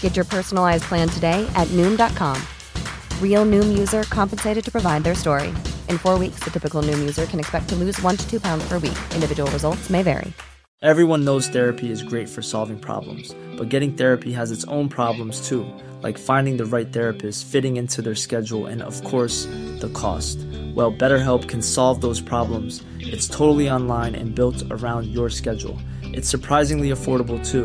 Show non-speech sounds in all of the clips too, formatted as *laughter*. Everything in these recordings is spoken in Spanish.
Get your personalized plan today at Noom.com. Real Noom user compensated to provide their story. In four weeks, the typical Noom user can expect to lose one to two pounds per week. Individual results may vary. Everyone knows therapy is great for solving problems, but getting therapy has its own problems too, like finding the right therapist, fitting into their schedule, and of course, the cost. Well, BetterHelp can solve those problems. It's totally online and built around your schedule. It's surprisingly affordable too.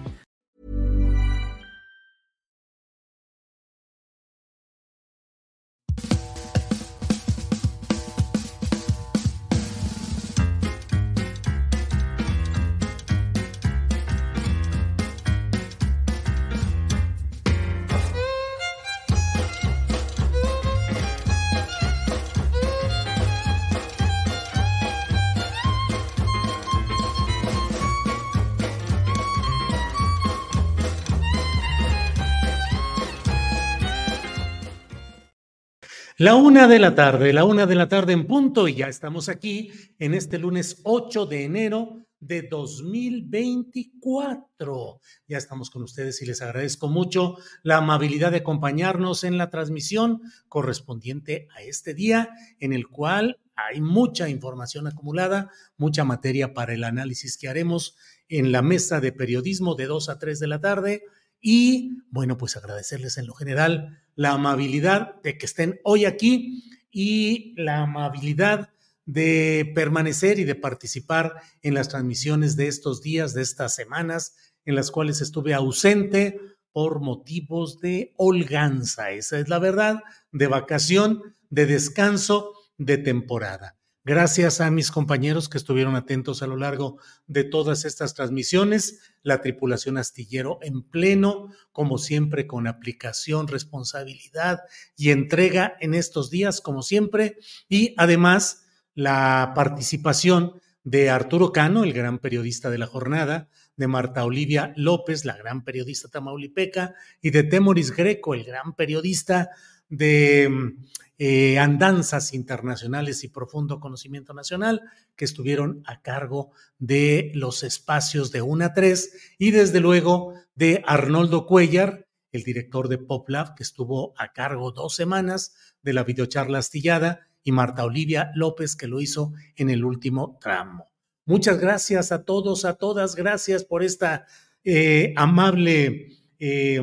La una de la tarde, la una de la tarde en punto, y ya estamos aquí en este lunes 8 de enero de 2024. Ya estamos con ustedes y les agradezco mucho la amabilidad de acompañarnos en la transmisión correspondiente a este día, en el cual hay mucha información acumulada, mucha materia para el análisis que haremos en la mesa de periodismo de 2 a 3 de la tarde. Y bueno, pues agradecerles en lo general la amabilidad de que estén hoy aquí y la amabilidad de permanecer y de participar en las transmisiones de estos días, de estas semanas, en las cuales estuve ausente por motivos de holganza. Esa es la verdad, de vacación, de descanso, de temporada. Gracias a mis compañeros que estuvieron atentos a lo largo de todas estas transmisiones, la tripulación astillero en pleno, como siempre, con aplicación, responsabilidad y entrega en estos días, como siempre, y además la participación de Arturo Cano, el gran periodista de la jornada, de Marta Olivia López, la gran periodista tamaulipeca, y de Temoris Greco, el gran periodista de eh, andanzas internacionales y profundo conocimiento nacional que estuvieron a cargo de los espacios de 1 a 3 y desde luego de Arnoldo Cuellar, el director de PopLab, que estuvo a cargo dos semanas de la videocharla astillada, y Marta Olivia López, que lo hizo en el último tramo. Muchas gracias a todos, a todas, gracias por esta eh, amable eh,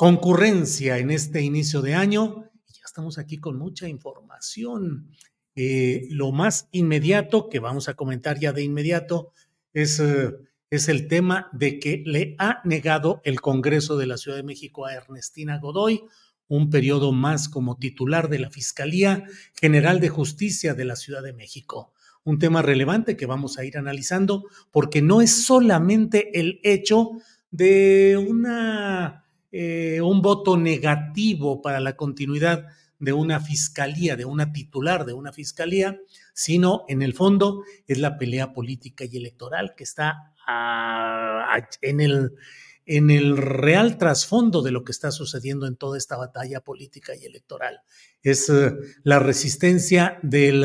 concurrencia en este inicio de año estamos aquí con mucha información. Eh, lo más inmediato que vamos a comentar ya de inmediato es, eh, es el tema de que le ha negado el Congreso de la Ciudad de México a Ernestina Godoy un periodo más como titular de la Fiscalía General de Justicia de la Ciudad de México. Un tema relevante que vamos a ir analizando porque no es solamente el hecho de una, eh, un voto negativo para la continuidad de una fiscalía, de una titular de una fiscalía, sino en el fondo es la pelea política y electoral que está en, el, en el real trasfondo de lo que está sucediendo en toda esta batalla política y electoral. Es eh, la resistencia del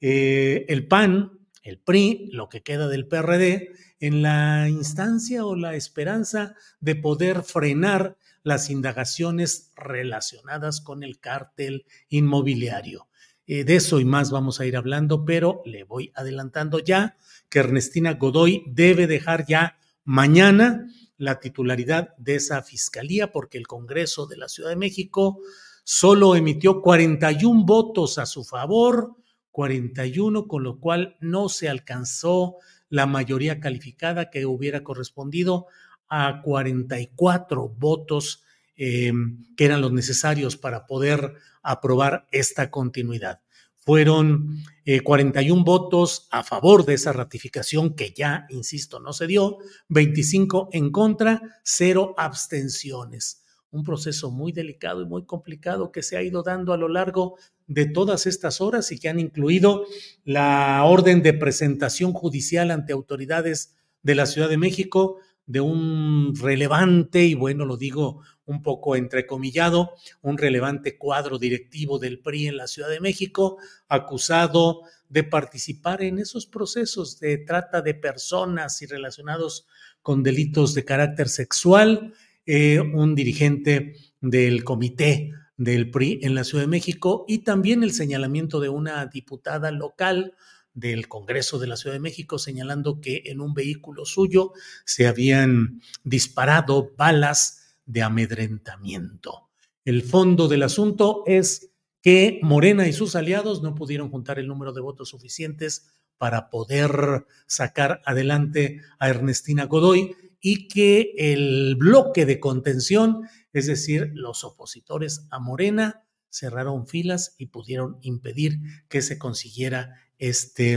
eh, el PAN, el PRI, lo que queda del PRD, en la instancia o la esperanza de poder frenar las indagaciones relacionadas con el cártel inmobiliario. Eh, de eso y más vamos a ir hablando, pero le voy adelantando ya que Ernestina Godoy debe dejar ya mañana la titularidad de esa fiscalía porque el Congreso de la Ciudad de México solo emitió 41 votos a su favor, 41, con lo cual no se alcanzó la mayoría calificada que hubiera correspondido a 44 votos eh, que eran los necesarios para poder aprobar esta continuidad. Fueron 41 votos a favor de esa ratificación que ya, insisto, no se dio, 25 en contra, cero abstenciones un proceso muy delicado y muy complicado que se ha ido dando a lo largo de todas estas horas y que han incluido la orden de presentación judicial ante autoridades de la Ciudad de México de un relevante, y bueno, lo digo un poco entrecomillado, un relevante cuadro directivo del PRI en la Ciudad de México, acusado de participar en esos procesos de trata de personas y relacionados con delitos de carácter sexual eh, un dirigente del comité del PRI en la Ciudad de México y también el señalamiento de una diputada local del Congreso de la Ciudad de México señalando que en un vehículo suyo se habían disparado balas de amedrentamiento. El fondo del asunto es que Morena y sus aliados no pudieron juntar el número de votos suficientes para poder sacar adelante a Ernestina Godoy y que el bloque de contención, es decir, los opositores a Morena, cerraron filas y pudieron impedir que se consiguiera este,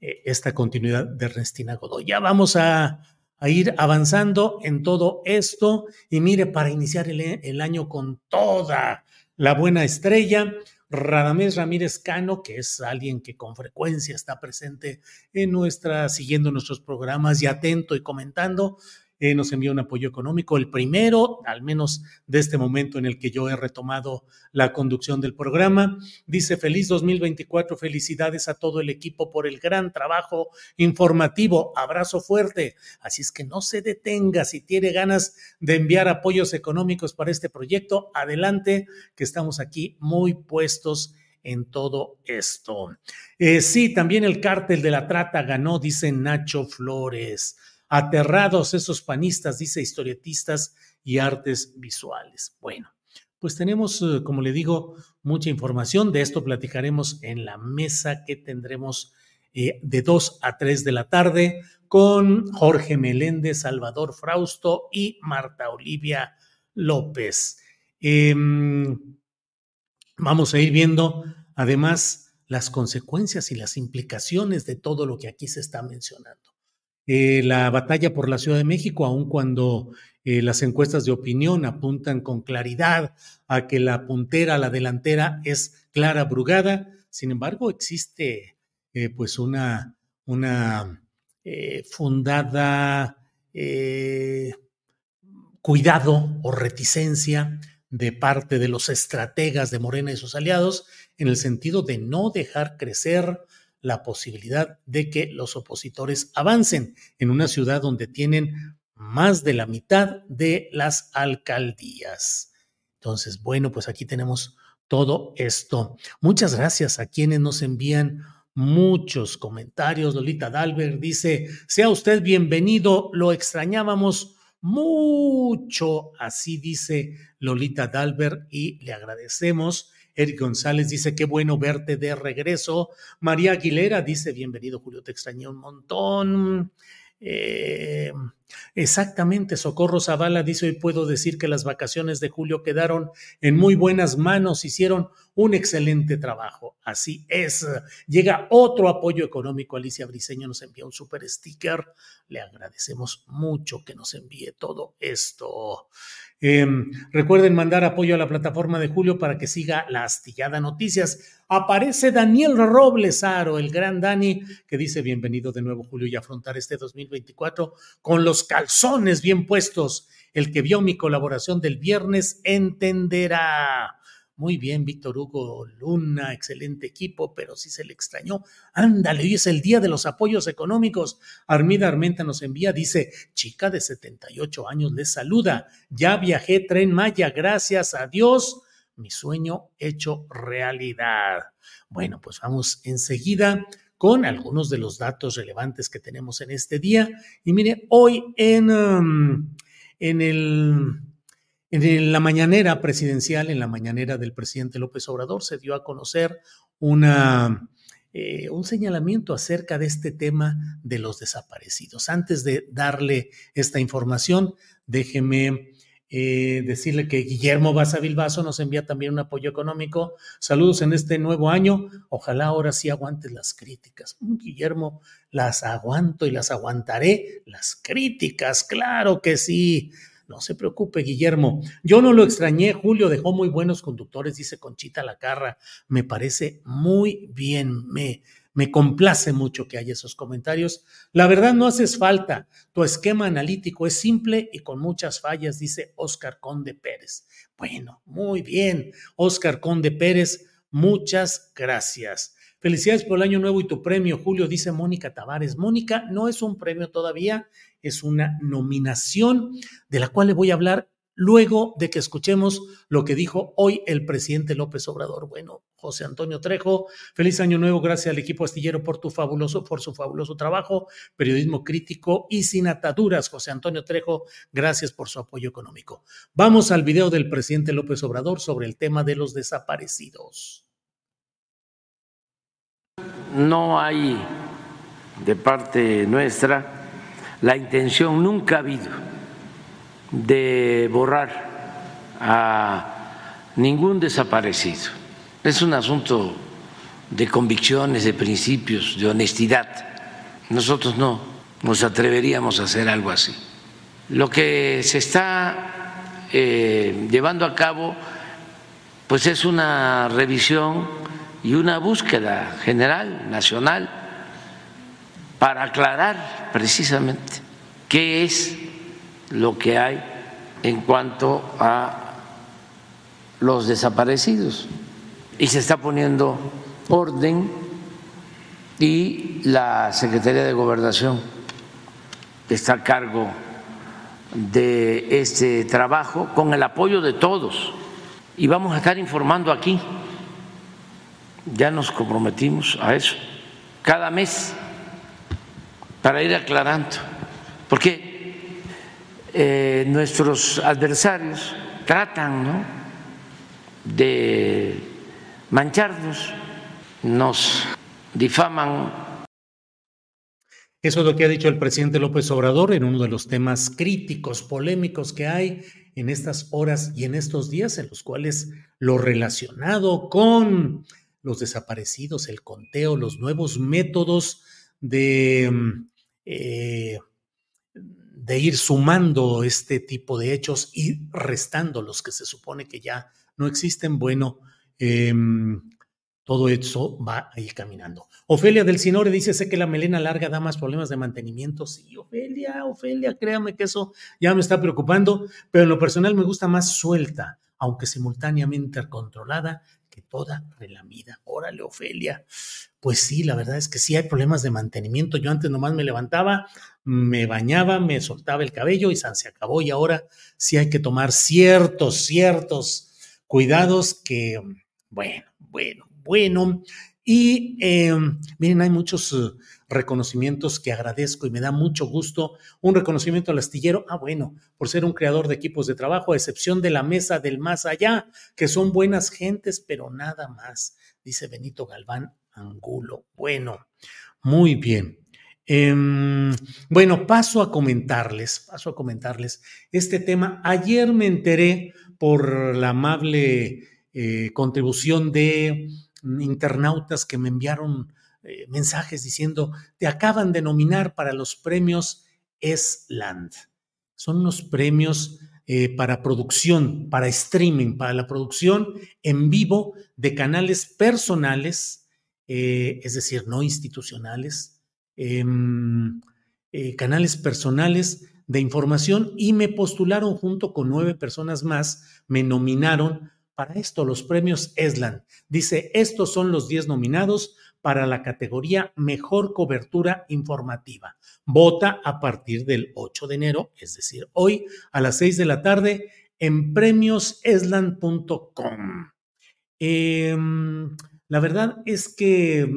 eh, esta continuidad de Ernestina Godoy. Ya vamos a, ir avanzando en todo esto y mire, para iniciar el, el año con toda la buena estrella, Radamés Ramírez Cano, que es alguien que con frecuencia está presente en nuestra, siguiendo nuestros programas y atento y comentando, eh, nos envía un apoyo económico, el primero, al menos de este momento en el que yo he retomado la conducción del programa. Dice, feliz 2024, felicidades a todo el equipo por el gran trabajo informativo, abrazo fuerte. Así es que no se detenga, si tiene ganas de enviar apoyos económicos para este proyecto, adelante, que estamos aquí muy puestos en todo esto. Eh, sí, también el cártel de la trata ganó, dice Nacho Flores. Aterrados esos panistas, dice historietistas y artes visuales. Bueno, pues tenemos, eh, como le digo, mucha información. De esto platicaremos en la mesa que tendremos eh, de 2 a 3 de la tarde con Jorge Meléndez, Salvador Frausto y Marta Olivia López. Em, vamos a ir viendo además las consecuencias y las implicaciones de todo lo que aquí se está mencionando. Eh, la batalla por la Ciudad de México, aun cuando eh, las encuestas de opinión apuntan con claridad a que la puntera, la delantera es Clara Brugada, sin embargo existe eh, pues una, una fundada cuidado o reticencia de parte de los estrategas de Morena y sus aliados en el sentido de no dejar crecer la posibilidad de que los opositores avancen en una ciudad donde tienen más de la mitad de las alcaldías. Entonces, bueno, pues aquí tenemos todo esto. Muchas gracias a quienes nos envían muchos comentarios. Lolita Dalbert dice, sea usted bienvenido, lo extrañábamos mucho, así dice Lolita Dalbert y le agradecemos. Eric González dice, qué bueno verte de regreso. María Aguilera dice, bienvenido Julio, te extrañé un montón. Eh, exactamente, Socorro Zavala dice, hoy puedo decir que las vacaciones de Julio quedaron en muy buenas manos, hicieron un excelente trabajo. Así es. Llega otro apoyo económico. Alicia Briseño nos envía un super sticker. Le agradecemos mucho que nos envíe todo esto. Em, recuerden mandar apoyo a la plataforma de Julio para que siga la astillada noticias. Aparece Daniel Robles Aro, el gran Dani, que dice bienvenido de nuevo Julio y afrontar este 2024 con los calzones bien puestos. El que vio mi colaboración del viernes entenderá. Muy bien, Víctor Hugo Luna, excelente equipo, pero si se le extrañó. Ándale, hoy es el día de los apoyos económicos. Armida Armenta nos envía, dice, chica de 78 años les saluda. Ya viajé tren Maya, gracias a Dios. Mi sueño hecho realidad. Bueno, pues vamos enseguida con algunos de los datos relevantes que tenemos en este día. Y mire, hoy en, um, en el en la mañanera presidencial, en la mañanera del presidente López Obrador, se dio a conocer eh, un señalamiento acerca de este tema de los desaparecidos. Antes de darle esta información, déjeme Eh, decirle que Guillermo Baza Bilbaso nos envía también un apoyo económico. Saludos en este nuevo año. Ojalá ahora sí aguantes las críticas. Mm, Guillermo, las aguanto y las aguantaré. Las críticas, claro que sí. No se preocupe, Guillermo. Yo no lo extrañé. Julio dejó muy buenos conductores, dice Conchita Lacarra. Me parece muy bien. Me, me complace mucho que haya esos comentarios. La verdad no haces falta. Tu esquema analítico es simple y con muchas fallas, dice Oscar Conde Pérez. Bueno, muy bien. Oscar Conde Pérez, muchas gracias. Felicidades por el año nuevo y tu premio, Julio, dice Mónica Tavares. Mónica, no es un premio todavía, es una nominación de la cual le voy a hablar luego de que escuchemos lo que dijo hoy el presidente López Obrador. Bueno, José Antonio Trejo, feliz año nuevo, gracias al equipo astillero por tu fabuloso, por su fabuloso trabajo, periodismo crítico y sin ataduras. José Antonio Trejo, gracias por su apoyo económico. Vamos al video del presidente López Obrador sobre el tema de los desaparecidos. No hay de parte nuestra la intención, nunca ha habido de borrar a ningún desaparecido. Es un asunto de convicciones, de principios, de honestidad. Nosotros no nos atreveríamos a hacer algo así. Lo que se está eh, llevando a cabo, pues es una revisión y una búsqueda general, nacional, para aclarar precisamente qué es lo que hay en cuanto a los desaparecidos. Y se está poniendo orden y la Secretaría de Gobernación está a cargo de este trabajo con el apoyo de todos. Y vamos a estar informando aquí, ya nos comprometimos a eso, cada mes, para ir aclarando. Porque eh, nuestros adversarios tratan de mancharnos, nos difaman. Eso es lo que ha dicho el presidente López Obrador en uno de los temas críticos, polémicos que hay en estas horas y en estos días, en los cuales lo relacionado con los desaparecidos, el conteo, los nuevos métodos de mm, eh, de ir sumando este tipo de hechos y restando los que se supone que ya no existen, bueno, em, todo eso va a ir caminando. Ofelia del Sinore dice, sé que la melena larga da más problemas de mantenimiento. Sí, Ofelia, Ofelia, créame que eso ya me está preocupando, pero en lo personal me gusta más suelta, aunque simultáneamente controlada, que toda relamida. Órale, Ofelia. Pues sí, la verdad es que sí hay problemas de mantenimiento. Yo antes nomás me levantaba, me bañaba, me soltaba el cabello y se acabó. Y ahora sí hay que tomar ciertos, ciertos cuidados que, bueno, bueno, bueno. Y eh, miren, hay muchos uh, reconocimientos que agradezco y me da mucho gusto. Un reconocimiento al astillero, ah, bueno, por ser un creador de equipos de trabajo, a excepción de la mesa del más allá, que son buenas gentes, pero nada más, dice Benito Galván Angulo. Bueno, muy bien. Em, bueno, paso a comentarles, paso a comentarles este tema. Ayer me enteré por la amable eh, contribución de internautas que me enviaron eh, mensajes diciendo, te acaban de nominar para los premios ESLAND. Son unos premios eh, para producción, para streaming, para la producción en vivo de canales personales, eh, es decir, no institucionales, em, canales personales de información y me postularon junto con nueve personas más, me nominaron para esto, los premios ESLAN. Dice, estos son los diez nominados para la categoría Mejor Cobertura Informativa. Vota a partir del 8 de enero, es decir, hoy a las 6 de la tarde en premioseslan.com. Em, la verdad es que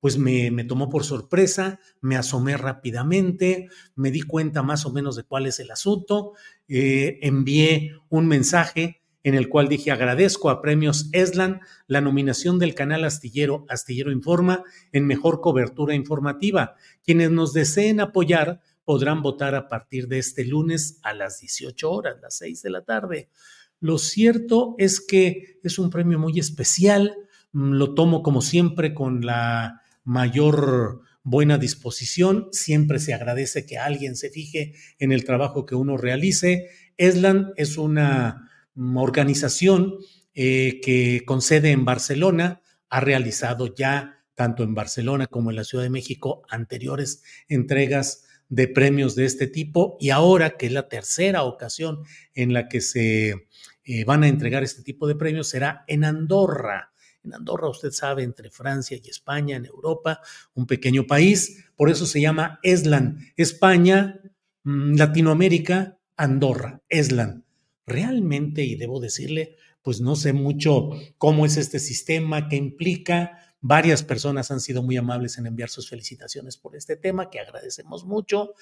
pues me, tomó por sorpresa, me asomé rápidamente, me di cuenta más o menos de cuál es el asunto, eh, envié un mensaje en el cual dije agradezco a Premios Eslan la nominación del canal Astillero Astillero Informa en mejor cobertura informativa. Quienes nos deseen apoyar podrán votar a partir de este lunes a las 18 horas, las 6 de la tarde. Lo cierto es que es un premio muy especial, mm, lo tomo como siempre con la mayor buena disposición, siempre se agradece que alguien se fije en el trabajo que uno realice. ESLAN es una organización eh, que con sede en Barcelona, ha realizado ya tanto en Barcelona como en la Ciudad de México anteriores entregas de premios de este tipo y ahora que es la tercera ocasión en la que se eh, van a entregar este tipo de premios será en Andorra. En Andorra, usted sabe, entre Francia y España, en Europa, un pequeño país, por eso se llama ESLAN. España, mm, Latinoamérica, Andorra, ESLAN. Realmente, y debo decirle, pues no sé mucho cómo es este sistema, qué implica. Varias personas han sido muy amables en enviar sus felicitaciones por este tema, que agradecemos mucho.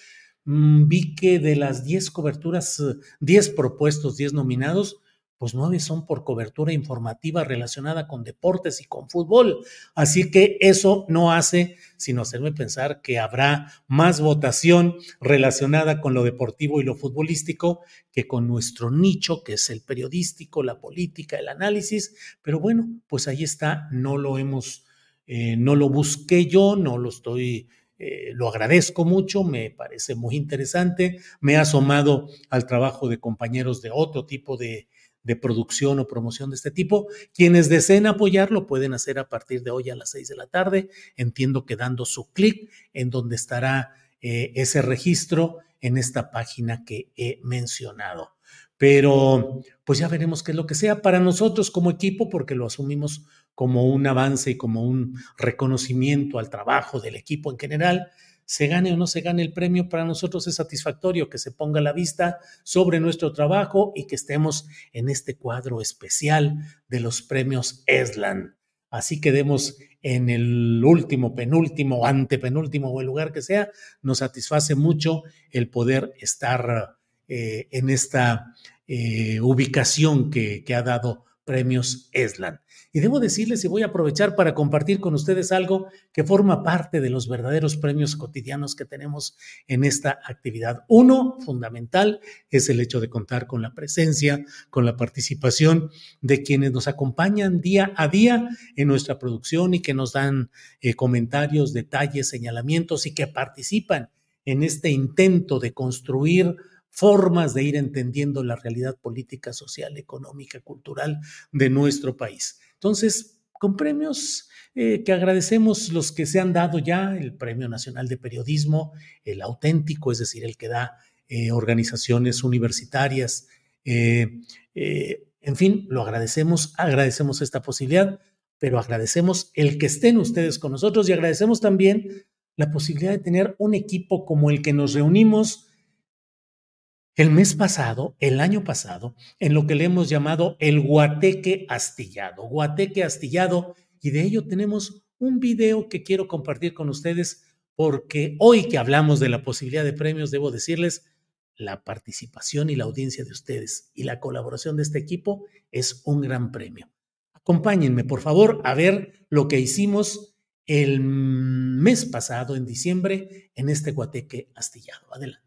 Mm, vi que de las 10 coberturas, 10 propuestos, 10 nominados, pues nueve son por cobertura informativa relacionada con deportes y con fútbol. Así que eso no hace sino hacerme pensar que habrá más votación relacionada con lo deportivo y lo futbolístico que con nuestro nicho, que es el periodístico, la política, el análisis. Pero bueno, pues ahí está, no lo hemos, eh, no lo busqué yo, no lo estoy eh, lo agradezco mucho, me parece muy interesante. Me he asomado al trabajo de compañeros de otro tipo de, de producción o promoción de este tipo. Quienes deseen apoyarlo pueden hacer a partir de hoy a las seis de la tarde. Entiendo que dando su clic en donde estará eh, ese registro en esta página que he mencionado. Pero pues ya veremos qué es lo que sea para nosotros como equipo, porque lo asumimos como un avance y como un reconocimiento al trabajo del equipo en general se gane o no se gane el premio, para nosotros es satisfactorio que se ponga la vista sobre nuestro trabajo y que estemos en este cuadro especial de los premios ESLAN. Así quedemos en el último, penúltimo, antepenúltimo o el lugar que sea, nos satisface mucho el poder estar eh, en esta eh, ubicación que, que ha dado premios ESLAN. Y debo decirles y voy a aprovechar para compartir con ustedes algo que forma parte de los verdaderos premios cotidianos que tenemos en esta actividad. Uno, fundamental, es el hecho de contar con la presencia, con la participación de quienes nos acompañan día a día en nuestra producción y que nos dan eh, comentarios, detalles, señalamientos y que participan en este intento de construir formas de ir entendiendo la realidad política, social, económica, cultural de nuestro país. Entonces, con premios eh, que agradecemos los que se han dado ya, el Premio Nacional de Periodismo, el auténtico, es decir, el que da eh, organizaciones universitarias, eh, en fin, lo agradecemos, agradecemos esta posibilidad, pero agradecemos el que estén ustedes con nosotros y agradecemos también la posibilidad de tener un equipo como el que nos reunimos el mes pasado, el año pasado, en lo que le hemos llamado el guateque astillado. Guateque astillado, y de ello tenemos un video que quiero compartir con ustedes porque hoy que hablamos de la posibilidad de premios, debo decirles, la participación y la audiencia de ustedes y la colaboración de este equipo es un gran premio. Acompáñenme, por favor, a ver lo que hicimos el mes pasado, en diciembre, en este guateque astillado. Adelante.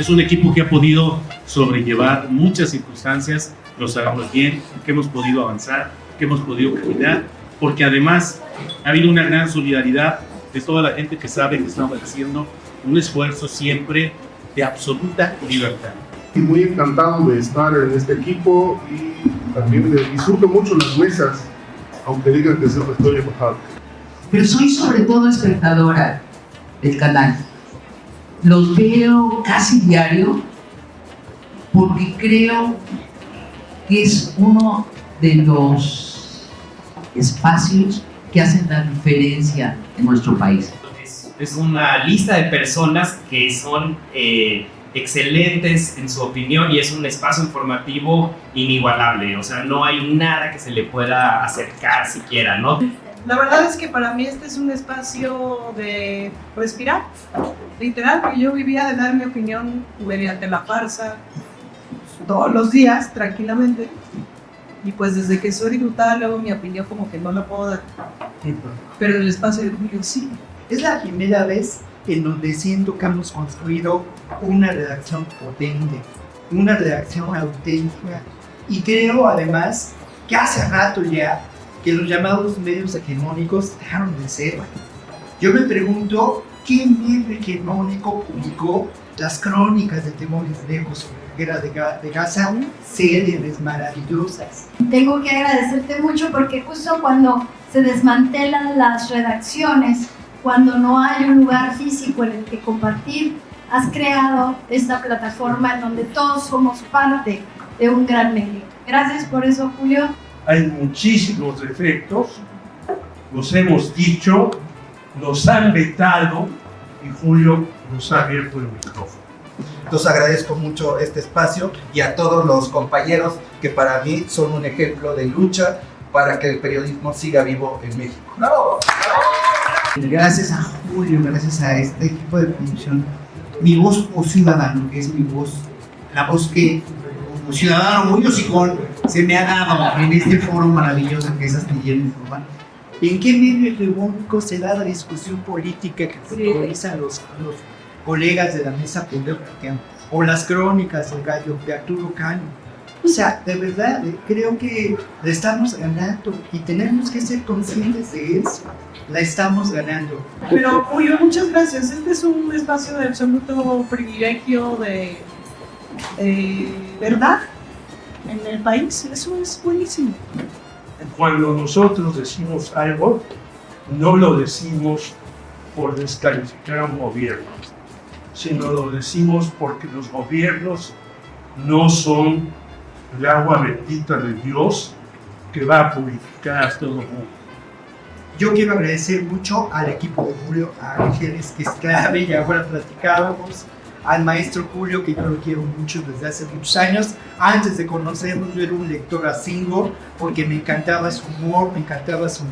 Es un equipo que ha podido sobrellevar muchas circunstancias, lo sabemos bien, que hemos podido avanzar, que hemos podido caminar, porque además ha habido una gran solidaridad de toda la gente que sabe que estamos haciendo un esfuerzo siempre de absoluta libertad. Y muy encantado de estar en este equipo y también disfruto mucho las mesas, aunque digan que siempre estoy enojado. Pero soy sobre todo espectadora del canal los veo casi diario porque creo que es uno de los espacios que hacen la diferencia en nuestro país. Es, una lista de personas que son eh, excelentes en su opinión y es un espacio informativo inigualable. O sea, no hay nada que se le pueda acercar siquiera, ¿no? La verdad es que para mí este es un espacio de respirar, literal, que yo vivía de dar mi opinión mediante la farsa todos los días, tranquilamente. Y pues desde que soy diputada, luego mi opinión como que no la puedo dar. Pero el espacio de Julio sí. Es la primera vez en donde siento que hemos construido una redacción potente, una redacción auténtica. Y creo además que hace rato ya que los llamados medios hegemónicos dejaron de ser. Yo me pregunto, ¿qué medio hegemónico publicó las crónicas de temores lejos guerra de, de Gaza? Series maravillosas. Tengo que agradecerte mucho porque justo cuando se desmantelan las redacciones, cuando no hay un lugar físico en el que compartir, has creado esta plataforma en donde todos somos parte de un gran medio. Gracias por eso, Julio. Hay muchísimos defectos, los hemos dicho, nos han vetado y Julio nos ha abierto el micrófono. Entonces agradezco mucho este espacio y a todos los compañeros que para mí son un ejemplo de lucha para que el periodismo siga vivo en México. ¡Bravo! Gracias a Julio, gracias a este equipo de producción, mi voz como ciudadano, que es mi voz, la voz que como ciudadano muy hocicón se me ha dado en este foro maravilloso que es Astillero Informal. ¿En qué medio hegemónico se da la discusión política que protagonizan los, los colegas de la mesa política o las crónicas del gallo de Arturo Cano? O sea, de verdad, creo que le estamos ganando y tenemos que ser conscientes de eso. La estamos ganando. Pero, Julio, muchas gracias. Este es un espacio de absoluto privilegio de eh, verdad en el país. Eso es buenísimo. Cuando nosotros decimos algo, no lo decimos por descalificar a un gobierno, sino lo decimos porque los gobiernos no son el agua bendita de Dios que va a purificar a todo el mundo. Yo quiero agradecer mucho al equipo de Julio Ángeles, que es clave, y ahora platicábamos, al maestro Julio, que yo lo quiero mucho desde hace muchos años. Antes de conocernos, yo era un lector asingo, porque me encantaba su humor, me encantaba su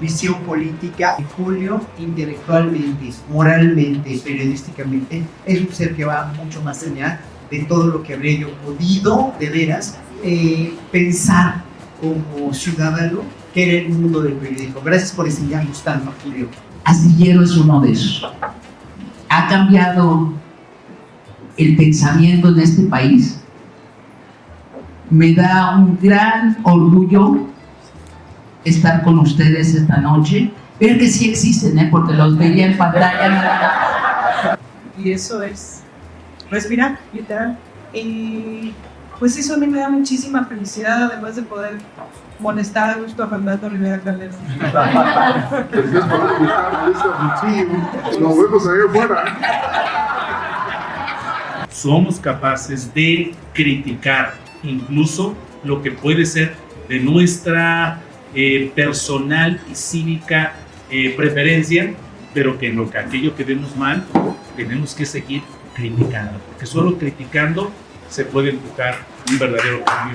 visión política. Y Julio, intelectualmente, moralmente, periodísticamente, es un ser que va mucho más allá de todo lo que habría yo podido, de veras, eh, pensar como ciudadano que era el mundo del periodismo. Gracias por enseñarnos tanto, Julio. Astillero es uno de esos. Ha cambiado el pensamiento en este país. Me da un gran orgullo estar con ustedes esta noche. Ver que sí existen, ¿eh? porque los veía en pantalla. Y eso es respirar, literal. Y pues eso a mí me da muchísima felicidad, además de poder molestar a gusto a Fernando Rivera Calderón. *laughs* Gracias por invitarme, Nos vemos ahí afuera. Somos capaces de criticar incluso lo que puede ser de nuestra eh, personal y cívica eh, preferencia, pero que en lo que aquello que vemos mal, tenemos que seguir criticando, porque solo criticando se puede empujar un verdadero cambio.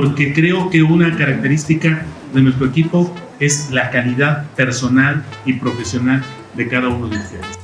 Porque creo que una característica de nuestro equipo es la calidad personal y profesional de cada uno de ustedes.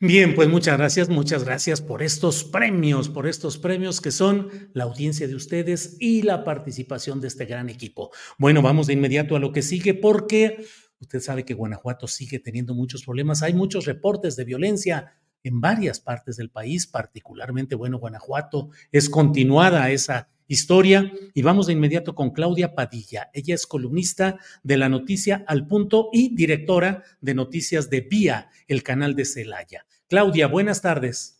Bien, pues muchas gracias, muchas gracias por estos premios, por estos premios que son la audiencia de ustedes y la participación de este gran equipo. Bueno, vamos de inmediato a lo que sigue porque usted sabe que Guanajuato sigue teniendo muchos problemas. Hay muchos reportes de violencia en varias partes del país, particularmente, bueno, Guanajuato es continuada esa historia y vamos de inmediato con Claudia Padilla. Ella es columnista de la noticia Al Punto y directora de noticias de Vía, el canal de Celaya. Claudia, buenas tardes.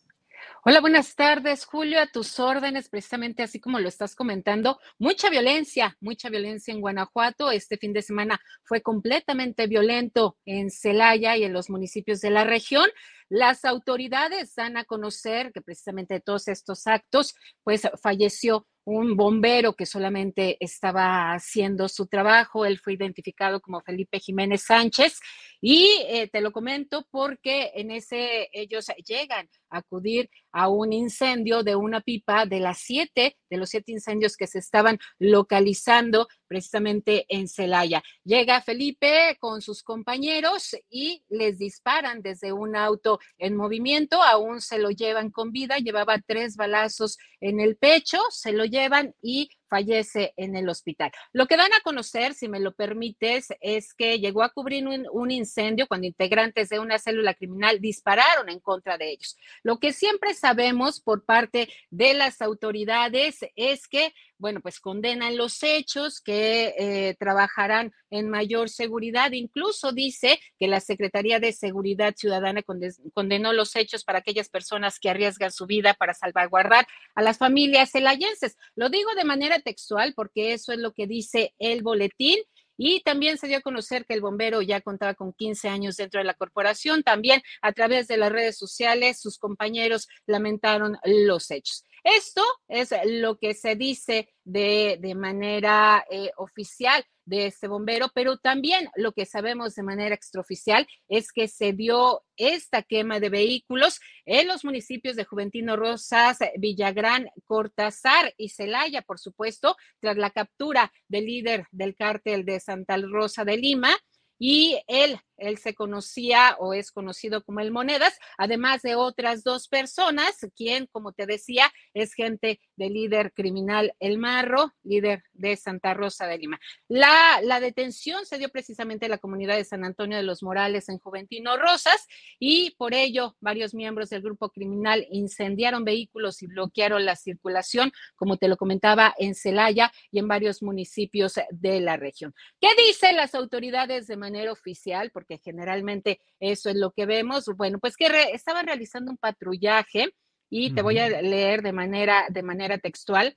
Hola, buenas tardes, Julio, a tus órdenes, precisamente así como lo estás comentando, mucha violencia, mucha violencia en Guanajuato. Este fin de semana fue completamente violento en Celaya y en los municipios de la región. Las autoridades dan a conocer que precisamente de todos estos actos, pues falleció un bombero que solamente estaba haciendo su trabajo. Él fue identificado como Felipe Jiménez Sánchez y eh, te lo comento porque en ese ellos llegan a acudir a un incendio de una pipa de las siete, de los siete incendios que se estaban localizando precisamente en Celaya. Llega Felipe con sus compañeros y les disparan desde un auto en movimiento, aún se lo llevan con vida, llevaba tres balazos en el pecho, se lo llevan y fallece en el hospital. Lo que dan a conocer, si me lo permites, es que llegó a cubrir un, incendio cuando integrantes de una célula criminal dispararon en contra de ellos. Lo que siempre sabemos por parte de las autoridades es que bueno, pues condenan los hechos, que eh, trabajarán en mayor seguridad. Incluso dice que la Secretaría de Seguridad Ciudadana condenó los hechos para aquellas personas que arriesgan su vida para salvaguardar a las familias celayenses. Lo digo de manera textual porque eso es lo que dice el boletín. Y también se dio a conocer que el bombero ya contaba con 15 años dentro de la corporación. También a través de las redes sociales, sus compañeros lamentaron los hechos. Esto es lo que se dice de, manera eh, oficial de este bombero, pero también lo que sabemos de manera extraoficial es que se dio esta quema de vehículos en los municipios de Juventino Rosas, Villagrán, Cortázar y Celaya, por supuesto, tras la captura del líder del cártel de Santa Rosa de Lima y él, él se conocía o es conocido como el Monedas, además de otras dos personas, quien, como te decía, es gente del líder criminal El Marro, líder de Santa Rosa de Lima. La, la detención se dio precisamente en la comunidad de San Antonio de los Morales en Juventino Rosas y por ello varios miembros del grupo criminal incendiaron vehículos y bloquearon la circulación, como te lo comentaba, en Celaya y en varios municipios de la región. ¿Qué dicen las autoridades de oficial? Porque generalmente eso es lo que vemos. Bueno, pues que estaban realizando un patrullaje y te voy a leer de manera, de manera textual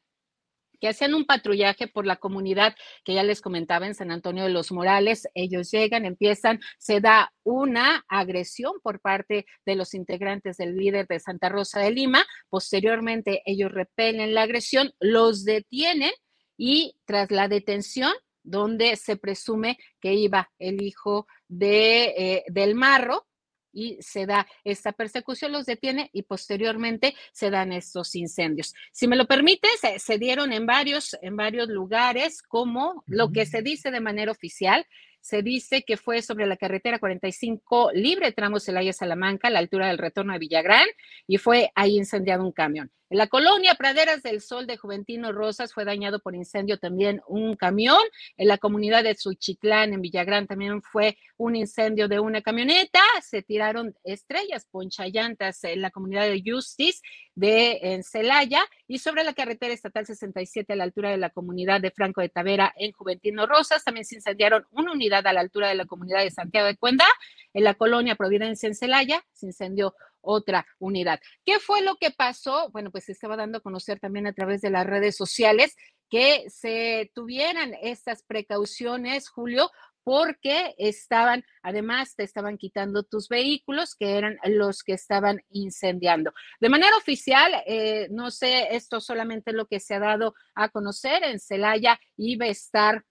que hacían un patrullaje por la comunidad que ya les comentaba en San Antonio de los Morales. Ellos llegan, empiezan, se da una agresión por parte de los integrantes del líder de Santa Rosa de Lima. Posteriormente, ellos repelen la agresión, los detienen y tras la detención, donde se presume que iba el hijo de, eh, del marro, y se da esta persecución, los detiene y posteriormente se dan estos incendios. Si me lo permite, se, dieron en varios, en varios lugares, como lo que se dice de manera oficial, se dice que fue sobre la carretera 45 libre tramo Celaya-Salamanca, a la altura del retorno a Villagrán, y fue ahí incendiado un camión. En la colonia Praderas del Sol de Juventino Rosas fue dañado por incendio también un camión. En la comunidad de Suchitlán, en Villagrán, también fue un incendio de una camioneta. Se tiraron estrellas, ponchallantas en la comunidad de Justice de Celaya y sobre la carretera estatal 67 a la altura de la comunidad de Franco de Tavera en Juventino Rosas. También se incendiaron una unidad a la altura de la comunidad de Santiago de Cuenda. En la colonia Providencia en Celaya se incendió otra unidad. ¿Qué fue lo que pasó? Bueno, pues se estaba dando a conocer también a través de las redes sociales que se tuvieran estas precauciones, Julio, porque estaban, además, te estaban quitando tus vehículos, que eran los que estaban incendiando. De manera oficial, eh, no sé, esto solamente lo que se ha dado a conocer en Celaya, iba a estar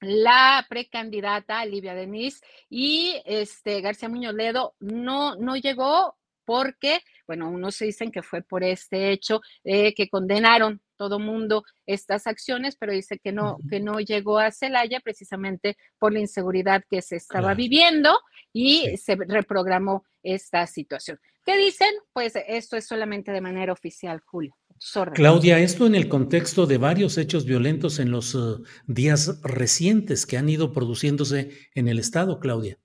la precandidata Livia Denise y este García Muñoz Ledo no, no llegó porque, bueno, unos dicen que fue por este hecho eh, que condenaron todo mundo estas acciones, pero dice que no, que no llegó a Celaya precisamente por la inseguridad que se estaba viviendo y se reprogramó esta situación. ¿Qué dicen? Pues esto es solamente de manera oficial, Julio. Claudia, esto en el contexto de varios hechos violentos en los uh, días recientes que han ido produciéndose en el estado, Claudia.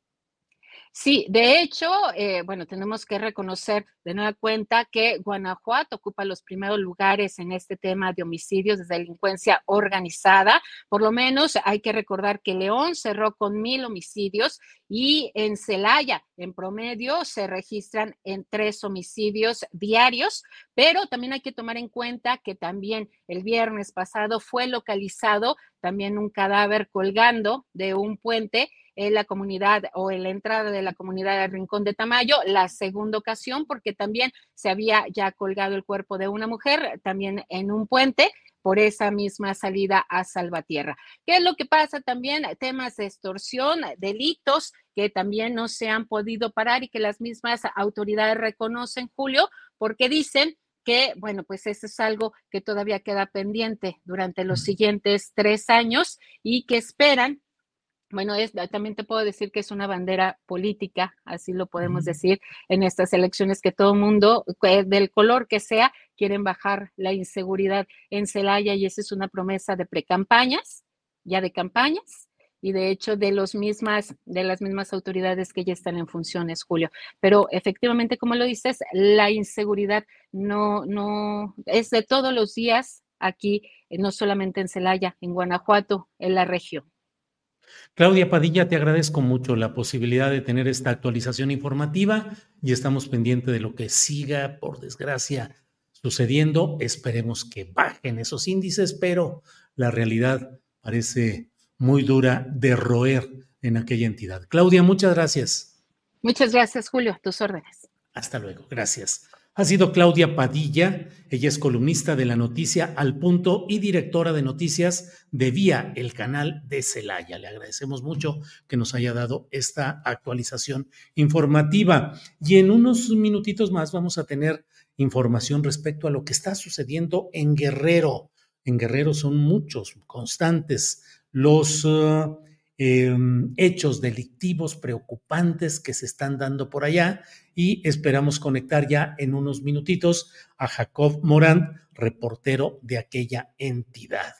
Sí, de hecho, eh, bueno, tenemos que reconocer de nueva cuenta que Guanajuato ocupa los primeros lugares en este tema de homicidios de delincuencia organizada. Por lo menos hay que recordar que León cerró con mil homicidios y en Celaya, en promedio, se registran en tres homicidios diarios, pero también hay que tomar en cuenta que también el viernes pasado fue localizado también un cadáver colgando de un puente en la comunidad o en la entrada de la comunidad de Rincón de Tamayo, la segunda ocasión porque también se había ya colgado el cuerpo de una mujer, también en un puente por esa misma salida a Salvatierra. ¿Qué es lo que pasa también? Temas de extorsión, delitos que también no se han podido parar y que las mismas autoridades reconocen, Julio, porque dicen que, bueno, pues eso es algo que todavía queda pendiente durante los siguientes tres años y que esperan bueno, es, también te puedo decir que es una bandera política, así lo podemos decir, en estas elecciones que todo el mundo, del color que sea, quieren bajar la inseguridad en Celaya y esa es una promesa de precampañas, ya de campañas y de hecho de los mismas de las mismas autoridades que ya están en funciones, Julio. Pero efectivamente, como lo dices, la inseguridad no no es de todos los días aquí, no solamente en Celaya, en Guanajuato, en la región. Claudia Padilla, te agradezco mucho la posibilidad de tener esta actualización informativa y estamos pendientes de lo que siga, por desgracia, sucediendo. Esperemos que bajen esos índices, pero la realidad parece muy dura de roer en aquella entidad. Claudia, muchas gracias. Muchas gracias, Julio. Tus órdenes. Hasta luego. Gracias ha sido Claudia Padilla. Ella es columnista de la noticia Al Punto y directora de noticias de Vía, el canal de Celaya. Le agradecemos mucho que nos haya dado esta actualización informativa. Y en unos minutitos más vamos a tener información respecto a lo que está sucediendo en Guerrero. En Guerrero son muchos, constantes los uh, Em, hechos delictivos preocupantes que se están dando por allá y esperamos conectar ya en unos minutitos a Jacob Morán, reportero de aquella entidad.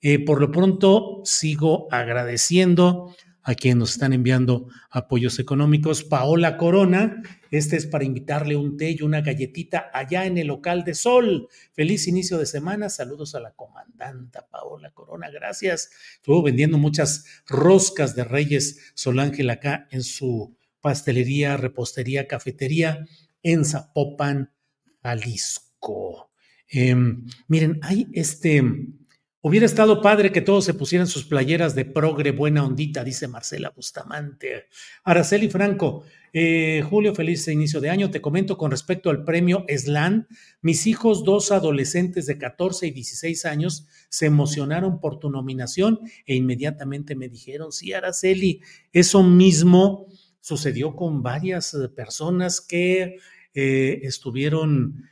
Eh, por lo pronto, sigo agradeciendo a quienes nos están enviando apoyos económicos. Paola Corona, este es para invitarle un té y una galletita allá en el local de Sol. Feliz inicio de semana. Saludos a la comandanta Paola Corona. Gracias. Estuvo vendiendo muchas roscas de Reyes Sol Ángel acá en su pastelería, repostería, cafetería en Zapopan, Jalisco. Em, miren, hay este Hubiera estado padre que todos se pusieran sus playeras de progre buena ondita, dice Marcela Bustamante. Araceli Franco, eh, Julio, feliz inicio de año. Te comento con respecto al premio SLAN. Mis hijos, dos adolescentes de 14 y 16 años, se emocionaron por tu nominación e inmediatamente me dijeron, sí, Araceli, eso mismo sucedió con varias eh, personas que eh, estuvieron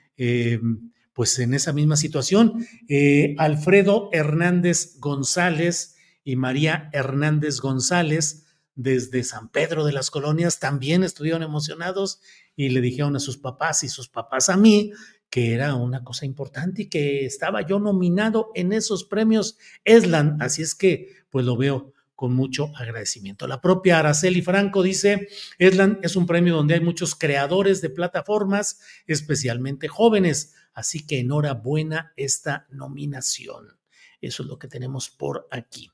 pues en esa misma situación. Eh, Alfredo Hernández González y María Hernández González desde San Pedro de las Colonias también estuvieron emocionados y le dijeron a sus papás y sus papás a mí que era una cosa importante y que estaba yo nominado en esos premios ESLAN. Así es que, pues lo veo con mucho agradecimiento. La propia Araceli Franco dice, ESLAN es un premio donde hay muchos creadores de plataformas, especialmente jóvenes, así que enhorabuena esta nominación. Eso es lo que tenemos por aquí.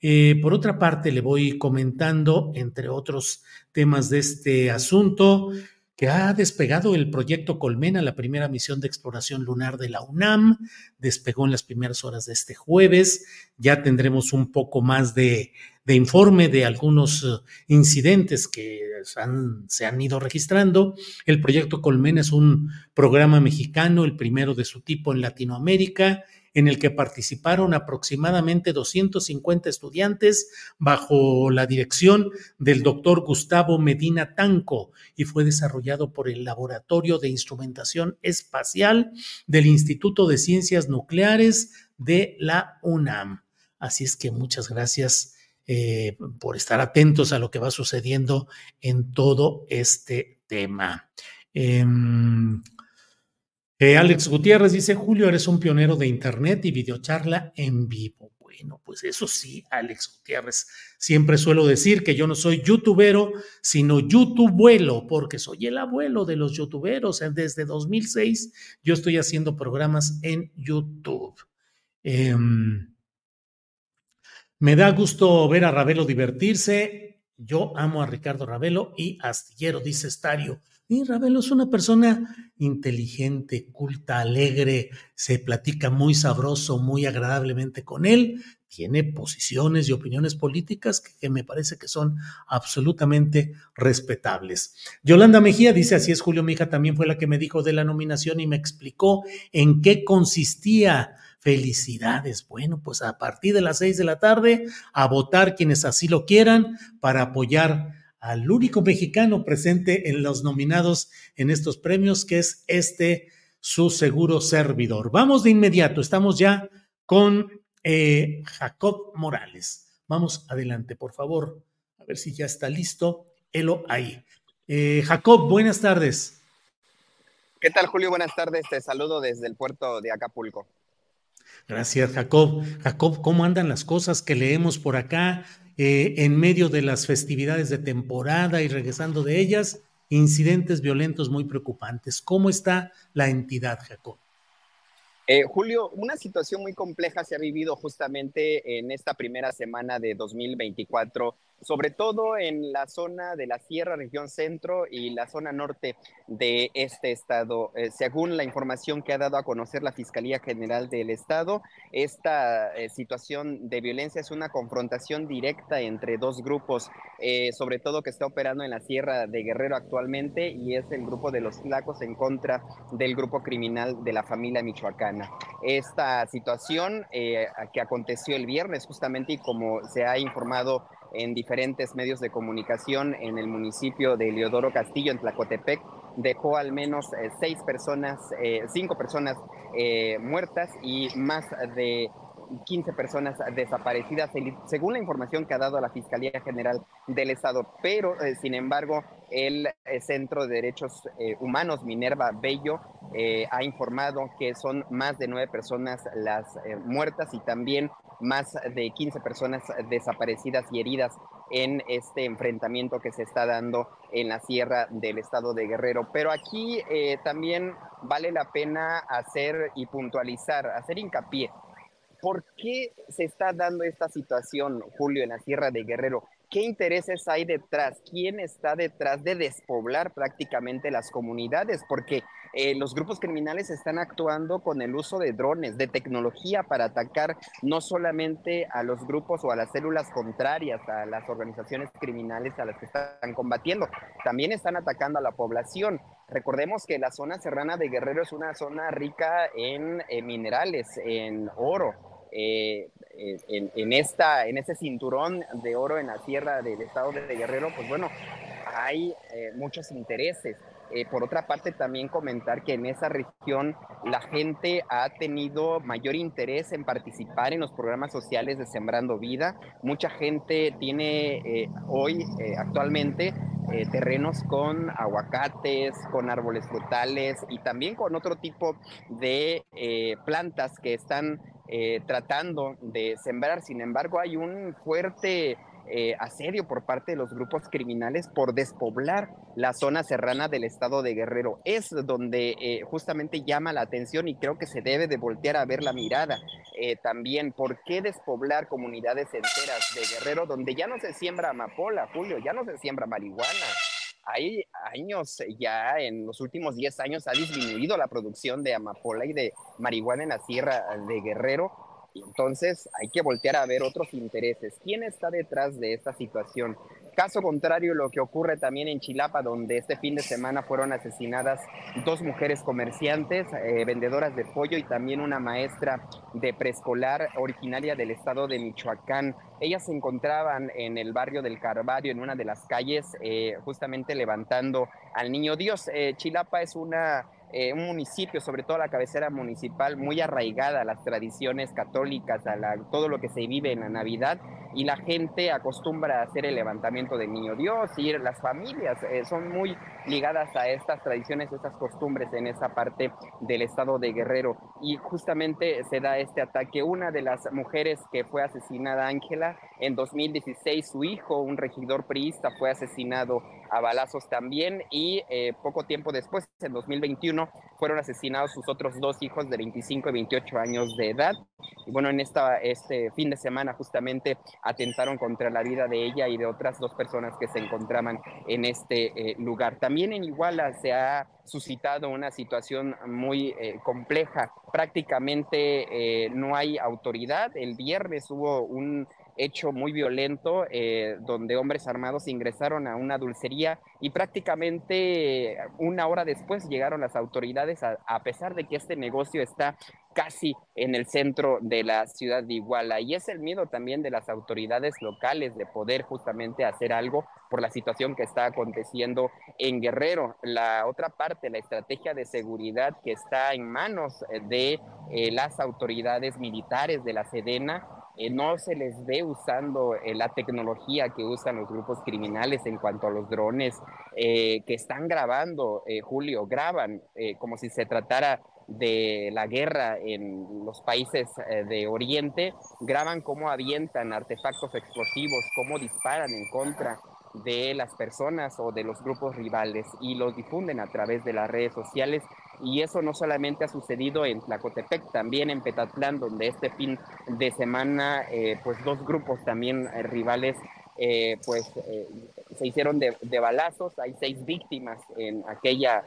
Eh, por otra parte, le voy comentando, entre otros temas de este asunto, ha despegado el proyecto Colmena, la primera misión de exploración lunar de la UNAM. Despegó en las primeras horas de este jueves. Ya tendremos un poco más de, informe de algunos eh, incidentes que se han ido registrando. El proyecto Colmena es un programa mexicano, el primero de su tipo en Latinoamérica, en el que participaron aproximadamente 250 estudiantes bajo la dirección del doctor Gustavo Medina Tanco y fue desarrollado por el Laboratorio de Instrumentación Espacial del Instituto de Ciencias Nucleares de la UNAM. Así es que muchas gracias eh, por estar atentos a lo que va sucediendo en todo este tema. Em, eh, Alex Gutiérrez dice, Julio, eres un pionero de Internet y videocharla en vivo. Bueno, pues eso sí, Alex Gutiérrez. Siempre suelo decir que yo no soy youtubero, sino youtubuelo, porque soy el abuelo de los youtuberos. Desde 2006 yo estoy haciendo programas en YouTube. Em, me da gusto ver a Ravelo divertirse. Yo amo a Ricardo Ravelo y Astillero, dice Estario. Y Ravelo es una persona inteligente, culta, alegre, se platica muy sabroso, muy agradablemente con él, tiene posiciones y opiniones políticas que, me parece que son absolutamente respetables. Yolanda Mejía dice, así es, Julio, mi hija también fue la que me dijo de la nominación y me explicó en qué consistía. Felicidades. Bueno, pues a partir de las seis de la tarde, a votar quienes así lo quieran para apoyar al único mexicano presente en los nominados en estos premios, que es este su seguro servidor. Vamos de inmediato, estamos ya con eh, Jacob Morales. Vamos adelante, por favor, a ver si ya está listo. Elo ahí. Eh, Jacob, buenas tardes. ¿Qué tal, Julio? Buenas tardes. Te saludo desde el puerto de Acapulco. Gracias, Jacob. Jacob, ¿cómo andan las cosas que leemos por acá? Eh, en medio de las festividades de temporada y regresando de ellas, incidentes violentos muy preocupantes. ¿Cómo está la entidad, Jacob? Eh, Julio, una situación muy compleja se ha vivido justamente en esta primera semana de 2024 sobre todo en la zona de la Sierra, región centro y la zona norte de este estado. Eh, según la información que ha dado a conocer la Fiscalía General del Estado, esta eh, situación de violencia es una confrontación directa entre dos grupos, sobre todo que está operando en la Sierra de Guerrero actualmente y es el grupo de los Tlacos en contra del grupo criminal de la familia Esta situación que aconteció el viernes justamente y como se ha informado en diferentes medios de comunicación en el municipio de Leodoro Castillo, en Tlacotepec, dejó al menos eh, seis personas, eh, cinco personas eh, muertas y más de 15 personas desaparecidas, según la información que ha dado la Fiscalía General del Estado. Pero, sin embargo, el Centro de Derechos Humanos, Minerva Bello, ha informado que son más de nueve personas las muertas y también más de 15 personas desaparecidas y heridas en este enfrentamiento que se está dando en la sierra del estado de Guerrero. Pero aquí eh, también vale la pena hacer y puntualizar, hacer hincapié. ¿Por qué se está dando esta situación, Julio, en la sierra de Guerrero? ¿Qué intereses hay detrás? ¿Quién está detrás de despoblar prácticamente las comunidades? Porque eh, los grupos criminales están actuando con el uso de drones, de tecnología para atacar no solamente a los grupos o a las células contrarias a las organizaciones criminales a las que están combatiendo, también están atacando a la población. Recordemos que la zona serrana de Guerrero es una zona rica en eh, minerales, en oro. Eh, en, esta, en ese cinturón de oro en la tierra del estado de Guerrero, pues bueno, hay muchos intereses. Eh, por otra parte, también comentar que en esa región la gente ha tenido mayor interés en participar en los programas sociales de Sembrando Vida. Mucha gente tiene eh, hoy, eh, actualmente, terrenos con aguacates, con árboles frutales y también con otro tipo de plantas que están tratando de sembrar. Sin embargo, hay un fuerte eh, asedio por parte de los grupos criminales por despoblar la zona serrana del estado de Guerrero. Es donde eh, justamente llama la atención y creo que se debe de voltear a ver la mirada eh, también. ¿Por qué despoblar comunidades enteras de Guerrero donde ya no se siembra amapola, Julio, ya no se siembra marihuana? hay años ya, en los últimos 10 años, ha disminuido la producción de amapola y de marihuana en la sierra de Guerrero entonces hay que voltear a ver otros intereses. ¿Quién está detrás de esta situación? Caso contrario, lo que ocurre también en Chilapa, donde este fin de semana fueron asesinadas dos mujeres comerciantes, eh, vendedoras de pollo y también una maestra de preescolar originaria del estado de Michoacán. Ellas se encontraban en el barrio del Carvario, en una de las calles, eh, justamente levantando al niño Dios. Eh, Chilapa es una eh, un municipio, sobre todo la cabecera municipal, muy arraigada a las tradiciones católicas, a todo lo que se vive en la Navidad, y la gente acostumbra a hacer el levantamiento del niño Dios, y las familias eh, son muy ligadas a estas tradiciones, estas costumbres en esa parte del estado de Guerrero. Y justamente se da este ataque. Una de las mujeres que fue asesinada, Ángela, en 2016, su hijo, un regidor priista, fue asesinado a balazos también, y eh, poco tiempo después, en 2021, fueron asesinados sus otros dos hijos de 25 y 28 años de edad. Y bueno, en esta, este fin de semana justamente atentaron contra la vida de ella y de otras dos personas que se encontraban en este eh, lugar. También en Iguala se ha suscitado una situación muy eh, compleja. Prácticamente eh, no hay autoridad. El viernes hubo un hecho muy violento eh, donde hombres armados ingresaron a una dulcería y prácticamente una hora después llegaron las autoridades a, pesar de que este negocio está casi en el centro de la ciudad de Iguala y es el miedo también de las autoridades locales de poder justamente hacer algo por la situación que está aconteciendo en Guerrero. La otra parte, la estrategia de seguridad que está en manos de eh, las autoridades militares de la Sedena eh, no se les ve usando eh, la tecnología que usan los grupos criminales en cuanto a los drones eh, que están grabando, Julio, graban como si se tratara de la guerra en los países de Oriente, graban cómo avientan artefactos explosivos, cómo disparan en contra de las personas o de los grupos rivales y los difunden a través de las redes sociales y eso no solamente ha sucedido en Tlacotepec, también en Petatlán, donde este fin de semana, eh, pues dos grupos también eh, rivales, eh, pues se hicieron de, de, balazos, hay seis víctimas en aquella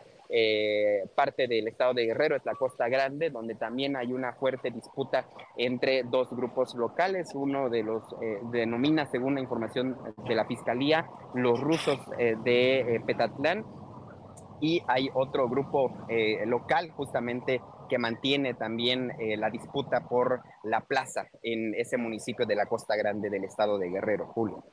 parte del estado de Guerrero, es la Costa Grande, donde también hay una fuerte disputa entre dos grupos locales, uno de los denomina, según la información de la Fiscalía, los rusos de Petatlán, y hay otro grupo eh, local justamente que mantiene también eh, la disputa por la plaza en ese municipio de la Costa Grande del estado de Guerrero, Julio.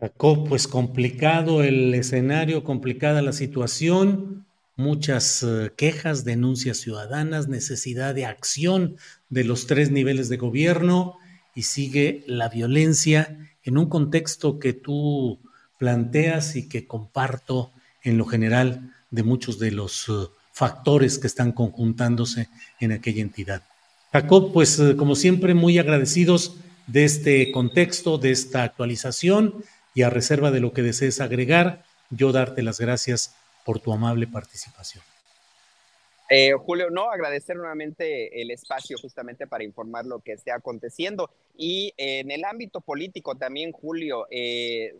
Jacob, pues complicado el escenario, complicada la situación, muchas eh, quejas, denuncias ciudadanas, necesidad de acción de los tres niveles de gobierno y sigue la violencia en un contexto que tú planteas y que comparto en lo general de muchos de los uh, factores que están conjuntándose en aquella entidad. Jacob, pues uh, como siempre, muy agradecidos de este contexto, de esta actualización y a reserva de lo que desees agregar, yo darte las gracias por tu amable participación. Eh, Julio, no, agradecer nuevamente el espacio justamente para informar lo que esté aconteciendo. Y en el ámbito político también, Julio, eh,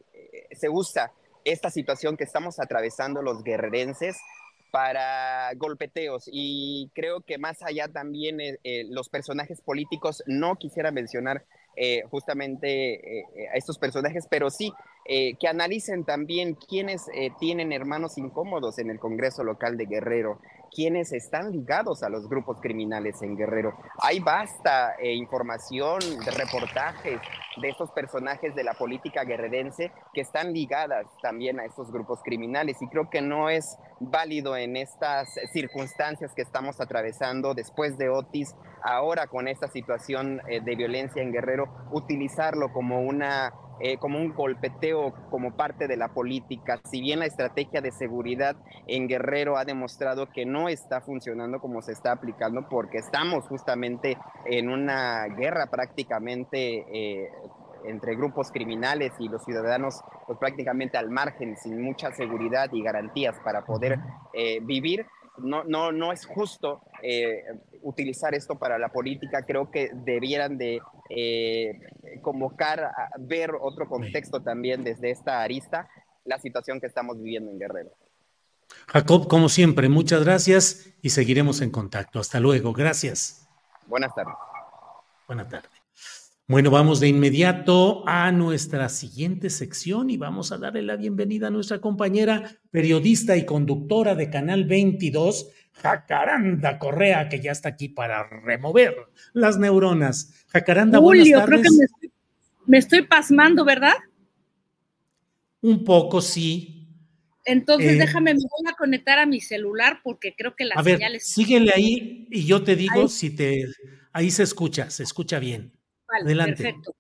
se usa esta situación que estamos atravesando los guerrerenses para golpeteos. Y creo que más allá también eh, eh, los personajes políticos no quisiera mencionar eh, justamente a estos personajes, pero sí que analicen también quiénes tienen hermanos incómodos en el Congreso local de Guerrero, quienes están ligados a los grupos criminales en Guerrero. Hay vasta eh, información reportajes de estos personajes de la política guerrerense que están ligadas también a estos grupos criminales y creo que no es válido en estas circunstancias que estamos atravesando después de Otis, ahora con esta situación eh, de violencia en Guerrero, utilizarlo como una eh, como un golpeteo como parte de la política. Si bien la estrategia de seguridad en Guerrero ha demostrado que no está funcionando como se está aplicando, porque estamos justamente en una guerra prácticamente eh, entre grupos criminales y los ciudadanos pues prácticamente al margen, sin mucha seguridad y garantías para poder eh, vivir. No, no, no es justo utilizar esto para la política. Creo que debieran de eh, convocar a ver otro contexto también desde esta arista, la situación que estamos viviendo en Guerrero. Jacob, como siempre, muchas gracias y seguiremos en contacto. Hasta luego. Gracias. Buenas tardes. Buenas tardes. Bueno, vamos de inmediato a nuestra siguiente sección y vamos a darle la bienvenida a nuestra compañera periodista y conductora de Canal 22, Jacaranda Correa, que ya está aquí para remover las neuronas. Jacaranda, Julio, buenas tardes. creo que me estoy, me estoy pasmando, ¿verdad? Un poco, sí. Entonces Eh, déjame, me voy a conectar a mi celular porque creo que la A ver, señal es... síguele ahí y yo te digo Ahí. si te... Ahí se escucha, se escucha bien. Vale, Adelante. perfecto.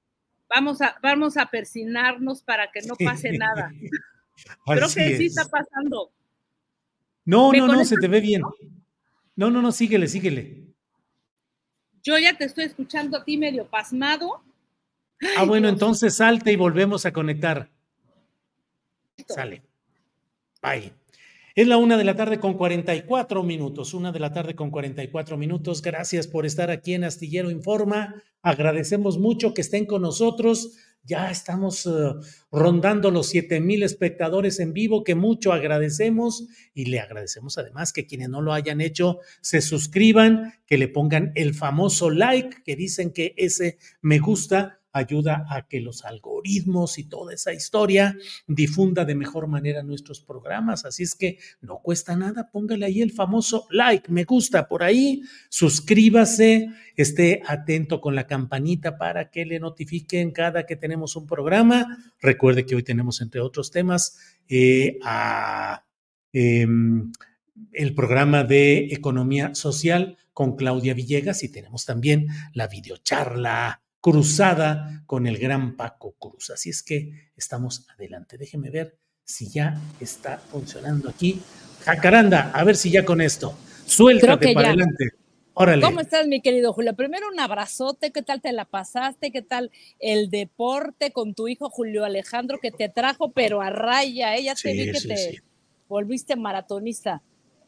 Vamos a, vamos a persinarnos para que no pase *laughs* nada. Creo que sí es. está pasando. No, ¿Me no, no, se te ve bien. No, no, no, síguele, síguele. Yo ya te estoy escuchando a ti medio pasmado. Ah, bueno, entonces salte y volvemos a conectar. Sale. Bye. Es la una de la tarde con 44 minutos. Una de la tarde con 44 minutos. Gracias por estar aquí en Astillero Informa. Agradecemos mucho que estén con nosotros. Ya estamos eh, rondando los 7 mil espectadores en vivo, que mucho agradecemos y le agradecemos además que quienes no lo hayan hecho se suscriban, que le pongan el famoso like, que dicen que ese me gusta ayuda a que los algoritmos y toda esa historia difunda de mejor manera nuestros programas. Así es que no cuesta nada, póngale ahí el famoso like, me gusta por ahí, suscríbase, esté atento con la campanita para que le notifiquen cada que tenemos un programa. Recuerde que hoy tenemos, entre otros temas, eh, em, el programa de economía social con Claudia Villegas y tenemos también la videocharla cruzada con el gran Paco Cruz. Así es que estamos adelante. Déjeme ver si ya está funcionando aquí. Jacaranda, a ver si ya con esto. Suéltate para ya. adelante. Órale. ¿Cómo estás, mi querido Julio? Primero un abrazote, ¿qué tal te la pasaste? ¿Qué tal el deporte con tu hijo Julio Alejandro que te trajo, pero a raya? Ella te Sí, vi que sí, te sí. volviste maratonista.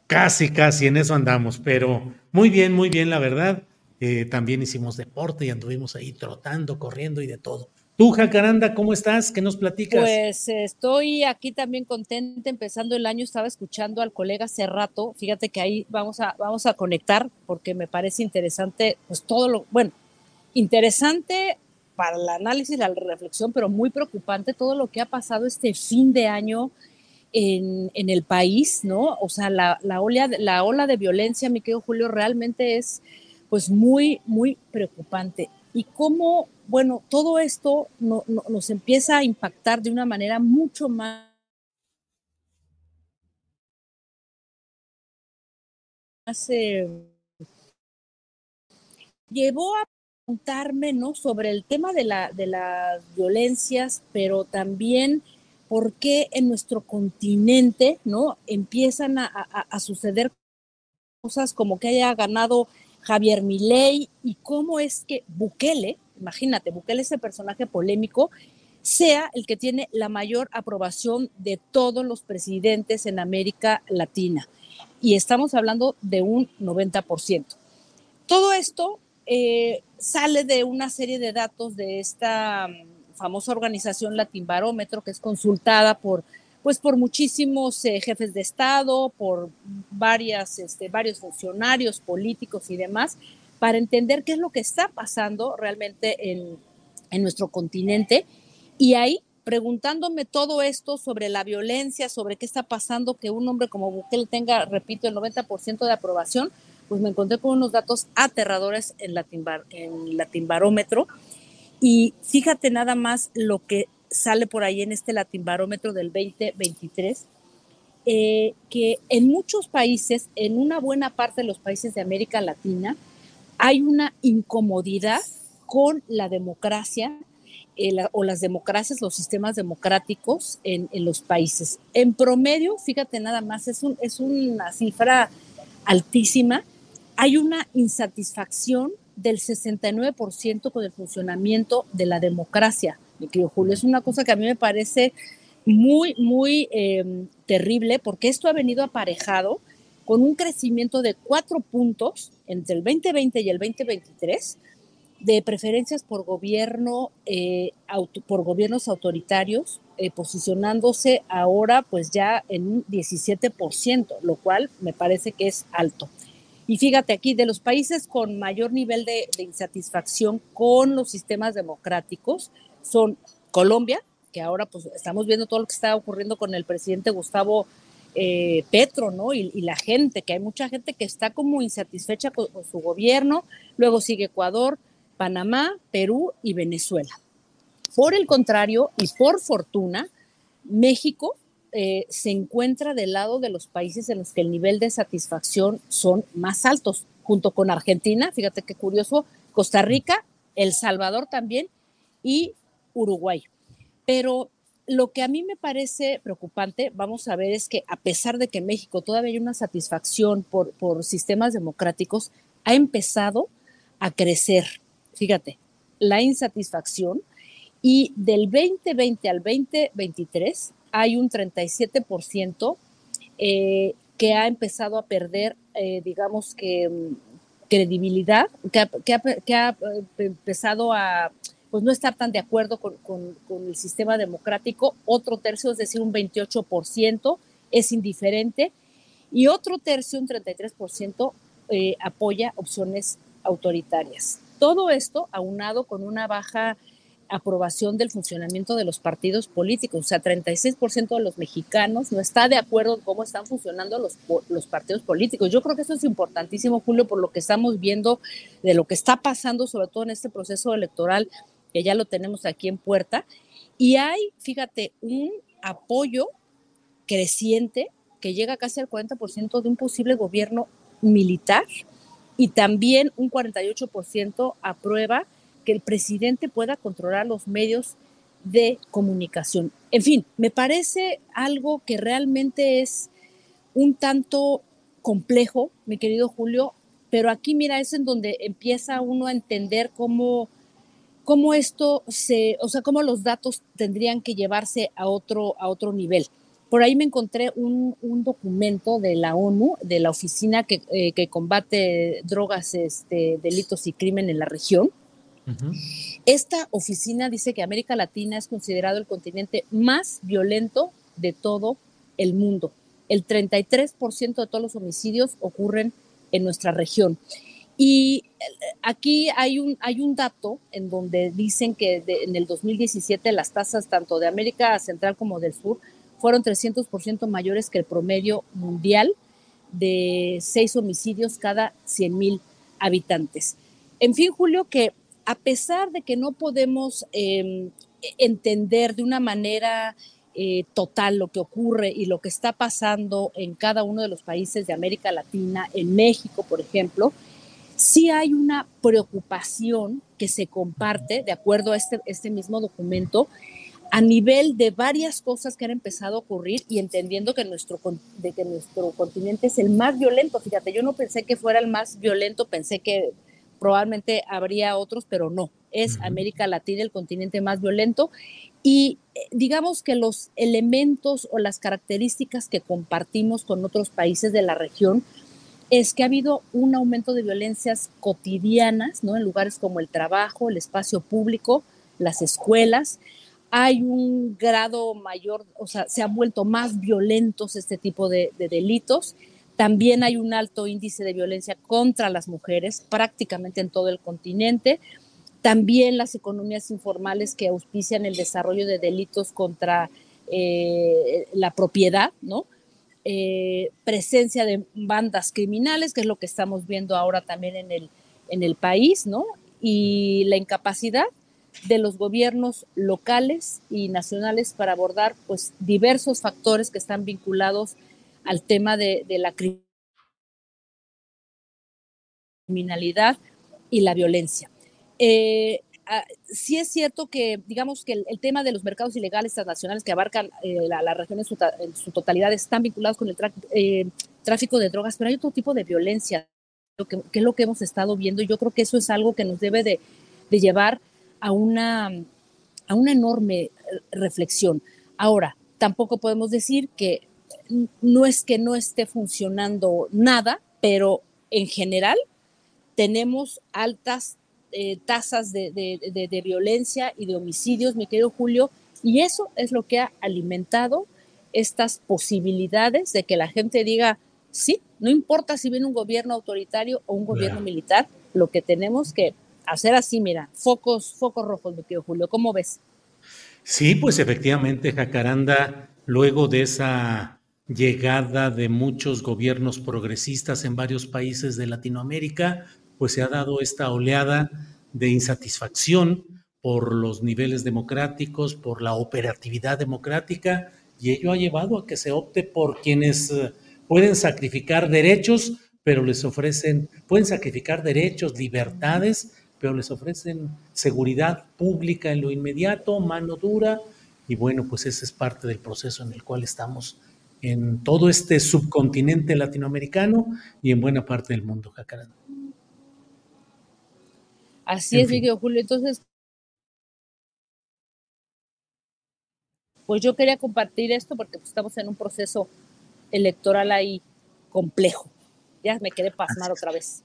Casi, casi en eso andamos, pero muy bien, muy bien, la verdad. Eh, también hicimos deporte y anduvimos ahí trotando, corriendo y de todo. Tú, Jacaranda, ¿cómo estás? ¿Qué nos platicas? Pues estoy aquí también contenta, empezando el año, estaba escuchando al colega hace rato, fíjate que ahí vamos a, vamos a conectar porque me parece interesante, pues todo lo, bueno, interesante para el análisis, la reflexión, pero muy preocupante todo lo que ha pasado este fin de año en, en el país, ¿no? O sea, la, la, ola, la ola de violencia, mi querido Julio, realmente es pues muy, muy preocupante. Y cómo, bueno, todo esto no, no, nos empieza a impactar de una manera mucho más eh, llevó a preguntarme ¿no? sobre el tema de, la, de las violencias, pero también por qué en nuestro continente ¿no? empiezan a, a suceder cosas como que haya ganado Javier Milei y cómo es que Bukele, imagínate, Bukele ese personaje polémico, sea el que tiene la mayor aprobación de todos los presidentes en América Latina. Y estamos hablando de un 90%. Todo esto eh, sale de una serie de datos de esta um, famosa organización Latinbarómetro, que es consultada por pues por muchísimos eh, jefes de Estado, por varias, este, varios funcionarios políticos y demás, para entender qué es lo que está pasando realmente en, en nuestro continente. Y ahí, preguntándome todo esto sobre la violencia, sobre qué está pasando, que un hombre como Bukele tenga, repito, el 90% de aprobación, pues me encontré con unos datos aterradores en Latinbar, en. Y fíjate nada más lo que sale por ahí en este latimbarómetro del 2023, eh, que en muchos países, en una buena parte de los países de América Latina, hay una incomodidad con la democracia eh, o las democracias, los sistemas democráticos en, los países. En promedio, fíjate nada más, es una cifra altísima, hay una insatisfacción del 69% con el funcionamiento de la democracia mi. Es una cosa que a mí me parece muy, muy eh, terrible porque esto ha venido aparejado con un crecimiento de cuatro puntos entre el 2020 y el 2023 de preferencias por gobierno, eh, auto, por gobiernos autoritarios, eh, posicionándose ahora pues ya en un 17%, lo cual me parece que es alto. Y fíjate aquí, de los países con mayor nivel de, de insatisfacción con los sistemas democráticos son Colombia, que ahora pues estamos viendo todo lo que está ocurriendo con el presidente Gustavo eh, Petro, ¿no? Y, la gente, que hay mucha gente que está como insatisfecha con, con, su gobierno. Luego sigue Ecuador, Panamá, Perú y Venezuela. Por el contrario, y por fortuna, México eh, se encuentra del lado de los países en los que el nivel de satisfacción son más altos, junto con Argentina, fíjate qué curioso, Costa Rica, El Salvador también y Uruguay. Pero lo que a mí me parece preocupante, vamos a ver, es que a pesar de que en México todavía hay una satisfacción por, por sistemas democráticos, ha empezado a crecer, fíjate, la insatisfacción y del 2020 al 2023 hay un 37% eh, que ha empezado a perder, eh, digamos que, mm, credibilidad, que que ha, eh, empezado a pues no estar tan de acuerdo con, con, el sistema democrático, otro tercio, es decir, un 28% es indiferente y otro tercio, un 33%, eh, apoya opciones autoritarias. Todo esto aunado con una baja aprobación del funcionamiento de los partidos políticos. O sea, 36% de los mexicanos no está de acuerdo en cómo están funcionando los, los partidos políticos. Yo creo que eso es importantísimo, Julio, por lo que estamos viendo de lo que está pasando, sobre todo en este proceso electoral, que ya lo tenemos aquí en puerta. Y hay, fíjate, un apoyo creciente que llega casi al 40% de un posible gobierno militar y también un 48% aprueba que el presidente pueda controlar los medios de comunicación. En fin, me parece algo que realmente es un tanto complejo, mi querido Julio, pero aquí mira, es en donde empieza uno a entender cómo, cómo esto se, o sea, cómo los datos tendrían que llevarse a otro, a otro nivel. Por ahí me encontré un, un documento de la ONU, de la oficina que, eh, que combate drogas, este, delitos y crimen en la región, esta oficina dice que América Latina es considerado el continente más violento de todo el mundo. El 33% de todos los homicidios ocurren en nuestra región. Y eh, aquí hay un, hay un dato en donde dicen que de, en el 2017 las tasas tanto de América Central como del Sur fueron 300% mayores que el promedio mundial de seis homicidios cada 100 mil habitantes. En fin, Julio, que a pesar de que no podemos eh, entender de una manera eh, total lo que ocurre y lo que está pasando en cada uno de los países de América Latina, en México, por ejemplo, sí hay una preocupación que se comparte, de acuerdo a este, este mismo documento, a nivel de varias cosas que han empezado a ocurrir y entendiendo que nuestro, de que nuestro continente es el más violento. Fíjate, yo no pensé que fuera el más violento, pensé que probablemente habría otros, pero no. Es América Latina el continente más violento y eh, digamos que los elementos o las características que compartimos con otros países de la región es que ha habido un aumento de violencias cotidianas, ¿no? En lugares como el trabajo, el espacio público, las escuelas. Hay un grado mayor, o sea, se han vuelto más violentos este tipo de, de delitos también hay un alto índice de violencia contra las mujeres prácticamente en todo el continente. También las economías informales que auspician el desarrollo de delitos contra eh, la propiedad, ¿no? Eh, presencia de bandas criminales, que es lo que estamos viendo ahora también en el, en el país, ¿no? Y la incapacidad de los gobiernos locales y nacionales para abordar pues diversos factores que están vinculados al tema de, la criminalidad y la violencia. Eh, sí es cierto que, digamos que el, tema de los mercados ilegales transnacionales que abarcan eh, la, región en su, en su, totalidad están vinculados con el eh, tráfico de drogas, pero hay otro tipo de violencia, que, es lo que hemos estado viendo, y yo creo que eso es algo que nos debe de, de llevar a una, a una enorme reflexión. Ahora, tampoco podemos decir que no es que no esté funcionando nada, pero en general tenemos altas eh, tasas de, de, de, violencia y de homicidios, mi querido Julio, y eso es lo que ha alimentado estas posibilidades de que la gente diga, sí, no importa si viene un gobierno autoritario o un gobierno militar, lo que tenemos que hacer así, mira, focos, focos rojos, mi querido Julio, ¿cómo ves? Sí, pues efectivamente, Jacaranda, luego de esa llegada de muchos gobiernos progresistas en varios países de Latinoamérica, pues se ha dado esta oleada de insatisfacción por los niveles democráticos, por la operatividad democrática, y ello ha llevado a que se opte por quienes eh, pueden sacrificar derechos, pero les ofrecen, pueden sacrificar derechos, libertades, pero les ofrecen seguridad pública en lo inmediato, mano dura, y bueno, pues ese es parte del proceso en el cual estamos en todo este subcontinente latinoamericano y en buena parte del mundo, Jacaranda. Así es, Miguel Julio. Entonces, pues yo quería compartir esto porque pues, estamos en un proceso electoral ahí complejo. Ya me quedé pasmar otra vez.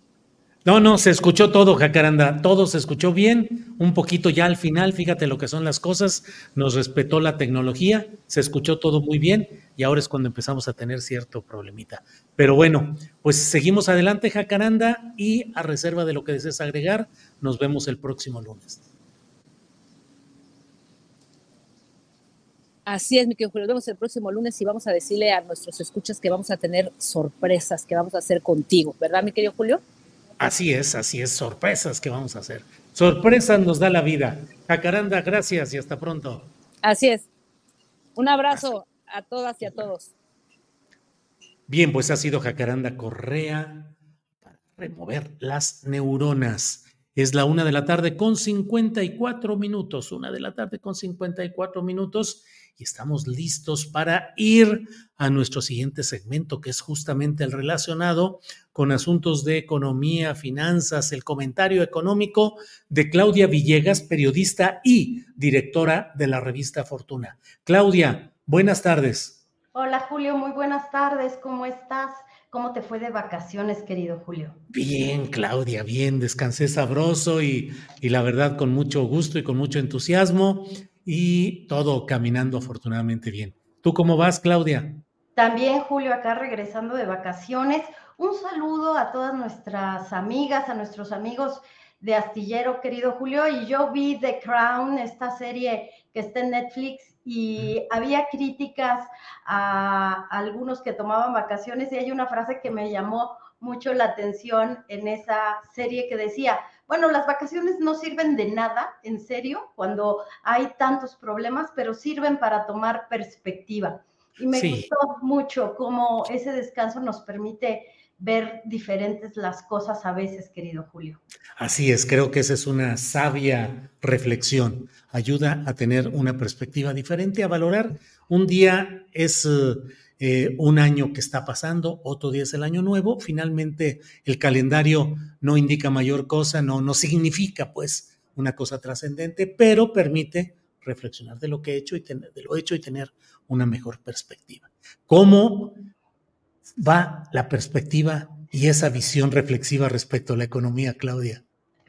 No, no, se escuchó todo, Jacaranda, todo se escuchó bien, un poquito ya al final, fíjate lo que son las cosas, nos respetó la tecnología, se escuchó todo muy bien y ahora es cuando empezamos a tener cierto problemita. Pero bueno, pues seguimos adelante, Jacaranda, y a reserva de lo que desees agregar, nos vemos el próximo lunes. Así es, mi querido Julio. Nos vemos el próximo lunes y vamos a decirle a nuestros escuchas que vamos a tener sorpresas que vamos a hacer contigo, ¿verdad, mi querido Julio? Así es, así es, sorpresas que vamos a hacer. Sorpresas nos da la vida. Jacaranda, gracias y hasta pronto. Así es. Un abrazo a todas y a todos. Bien, pues ha sido Jacaranda Correa para remover las neuronas. Es la una de la tarde con 54 minutos, una de la tarde con 54 minutos y estamos listos para ir a nuestro siguiente segmento, que es justamente el relacionado con asuntos de economía, finanzas, el comentario económico de Claudia Villegas, periodista y directora de la revista Fortuna. Claudia, buenas tardes. Hola Julio, muy buenas tardes, ¿cómo estás? ¿Cómo te fue de vacaciones, querido Julio? Bien, Claudia, bien, descansé sabroso y, y la verdad con mucho gusto y con mucho entusiasmo y todo caminando afortunadamente bien. ¿Tú cómo vas, Claudia? También, Julio, acá regresando de vacaciones. Un saludo a todas nuestras amigas, a nuestros amigos de Astillero, querido Julio. Y yo vi The Crown, esta serie que está en Netflix, y había críticas a algunos que tomaban vacaciones y hay una frase que me llamó mucho la atención en esa serie que decía, bueno, las vacaciones no sirven de nada, en serio, cuando hay tantos problemas, pero sirven para tomar perspectiva. Y me gustó mucho cómo ese descanso nos permite ver diferentes las cosas a veces, querido Julio. Así es, creo que esa es una sabia reflexión. Ayuda a tener una perspectiva diferente, a valorar. Un día es... Eh, un año que está pasando, otro día es el año nuevo. Finalmente, el calendario no indica mayor cosa, no, no significa pues una cosa trascendente, pero permite reflexionar de lo que he hecho y tener, de lo hecho y tener una mejor perspectiva. ¿Cómo va la perspectiva y esa visión reflexiva respecto a la economía, Claudia?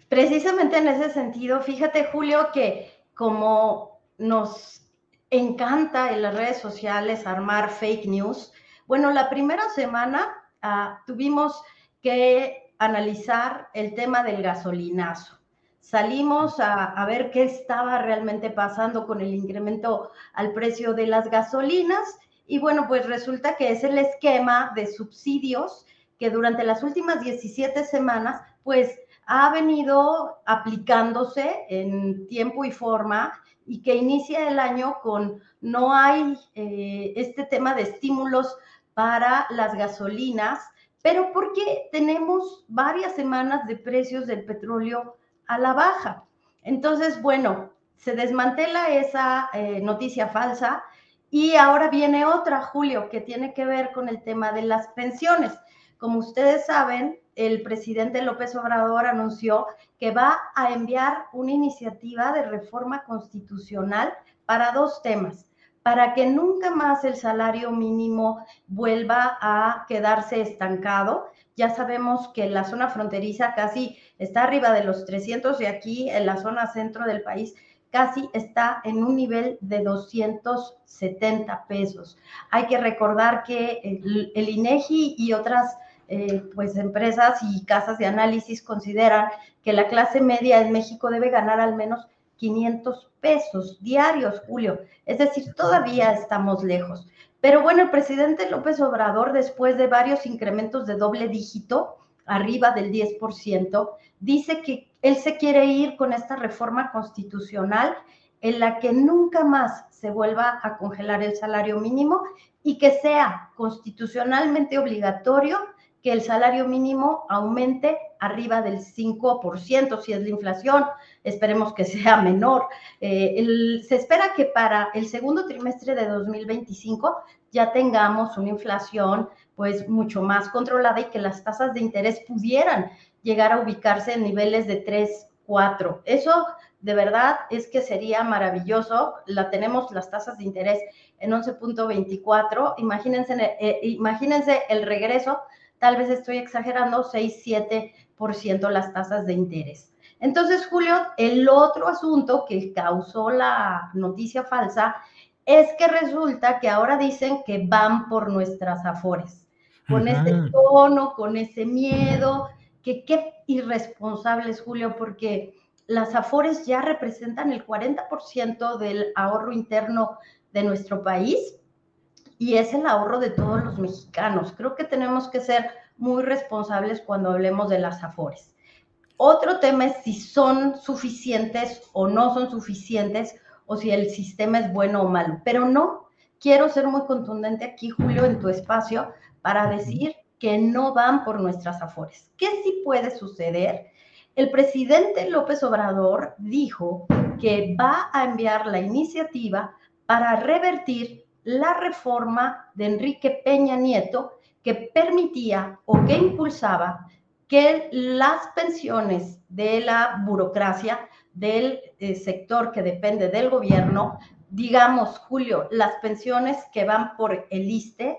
Precisamente en ese sentido, fíjate, Julio, que como nos encanta en las redes sociales armar fake news. Bueno, la primera semana ah, tuvimos que analizar el tema del gasolinazo. Salimos a, a, ver qué estaba realmente pasando con el incremento al precio de las gasolinas y bueno, pues resulta que es el esquema de subsidios que durante las últimas 17 semanas pues ha venido aplicándose en tiempo y forma y que inicia el año con no hay eh, este tema de estímulos para las gasolinas, pero porque tenemos varias semanas de precios del petróleo a la baja. Entonces, bueno, se desmantela esa eh, noticia falsa y ahora viene otra, Julio, que tiene que ver con el tema de las pensiones. Como ustedes saben, el presidente López Obrador anunció que va a enviar una iniciativa de reforma constitucional para dos temas, para que nunca más el salario mínimo vuelva a quedarse estancado. Ya sabemos que la zona fronteriza casi está arriba de los 300 y aquí en la zona centro del país casi está en un nivel de 270 pesos. Hay que recordar que el, INEGI y otras eh, pues empresas y casas de análisis consideran que la clase media en México debe ganar al menos 500 pesos diarios, Julio. Es decir, todavía estamos lejos. Pero bueno, el presidente López Obrador, después de varios incrementos de doble dígito, arriba del 10%, dice que él se quiere ir con esta reforma constitucional en la que nunca más se vuelva a congelar el salario mínimo y que sea constitucionalmente obligatorio que el salario mínimo aumente arriba del 5%, si es la inflación, esperemos que sea menor. Eh, se espera que para el segundo trimestre de 2025 ya tengamos una inflación pues mucho más controlada y que las tasas de interés pudieran llegar a ubicarse en niveles de 3, 4. Eso de verdad es que sería maravilloso. La tenemos las tasas de interés en 11.24. Imagínense, eh, imagínense el regreso tal vez estoy exagerando, 6-7% las tasas de interés. Entonces, Julio, el otro asunto que causó la noticia falsa es que resulta que ahora dicen que van por nuestras afores, con ese tono, con ese miedo, que qué irresponsables, Julio, porque las afores ya representan el 40% del ahorro interno de nuestro país y es el ahorro de todos los mexicanos. Creo que tenemos que ser muy responsables cuando hablemos de las afores. Otro tema es si son suficientes o no son suficientes o si el sistema es bueno o malo. Pero no, quiero ser muy contundente aquí, Julio, en tu espacio, para decir que no van por nuestras afores. ¿Qué sí puede suceder? El presidente López Obrador dijo que va a enviar la iniciativa para revertir la reforma de Enrique Peña Nieto que permitía o que impulsaba que las pensiones de la burocracia del eh, sector que depende del gobierno, digamos, Julio, las pensiones que van por el ISTE,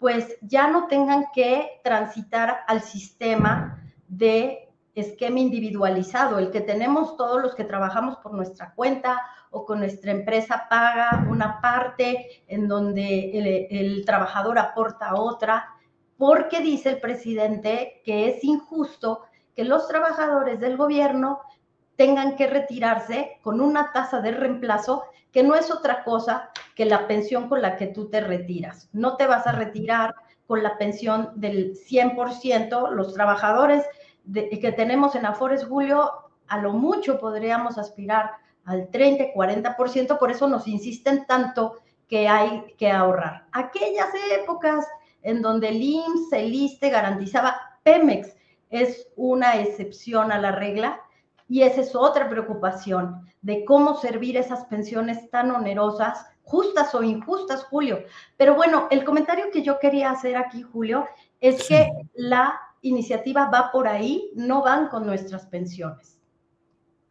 pues ya no tengan que transitar al sistema de esquema individualizado, el que tenemos todos los que trabajamos por nuestra cuenta o con nuestra empresa paga una parte en donde el, trabajador aporta otra, porque dice el presidente que es injusto que los trabajadores del gobierno tengan que retirarse con una tasa de reemplazo que no es otra cosa que la pensión con la que tú te retiras. No te vas a retirar con la pensión del 100%. Los trabajadores que tenemos en Afores Julio, a lo mucho podríamos aspirar al 30, 40%, por eso nos insisten tanto que hay que ahorrar. Aquellas épocas en donde el IMSS, el ISTE garantizaba Pemex, es una excepción a la regla y esa es otra preocupación de cómo servir esas pensiones tan onerosas, justas o injustas, Julio. Pero bueno, el comentario que yo quería hacer aquí, Julio, es que la iniciativa va por ahí, no van con nuestras pensiones.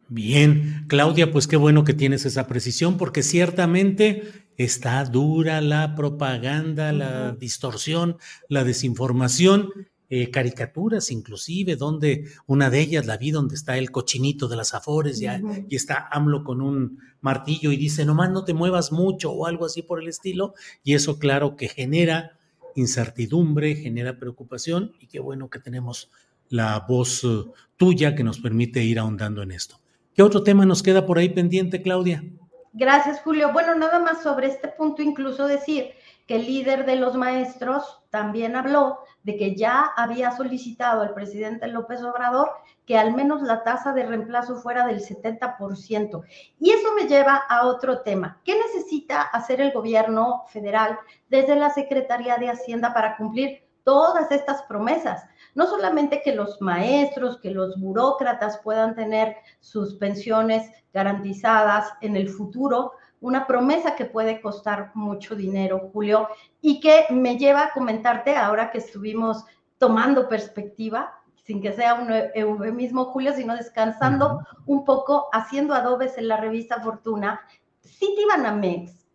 Bien, Claudia, pues qué bueno que tienes esa precisión, porque ciertamente está dura la propaganda, la distorsión, la desinformación, eh, caricaturas inclusive, donde una de ellas la vi donde está el cochinito de las afores ya, y está AMLO con un martillo y dice, nomás no te muevas mucho o algo así por el estilo, y eso claro que genera incertidumbre, genera preocupación y qué bueno que tenemos la voz eh, tuya que nos permite ir ahondando en esto. ¿Qué otro tema nos queda por ahí pendiente, Claudia? Gracias, Julio. Bueno, nada más sobre este punto, incluso decir que el líder de los maestros también habló de que ya había solicitado al presidente López Obrador que al menos la tasa de reemplazo fuera del 70%. Y eso me lleva a otro tema. ¿Qué necesita hacer el gobierno federal desde la Secretaría de Hacienda para cumplir todas estas promesas? no solamente que los maestros, que los burócratas puedan tener sus pensiones garantizadas en el futuro, una promesa que puede costar mucho dinero, Julio, y que me lleva a comentarte ahora que estuvimos tomando perspectiva, sin que sea un eufemismo, Julio, sino descansando un poco, haciendo adobes en la revista Fortuna, Citibanamex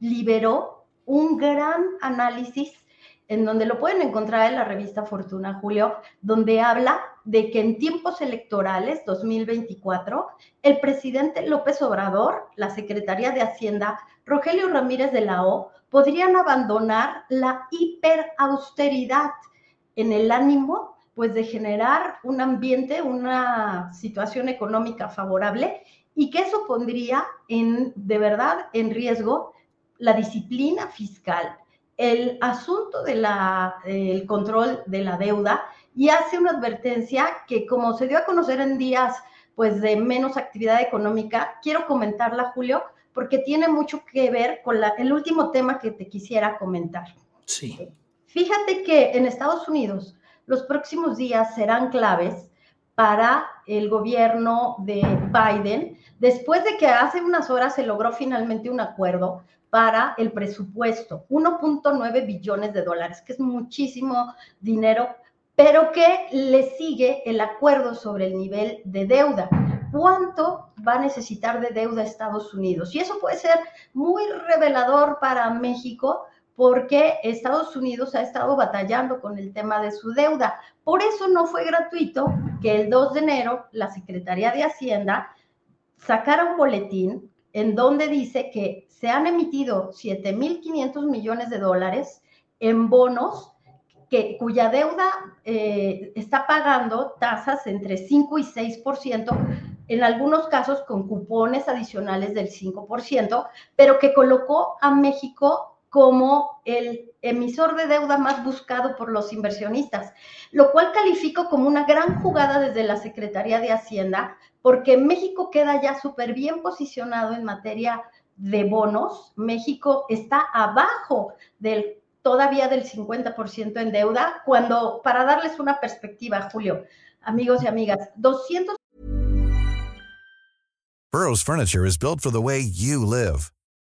liberó un gran análisis en donde lo pueden encontrar en la revista Fortuna, Julio, donde habla de que en tiempos electorales 2024, el presidente López Obrador, la Secretaría de Hacienda, Rogelio Ramírez de la O, podrían abandonar la hiperausteridad en el ánimo pues de generar un ambiente, una situación económica favorable y que eso pondría en de verdad en riesgo la disciplina fiscal, el asunto del control de la deuda y hace una advertencia que como se dio a conocer en días pues de menos actividad económica, quiero comentarla, Julio, porque tiene mucho que ver con el último tema que te quisiera comentar. Sí. Fíjate que en Estados Unidos los próximos días serán claves para el gobierno de Biden, después de que hace unas horas se logró finalmente un acuerdo para el presupuesto, 1.9 billones de dólares, que es muchísimo dinero, pero que le sigue el acuerdo sobre el nivel de deuda. ¿Cuánto va a necesitar de deuda Estados Unidos? Y eso puede ser muy revelador para México porque Estados Unidos ha estado batallando con el tema de su deuda. Por eso no fue gratuito que el 2 de enero la Secretaría de Hacienda sacara un boletín en donde dice que se han emitido 7.500 millones de dólares en bonos que, cuya deuda eh, está pagando tasas entre 5 y 6%, en algunos casos con cupones adicionales del 5%, pero que colocó a México como el emisor de deuda más buscado por los inversionistas, lo cual califico como una gran jugada desde la Secretaría de Hacienda, porque México queda ya súper bien posicionado en materia de bonos. México está abajo del todavía del 50% en deuda, cuando, para darles una perspectiva, Julio, amigos y amigas, 200... Burroughs Furniture is built for the way you live.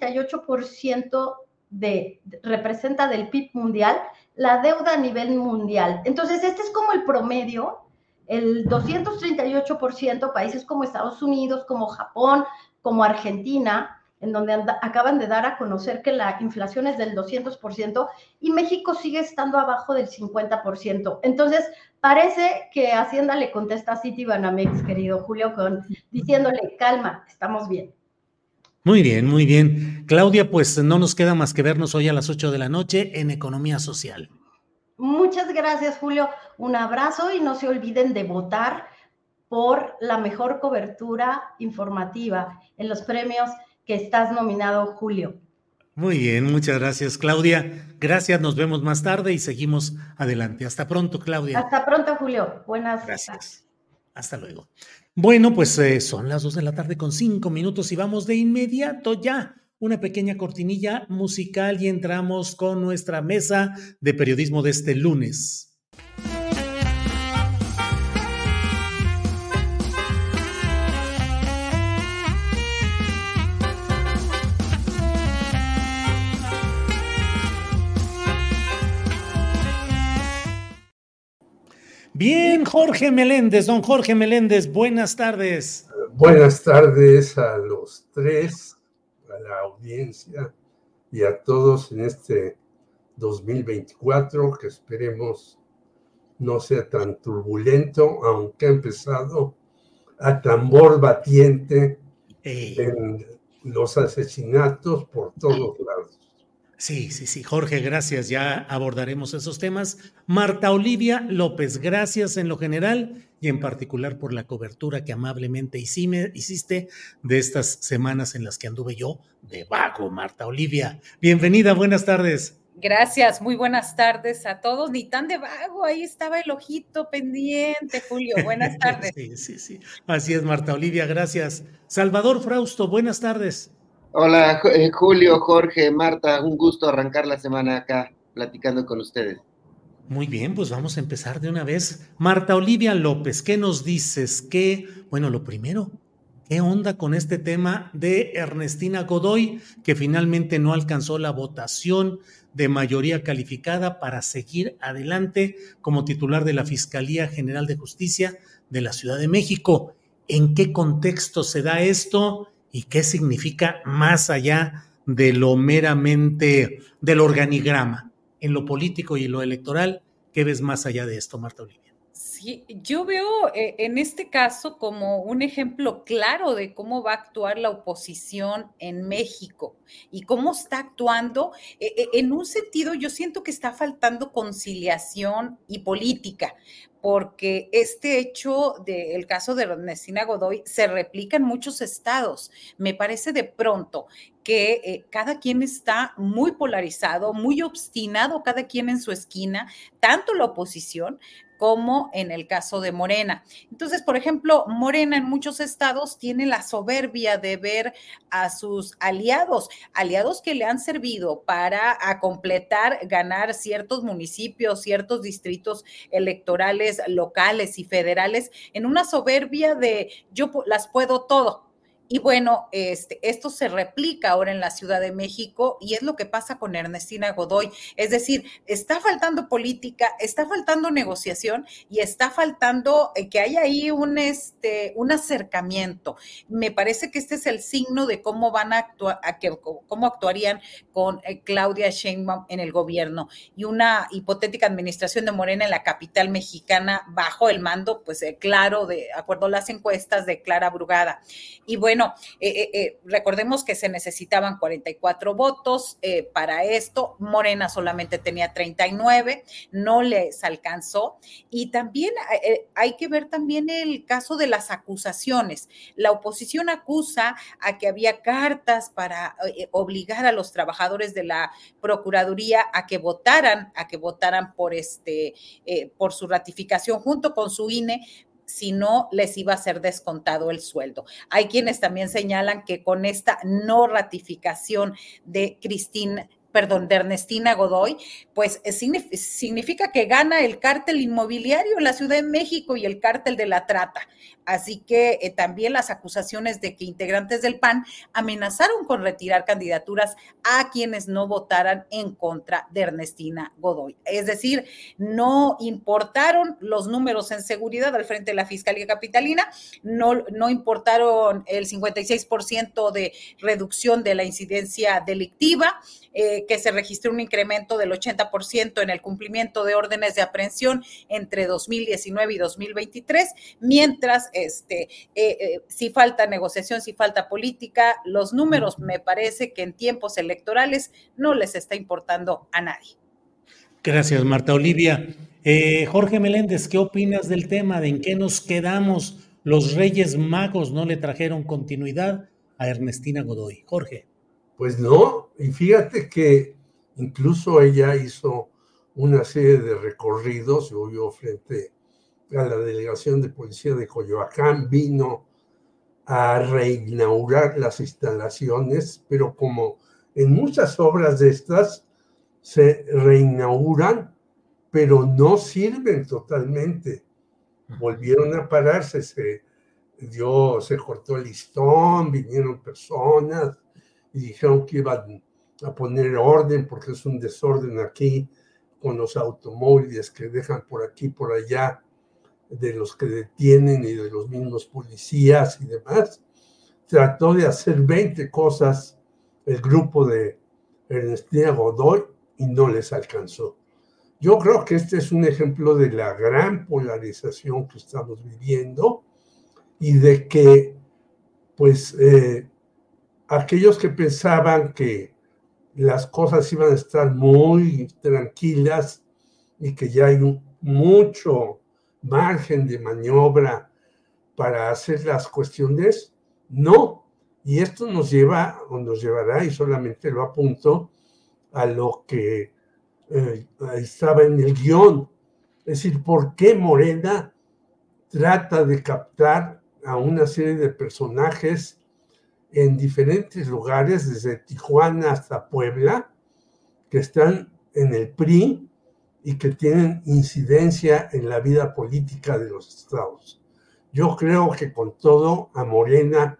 38% de, representa del PIB mundial la deuda a nivel mundial. Entonces, este es como el promedio, el 238%, países como Estados Unidos, como Japón, como Argentina, en donde acaban de dar a conocer que la inflación es del 200% y México sigue estando abajo del 50%. Entonces, parece que Hacienda le contesta a Citibanamex, querido Julio, con, diciéndole, calma, estamos bien. Muy bien, muy bien. Claudia, pues no nos queda más que vernos hoy a las 8 de la noche en Economía Social. Muchas gracias, Julio. Un abrazo y no se olviden de votar por la mejor cobertura informativa en los premios que estás nominado, Julio. Muy bien, muchas gracias, Claudia. Gracias, nos vemos más tarde y seguimos adelante. Hasta pronto, Claudia. Hasta pronto, Julio. Buenas gracias. Hasta luego. Bueno, pues eh, son las dos de la tarde con cinco minutos y vamos de inmediato ya. Una pequeña cortinilla musical y entramos con nuestra mesa de periodismo de este lunes. Bien, Jorge Meléndez, don Jorge Meléndez, buenas tardes. Buenas tardes a los tres, a la audiencia y a todos en este 2024 que esperemos no sea tan turbulento, aunque ha empezado a tambor batiente en los asesinatos por todos lados. Sí, sí, sí, Jorge, gracias. Ya abordaremos esos temas. Marta Olivia López, gracias en lo general y en particular por la cobertura que amablemente hiciste de estas semanas en las que anduve yo de vago, Marta Olivia. Bienvenida, buenas tardes. Gracias, muy buenas tardes a todos. Ni tan de vago, ahí estaba el ojito pendiente, Julio. Buenas *laughs* tardes. sí, sí, sí. Así es, Marta Olivia, gracias. Salvador Frausto, buenas tardes. Hola, eh, Julio, Jorge, Marta, un gusto arrancar la semana acá platicando con ustedes. Muy bien, pues vamos a empezar de una vez. Marta Olivia López, ¿qué nos dices? ¿Qué, bueno, lo primero, ¿qué onda con este tema de Ernestina Godoy, que finalmente no alcanzó la votación de mayoría calificada para seguir adelante como titular de la Fiscalía General de Justicia de la Ciudad de México? ¿En qué contexto se da esto? Y qué significa más allá de lo meramente del organigrama, en lo político y lo electoral, ¿qué ves más allá de esto, Marta Olivia? Sí, yo veo eh, en este caso como un ejemplo claro de cómo va a actuar la oposición en México y cómo está actuando. Eh, eh, en un sentido, yo siento que está faltando conciliación y política, porque este hecho del caso de Ernestina Godoy se replica en muchos estados. Me parece de pronto que eh, cada quien está muy polarizado, muy obstinado, cada quien en su esquina, tanto la oposición como en el caso de Morena. Entonces, por ejemplo, Morena en muchos estados tiene la soberbia de ver a sus aliados, aliados que le han servido para completar, ganar ciertos municipios, ciertos distritos electorales locales y federales, en una soberbia de yo las puedo todo y bueno, este, esto se replica ahora en la Ciudad de México y es lo que pasa con Ernestina Godoy. Es decir, está faltando política, está faltando negociación y está faltando eh, que haya ahí un, este, un acercamiento. Me parece que este es el signo de cómo van a actuar, a que, cómo actuarían con eh, Claudia Sheinbaum en el gobierno y una hipotética administración de Morena en la capital mexicana bajo el mando, pues eh, claro, de acuerdo a las encuestas de Clara Brugada. Y bueno, bueno, eh, eh, eh, recordemos que se necesitaban 44 votos para esto, Morena solamente tenía 39, no les alcanzó. Y también hay que ver también el caso de las acusaciones. La oposición acusa a que había cartas para obligar a los trabajadores de la Procuraduría a que votaran, a que votaran por este, por su ratificación junto con su INE, si no les iba a ser descontado el sueldo. Hay quienes también señalan que con esta no ratificación de Cristina perdón, de Ernestina Godoy, pues eh, significa que gana el cártel inmobiliario en la Ciudad de México y el cártel de la trata. Así que eh, también las acusaciones de que integrantes del PAN amenazaron con retirar candidaturas a quienes no votaran en contra de Ernestina Godoy. Es decir, no importaron los números en seguridad al frente de la Fiscalía Capitalina, no, no importaron el 56% de reducción de la incidencia delictiva, eh, que se registró un incremento del 80% en el cumplimiento de órdenes de aprehensión entre 2019 y 2023, mientras este, eh, eh, si falta negociación, si falta política, los números me parece que en tiempos electorales no les está importando a nadie. Gracias, Marta Olivia. Eh, Jorge Meléndez, ¿qué opinas del tema? ¿De en qué nos quedamos? Los Reyes Magos no le trajeron continuidad a Ernestina Godoy. Jorge. Pues no, y fíjate que incluso ella hizo una serie de recorridos, yo frente a la delegación de policía de Coyoacán, vino a reinaugurar las instalaciones, pero como en muchas obras de estas se reinauguran, pero no sirven totalmente. Volvieron a pararse, se dio, se cortó el listón, vinieron personas y dijeron que iban a poner orden porque es un desorden aquí con los automóviles que dejan por aquí, por allá de los que detienen y de los mismos policías y demás. Trató de hacer 20 cosas el grupo de Ernestina Godoy y no les alcanzó. Yo creo que este es un ejemplo de la gran polarización que estamos viviendo y de que, pues, eh, aquellos que pensaban que las cosas iban a estar muy tranquilas y que ya hay mucho margen de maniobra para hacer las cuestiones. No, y esto nos lleva o nos llevará, y solamente lo apunto, a lo que eh, estaba en el guion. Es decir, ¿por qué Morena trata de captar a una serie de personajes en diferentes lugares, desde Tijuana hasta Puebla, que están en el PRI y que tienen incidencia en la vida política de los estados. Yo creo que con todo a Morena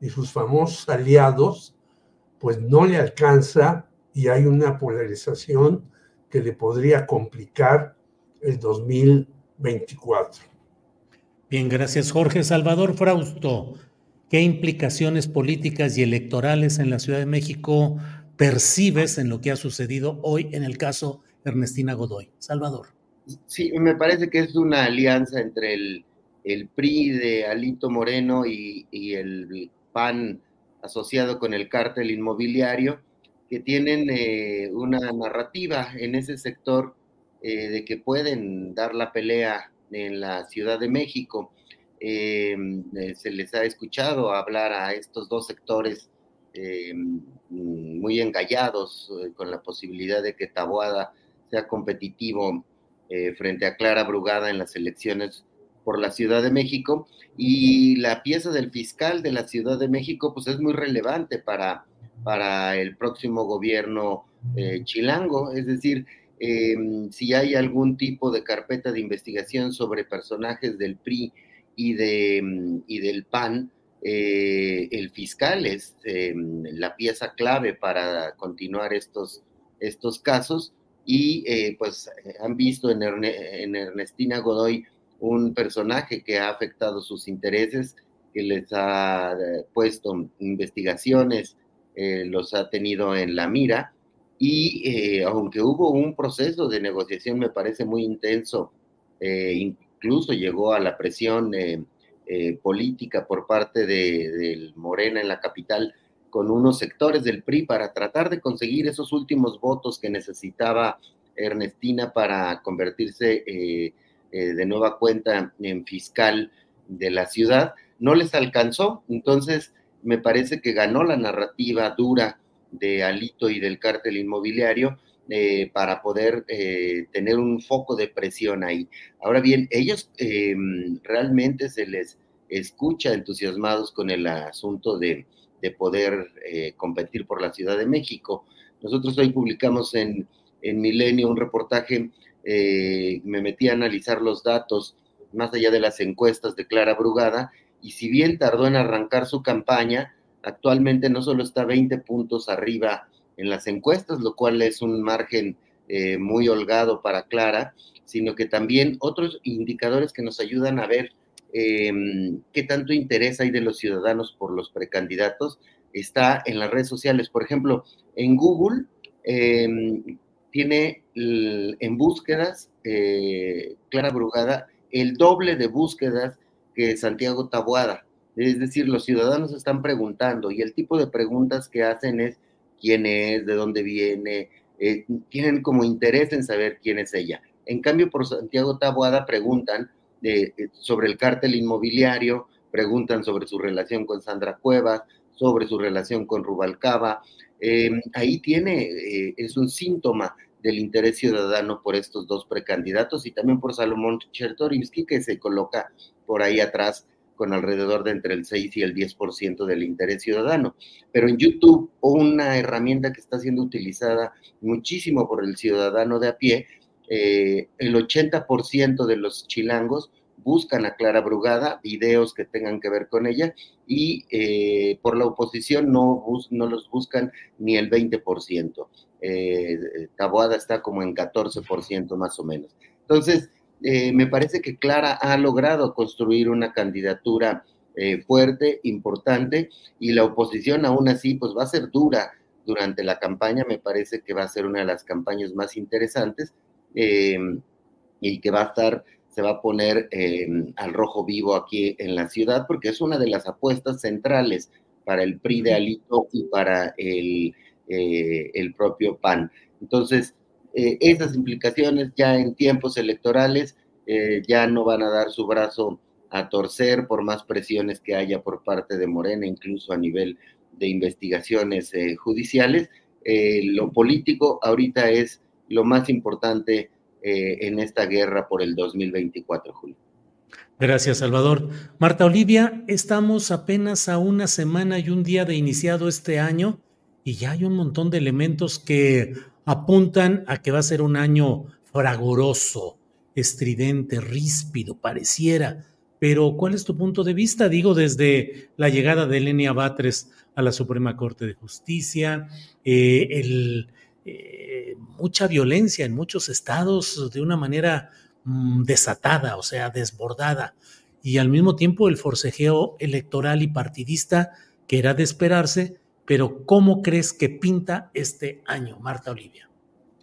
y sus famosos aliados, pues no le alcanza y hay una polarización que le podría complicar el 2024. Bien, gracias Jorge. Salvador Frausto, ¿qué implicaciones políticas y electorales en la Ciudad de México percibes en lo que ha sucedido hoy en el caso Ernestina Godoy? Salvador. Sí, me parece que es una alianza entre el, PRI de Alito Moreno y, y el PAN asociado con el cártel inmobiliario, que tienen eh, una narrativa en ese sector eh, de que pueden dar la pelea en la Ciudad de México. Eh, se les ha escuchado hablar a estos dos sectores muy engallados con la posibilidad de que Taboada sea competitivo frente a Clara Brugada en las elecciones por la Ciudad de México. Y la pieza del fiscal de la Ciudad de México pues es muy relevante para, para el próximo gobierno eh, chilango, es decir, si hay algún tipo de carpeta de investigación sobre personajes del PRI y, de, y del PAN, eh, el fiscal es em, la pieza clave para continuar estos, estos casos. Y eh, pues han visto en, en Ernestina Godoy un personaje que ha afectado sus intereses, que les ha eh, puesto investigaciones, eh, los ha tenido en la mira. Y eh, aunque hubo un proceso de negociación me parece muy intenso, incluso llegó a la presión política por parte de, Morena en la capital con unos sectores del PRI para tratar de conseguir esos últimos votos que necesitaba Ernestina para convertirse eh, de nueva cuenta en fiscal de la ciudad, no les alcanzó. Entonces, me parece que ganó la narrativa dura de Alito y del cártel inmobiliario eh, para poder eh, tener un foco de presión ahí. Ahora bien, ellos realmente se les escucha entusiasmados con el asunto de, de poder competir por la Ciudad de México. Nosotros hoy publicamos en, en Milenio un reportaje eh, me metí a analizar los datos más allá de las encuestas de Clara Brugada, y si bien tardó en arrancar su campaña, actualmente no solo está 20 puntos arriba en las encuestas, lo cual es un margen eh, muy holgado para Clara, sino que también otros indicadores que nos ayudan a ver em, qué tanto interés hay de los ciudadanos por los precandidatos está en las redes sociales. Por ejemplo, en Google, em, tiene en búsquedas, eh, Clara Brugada, el doble de búsquedas que Santiago Tabuada. Es decir, los ciudadanos están preguntando y el tipo de preguntas que hacen es quién es, de dónde viene, eh, tienen como interés en saber quién es ella. En cambio, por Santiago Tabuada preguntan eh, sobre el cártel inmobiliario, preguntan sobre su relación con Sandra Cuevas, sobre su relación con Rubalcaba, Em, ahí tiene, eh, es un síntoma del interés ciudadano por estos dos precandidatos y también por Salomón Chertorivsky, que se coloca por ahí atrás con alrededor de entre el 6 y el 10% del interés ciudadano. Pero en YouTube, una herramienta que está siendo utilizada muchísimo por el ciudadano de a pie, eh, el 80% de los chilangos buscan a Clara Brugada, videos que tengan que ver con ella, y eh, por la oposición no, no los buscan ni el 20%. Eh, Taboada está como en 14% más o menos. Entonces, eh, me parece que Clara ha logrado construir una candidatura eh, fuerte, importante, y la oposición aún así, pues va a ser dura durante la campaña, me parece que va a ser una de las campañas más interesantes y que va a estar se va a poner em, al rojo vivo aquí en la ciudad, porque es una de las apuestas centrales para el PRI de Alito y para el eh, el propio PAN. Entonces, eh, esas implicaciones ya en tiempos electorales ya no van a dar su brazo a torcer por más presiones que haya por parte de Morena, incluso a nivel de investigaciones judiciales. lo político ahorita es lo más importante en esta guerra por el 2024, Julio. Gracias, Salvador. Marta Olivia, estamos apenas a una semana y un día de iniciado este año y ya hay un montón de elementos que apuntan a que va a ser un año fragoroso, estridente, ríspido, pareciera. Pero, ¿cuál es tu punto de vista? Digo, desde la llegada de Elenia Batres a la Suprema Corte de Justicia, eh, eh, mucha violencia en muchos estados de una manera Mm, desatada, o sea, desbordada, y al mismo tiempo el forcejeo electoral y partidista que era de esperarse, pero ¿cómo crees que pinta este año, Marta Olivia?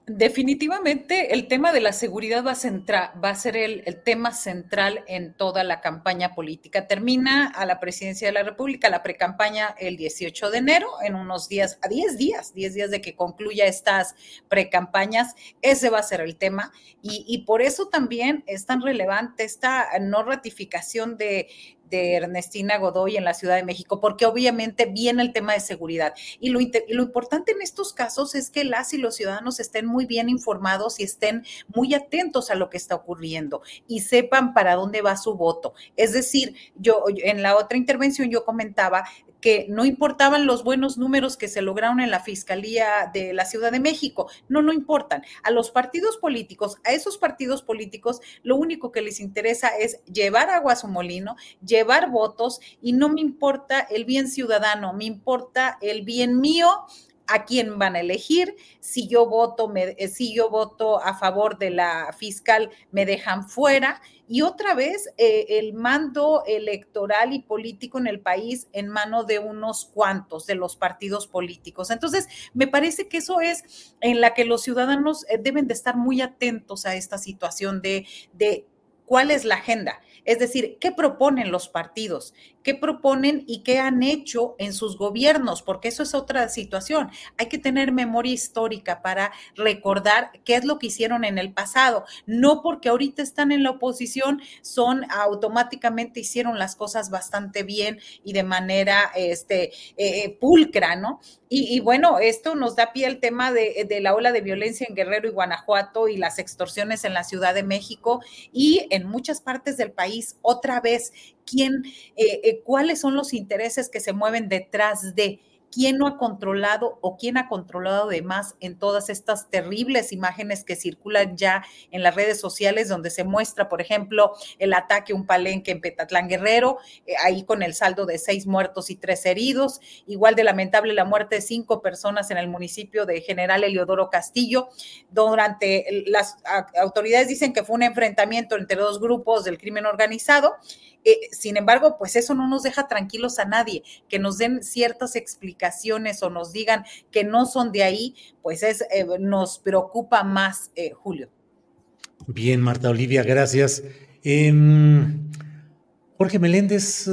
Definitivamente el tema de la seguridad va a, ser el, tema central en toda la campaña política. Termina a la presidencia de la República la precampaña el 18 de enero, en unos días, a 10 días, 10 días de que concluya estas precampañas. Ese va a ser el tema y por eso también es tan relevante esta no ratificación de de Ernestina Godoy en la Ciudad de México, porque obviamente viene el tema de seguridad. Y lo, lo, importante en estos casos es que las y los ciudadanos estén muy bien informados y estén muy atentos a lo que está ocurriendo y sepan para dónde va su voto. Es decir, yo en la otra intervención yo comentaba que no importaban los buenos números que se lograron en la Fiscalía de la Ciudad de México. No, no importan. A los partidos políticos, a esos partidos políticos, lo único que les interesa es llevar agua a su molino, votos y no me importa el bien ciudadano, me importa el bien mío a quién van a elegir. Si yo voto, me, eh, si yo voto a favor de la fiscal, me dejan fuera. Y otra vez, eh, el mando electoral y político en el país en mano de unos cuantos de los partidos políticos. Entonces, me parece que eso es en la que los ciudadanos eh, deben de estar muy atentos a esta situación de, de cuál es la agenda. Es decir, ¿qué proponen los partidos? ¿Qué proponen y qué han hecho en sus gobiernos? Porque eso es otra situación. Hay que tener memoria histórica para recordar qué es lo que hicieron en el pasado. No porque ahorita están en la oposición, son automáticamente hicieron las cosas bastante bien y de manera este, eh, pulcra, ¿no? Y, bueno, esto nos da pie al tema de, la ola de violencia en Guerrero y Guanajuato y las extorsiones en la Ciudad de México y en muchas partes del país. Otra vez, ¿quién, eh, eh, cuáles son los intereses que se mueven detrás de? Quién no ha controlado o quién ha controlado de más en todas estas terribles imágenes que circulan ya en las redes sociales, donde se muestra, por ejemplo, el ataque a un palenque en Petatlán Guerrero, eh, ahí con el saldo de seis muertos y tres heridos. Igual de lamentable la muerte de cinco personas en el municipio de General Eliodoro Castillo. Durante las autoridades dicen que fue un enfrentamiento entre dos grupos del crimen organizado eh, sin embargo, pues eso no nos deja tranquilos a nadie, que nos den ciertas explicaciones o nos digan que no son de ahí, pues es, eh, nos preocupa más, eh, Julio. Bien, Marta Olivia, gracias. Em, Jorge Meléndez,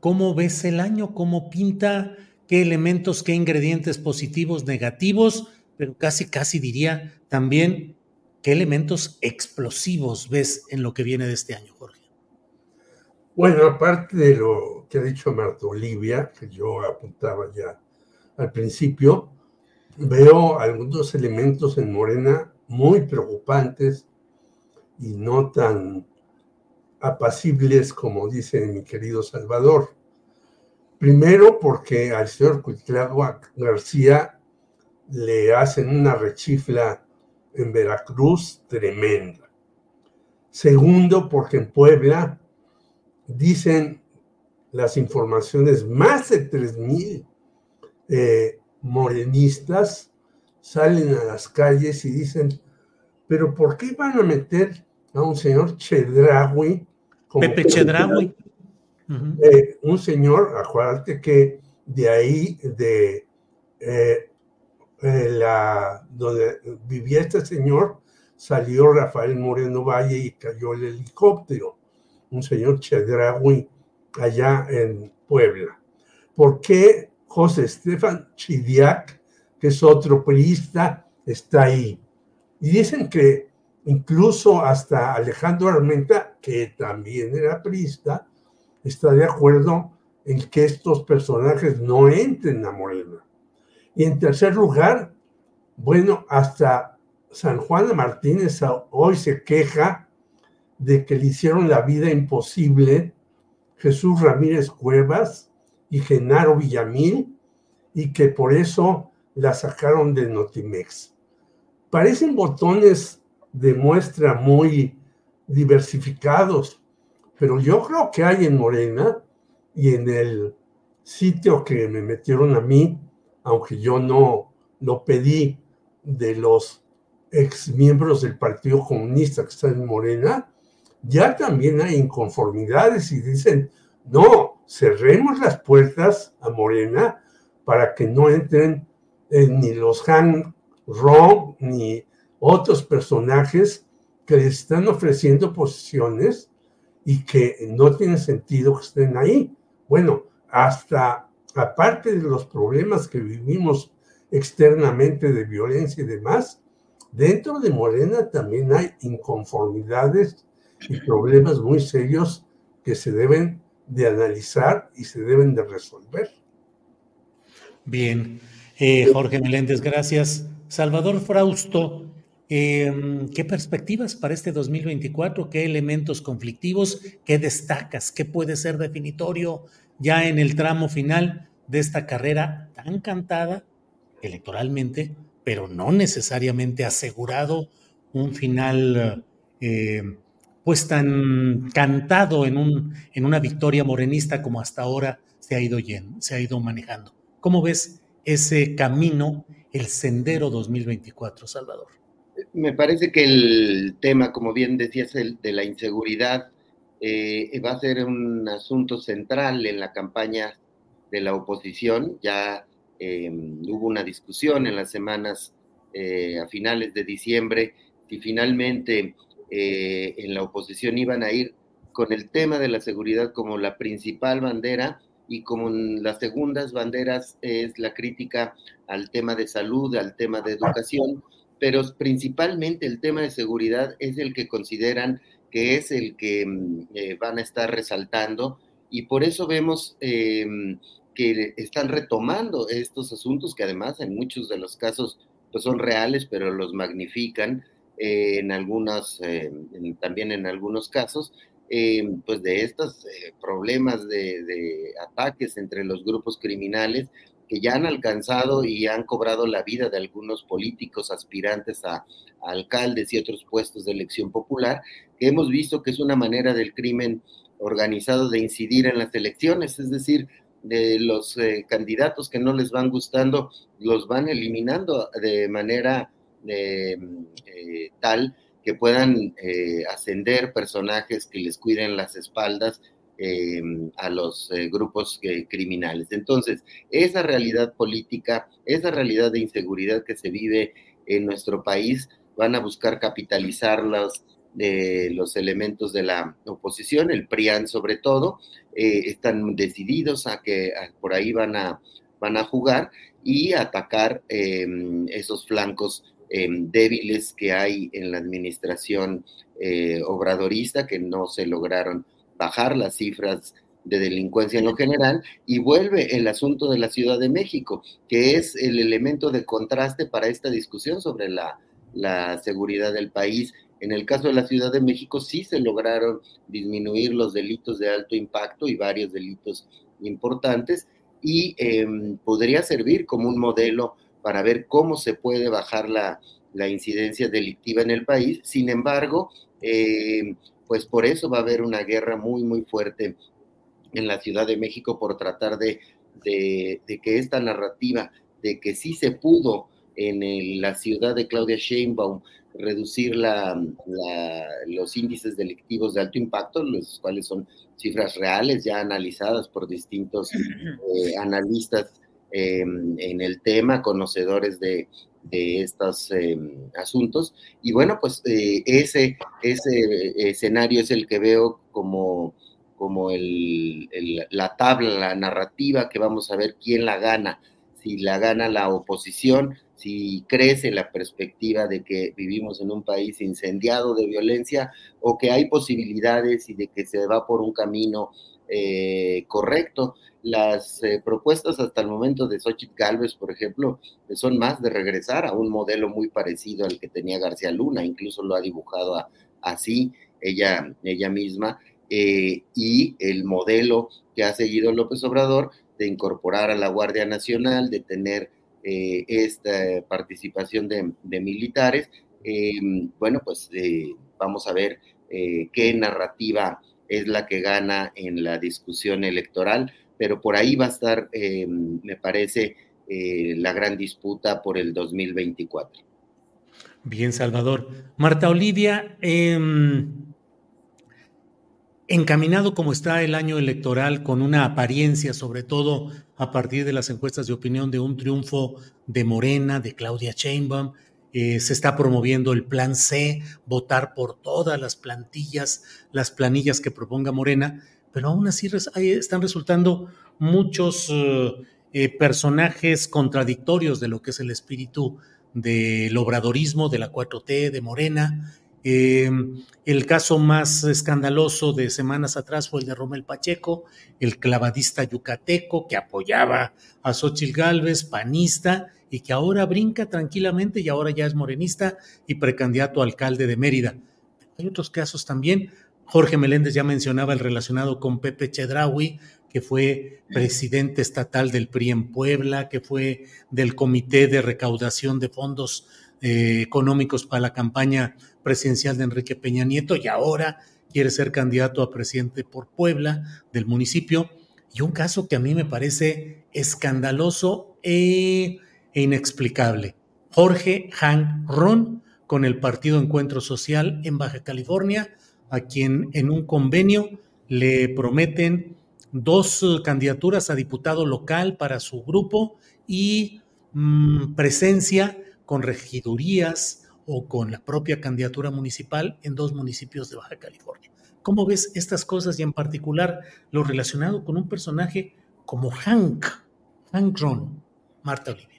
¿cómo ves el año? ¿Cómo pinta? ¿Qué elementos, qué ingredientes positivos, negativos? Pero casi, casi diría también, ¿qué elementos explosivos ves en lo que viene de este año, Jorge? Bueno, aparte de lo que ha dicho Marta Olivia, que yo apuntaba ya al principio, veo algunos elementos en Morena muy preocupantes y no tan apacibles como dice mi querido Salvador. Primero porque al señor Cuitlagua García le hacen una rechifla en Veracruz tremenda. Segundo porque en Puebla dicen las informaciones, más de 3.000 eh, morenistas salen a las calles y dicen, pero ¿por qué van a meter a un señor Chedraui? Pepe Chedraui. Eh, un señor, acuérdate que de ahí, de eh, la, donde vivía este señor, salió Rafael Moreno Valle y cayó el helicóptero un señor Chedraui allá en Puebla. ¿Por qué José Estefan Chidiac, que es otro priista, está ahí. Y dicen que incluso hasta Alejandro Armenta, que también era priista, está de acuerdo en que estos personajes no entren a Morena. Y en tercer lugar, bueno, hasta San Juan de Martínez hoy se queja de que le hicieron la vida imposible Jesús Ramírez Cuevas y Genaro Villamil y que por eso la sacaron de Notimex. Parecen botones de muestra muy diversificados, pero yo creo que hay en Morena y en el sitio que me metieron a mí, aunque yo no lo pedí de los ex miembros del Partido Comunista que están en Morena, ya también hay inconformidades y dicen, no, cerremos las puertas a Morena para que no entren eh, ni los Han Rom ni otros personajes que les están ofreciendo posiciones y que no tiene sentido que estén ahí. Bueno, hasta aparte de los problemas que vivimos externamente de violencia y demás, dentro de Morena también hay inconformidades y problemas muy serios que se deben de analizar y se deben de resolver. Bien, eh, Jorge Meléndez, gracias. Salvador Frausto, em, ¿qué perspectivas para este 2024? ¿Qué elementos conflictivos? ¿Qué destacas? ¿Qué puede ser definitorio ya en el tramo final de esta carrera tan cantada electoralmente, pero no necesariamente asegurado un final eh, pues tan cantado en, un, en una victoria morenista como hasta ahora se ha ido yendo, se ha ido manejando. ¿Cómo ves ese camino, el sendero 2024, Salvador? Me parece que el tema, como bien decías, el de la inseguridad eh, va a ser un asunto central en la campaña de la oposición. Ya eh, hubo una discusión en las semanas eh, a finales de diciembre si finalmente eh, en la oposición iban a ir con el tema de la seguridad como la principal bandera y como las segundas banderas es la crítica al tema de salud, al tema de educación, pero principalmente el tema de seguridad es el que consideran que es el que mm, eh, van a estar resaltando y por eso vemos em, que están retomando estos asuntos que además en muchos de los casos pues son reales, pero los magnifican eh, en algunas, eh, también en algunos casos, eh, pues de estos problemas de, ataques entre los grupos criminales que ya han alcanzado y han cobrado la vida de algunos políticos aspirantes a, alcaldes y otros puestos de elección popular, que hemos visto que es una manera del crimen organizado de incidir en las elecciones, es decir, de los candidatos que no les van gustando, los van eliminando de manera eh, tal que puedan eh, ascender personajes que les cuiden las espaldas eh, a los grupos criminales. Entonces, esa realidad política, esa realidad de inseguridad que se vive en nuestro país, van a buscar capitalizar los, los elementos de la oposición, el PRIAN sobre todo, están decididos a que por ahí van a, van a jugar y atacar esos flancos Em, débiles que hay en la administración eh, obradorista, que no se lograron bajar las cifras de delincuencia en lo general, y vuelve el asunto de la Ciudad de México, que es el elemento de contraste para esta discusión sobre la, la seguridad del país. En el caso de la Ciudad de México sí se lograron disminuir los delitos de alto impacto y varios delitos importantes y em, podría servir como un modelo para ver cómo se puede bajar la, incidencia delictiva en el país. Sin embargo, eh, pues por eso va a haber una guerra muy, muy fuerte en la Ciudad de México por tratar de, que esta narrativa de que sí se pudo en la ciudad de Claudia Sheinbaum reducir los índices delictivos de alto impacto, los cuales son cifras reales ya analizadas por distintos eh, analistas Em, en el tema, conocedores de, estos em, asuntos. Y bueno, pues eh, ese, ese escenario es el que veo como, como el, la tabla, la narrativa que vamos a ver quién la gana, si la gana la oposición, si crece la perspectiva de que vivimos en un país incendiado de violencia o que hay posibilidades y de que se va por un camino eh, correcto. Las eh, propuestas hasta el momento de Xochitl Galvez, por ejemplo, son más de regresar a un modelo muy parecido al que tenía García Luna, incluso lo ha dibujado así ella, ella misma, eh, y el modelo que ha seguido López Obrador de incorporar a la Guardia Nacional, de tener esta participación de, militares. Bueno, pues vamos a ver qué narrativa es la que gana en la discusión electoral, pero por ahí va a estar, em, me parece, la gran disputa por el 2024. Bien, Salvador. Marta Olivia, em, encaminado como está el año electoral, con una apariencia, sobre todo a partir de las encuestas de opinión, de un triunfo de Morena, de Claudia Sheinbaum, eh, se está promoviendo el plan C, votar por todas las plantillas, las planillas que proponga Morena, pero aún así están resultando muchos eh, eh, personajes contradictorios de lo que es el espíritu del obradorismo, de la 4T, de Morena, eh, el caso más escandaloso de semanas atrás fue el de Romel Pacheco, el clavadista yucateco que apoyaba a Xochitl Gálvez, panista, y que ahora brinca tranquilamente y ahora ya es morenista y precandidato a alcalde de Mérida. Hay otros casos también. Jorge Meléndez ya mencionaba el relacionado con Pepe Chedraui, que fue presidente estatal del PRI en Puebla, que fue del Comité de Recaudación de Fondos eh, Económicos para la campaña presidencial de Enrique Peña Nieto y ahora quiere ser candidato a presidente por Puebla del municipio. Y un caso que a mí me parece escandaloso e, inexplicable. Jorge Han Ron con el Partido Encuentro Social en Baja California, a quien en un convenio le prometen dos candidaturas a diputado local para su grupo y mm, presencia con regidurías, o con la propia candidatura municipal en dos municipios de Baja California. ¿Cómo ves estas cosas y en particular lo relacionado con un personaje como Hank, Hank Ron, Marta Olivia?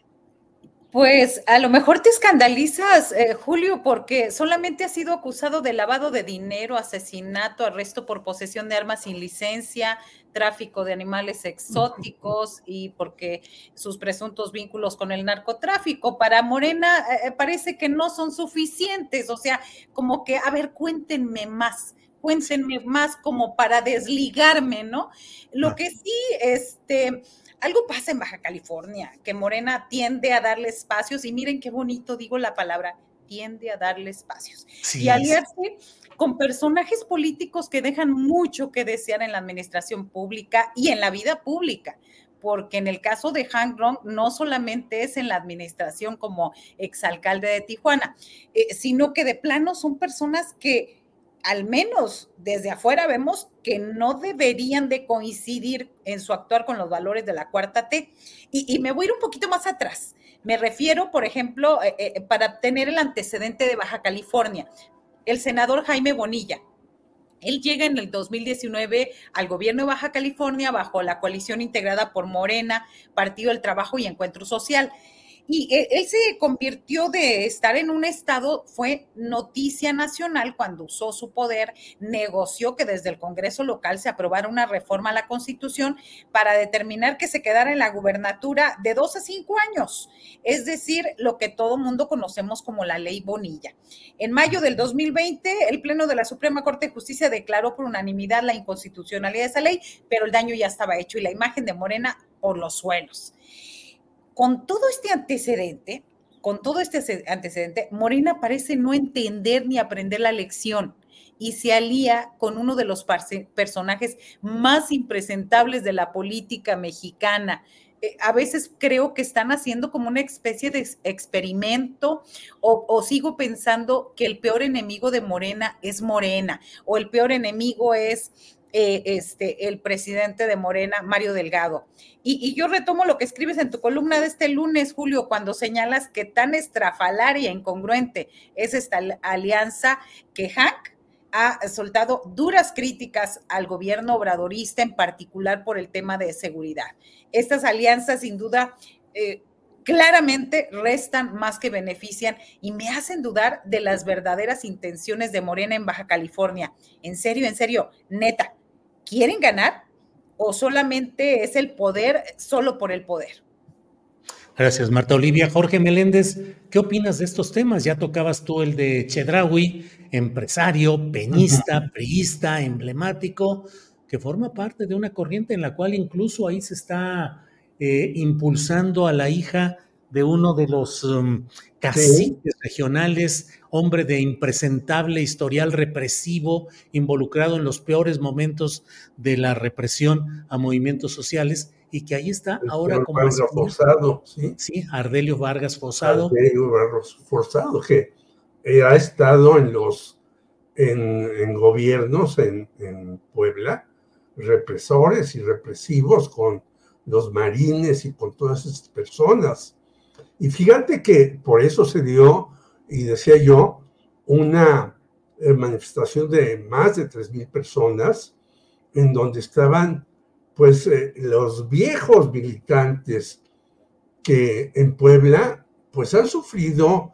Pues a lo mejor te escandalizas, eh, Julio, porque solamente ha sido acusado de lavado de dinero, asesinato, arresto por posesión de armas sin licencia, tráfico de animales exóticos *laughs* y porque sus presuntos vínculos con el narcotráfico. Para Morena eh, eh, parece que no son suficientes, o sea, como que, a ver, cuéntenme más cuéntenme más como para desligarme, ¿no? Lo que sí, este, algo pasa en Baja California, que Morena tiende a darle espacios, y miren qué bonito digo la palabra, tiende a darle espacios. y aliarse con personajes políticos que dejan mucho que desear en la administración pública y en la vida pública porque en el caso de Hank Ron no solamente es en la administración como exalcalde de Tijuana, eh, sino que de plano son personas que al menos desde afuera vemos que no deberían de coincidir en su actuar con los valores de la cuarta T. Y, me voy a ir un poquito más atrás. Me refiero, por ejemplo, eh, eh, para tener el antecedente de Baja California, el senador Jaime Bonilla. Él llega en el 2019 al gobierno de Baja California bajo la coalición integrada por Morena, Partido del Trabajo y Encuentro Social. Y e, él se convirtió de estar en un estado, fue noticia nacional cuando usó su poder, negoció que desde el Congreso local se aprobara una reforma a la Constitución para determinar que se quedara en la gubernatura de dos a cinco años, es decir, lo que todo mundo conocemos como la ley Bonilla. En mayo del 2020, el Pleno de la Suprema Corte de Justicia declaró por unanimidad la inconstitucionalidad de esa ley, pero el daño ya estaba hecho y la imagen de Morena por los suelos. Con todo este antecedente, con todo este antecedente, Morena parece no entender ni aprender la lección y se alía con uno de los personajes más impresentables de la política mexicana. Eh, a veces creo que están haciendo como una especie de experimento o, o, sigo pensando que el peor enemigo de Morena es Morena o el peor enemigo es eh, este, el presidente de Morena, Mario Delgado. Y, yo retomo lo que escribes en tu columna de este lunes, Julio, cuando señalas que tan estrafalaria e incongruente es esta alianza que Hank ha soltado duras críticas al gobierno obradorista, en particular por el tema de seguridad. Estas alianzas, sin duda, eh, claramente restan más que benefician y me hacen dudar de las verdaderas intenciones de Morena en Baja California. En serio, en serio, neta, ¿quieren ganar o solamente es el poder solo por el poder? Gracias, Marta Olivia. Jorge Meléndez, ¿qué opinas de estos temas? Ya tocabas tú el de Chedraui, empresario, peñista, priista, emblemático, que forma parte de una corriente en la cual incluso ahí se está eh, impulsando a la hija de uno de los um, caciques regionales, hombre de impresentable historial represivo, involucrado en los peores momentos de la represión a movimientos sociales, y que ahí está ahora como... Vargas Forzado, ¿sí? Sí, Ardelio Vargas Forzado. Ardelio Vargas Forzado, que eh, ha estado en los en, en gobiernos en, en Puebla, represores y represivos con los marines y con todas esas personas. Y fíjate que por eso se dio, y decía yo, una eh, manifestación de más de 3.000 personas, en donde estaban pues eh, los viejos militantes que en Puebla pues han sufrido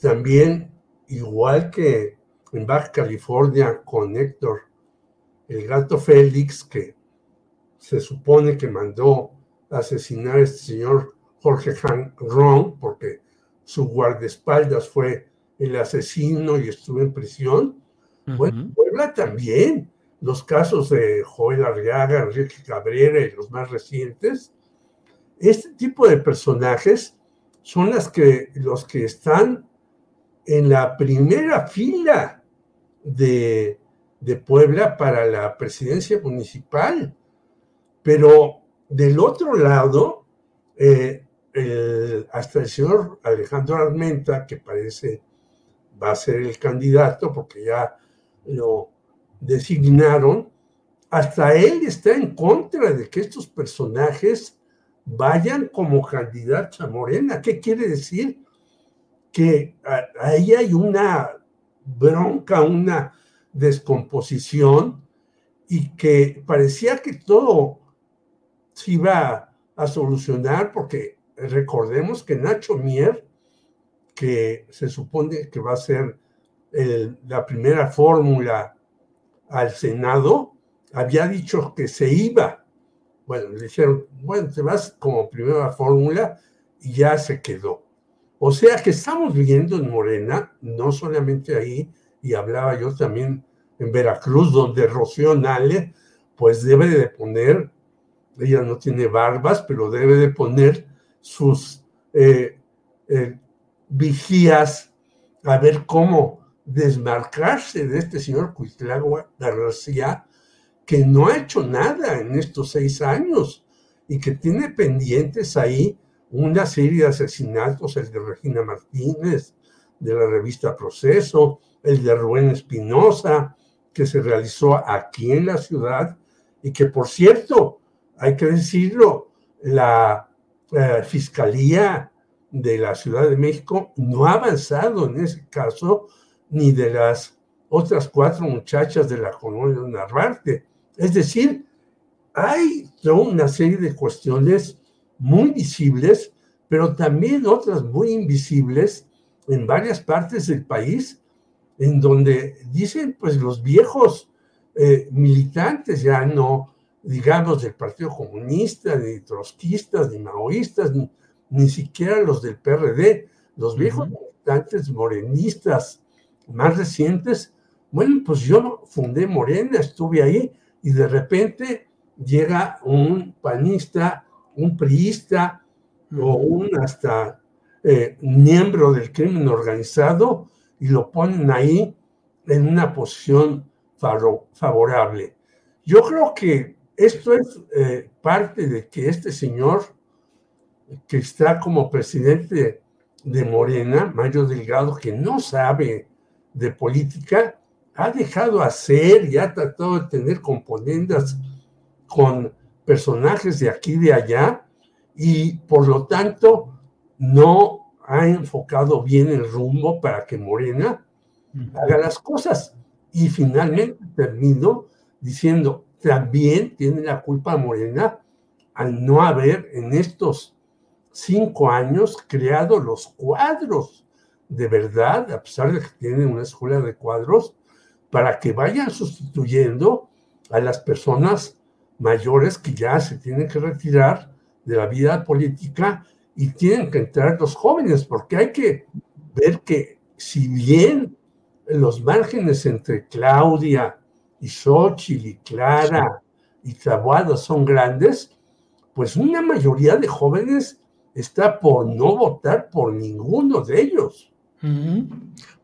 también, igual que en Baja California con Héctor, el gato Félix, que se supone que mandó asesinar a este señor Jorge Han Ron, porque su guardaespaldas fue el asesino y estuvo en prisión. Bueno, Puebla también. Los casos de Joel Arriaga, Enrique Cabrera y los más recientes. Este tipo de personajes son las que, los que están en la primera fila de, de Puebla para la presidencia municipal. Pero del otro lado, eh, hasta el señor Alejandro Armenta, que parece va a ser el candidato porque ya lo designaron, hasta él está en contra de que estos personajes vayan como candidatos a Morena. ¿Qué quiere decir? Que ahí hay una bronca, una descomposición y que parecía que todo se iba a solucionar porque recordemos que Nacho Mier, que se supone que va a ser la primera fórmula al Senado, había dicho que se iba. Bueno, le dijeron, bueno, te vas como primera fórmula y ya se quedó. O sea que estamos viendo en Morena, no solamente ahí, y hablaba yo también en Veracruz, donde Rocío Nale, pues debe de poner, ella no tiene barbas, pero debe de poner sus eh, eh, vigías a ver cómo desmarcarse de este señor Cuitlagua García, que no ha hecho nada en estos seis años y que tiene pendientes ahí una serie de asesinatos, el de Regina Martínez, de la revista Proceso, el de Rubén Espinosa, que se realizó aquí en la ciudad y que, por cierto, hay que decirlo, la Fiscalía de la Ciudad de México no ha avanzado en ese caso ni de las otras cuatro muchachas de la colonia Narvarte. Es decir, hay toda una serie de cuestiones muy visibles, pero también otras muy invisibles en varias partes del país, en donde dicen, pues los viejos eh, militantes ya no digamos, del Partido Comunista, ni trotskistas, ni maoístas, ni, siquiera los del PRD, los viejos militantes morenistas más recientes, bueno, pues yo fundé Morena, estuve ahí y de repente llega un panista, un priista o un hasta eh, miembro del crimen organizado y lo ponen ahí en una posición favorable. Yo creo que esto es eh, parte de que este señor, que está como presidente de Morena, Mario Delgado, que no sabe de política, ha dejado hacer y ha tratado de tener componendas con personajes de aquí y de allá, y por lo tanto no ha enfocado bien el rumbo para que Morena haga las cosas. Y finalmente termino diciendo, también tiene la culpa Morena al no haber en estos cinco años creado los cuadros de verdad, a pesar de que tienen una escuela de cuadros, para que vayan sustituyendo a las personas mayores que ya se tienen que retirar de la vida política y tienen que entrar los jóvenes, porque hay que ver que si bien los márgenes entre Claudia y Xochitl y Clara y Tabuada son grandes, pues una mayoría de jóvenes está por no votar por ninguno de ellos.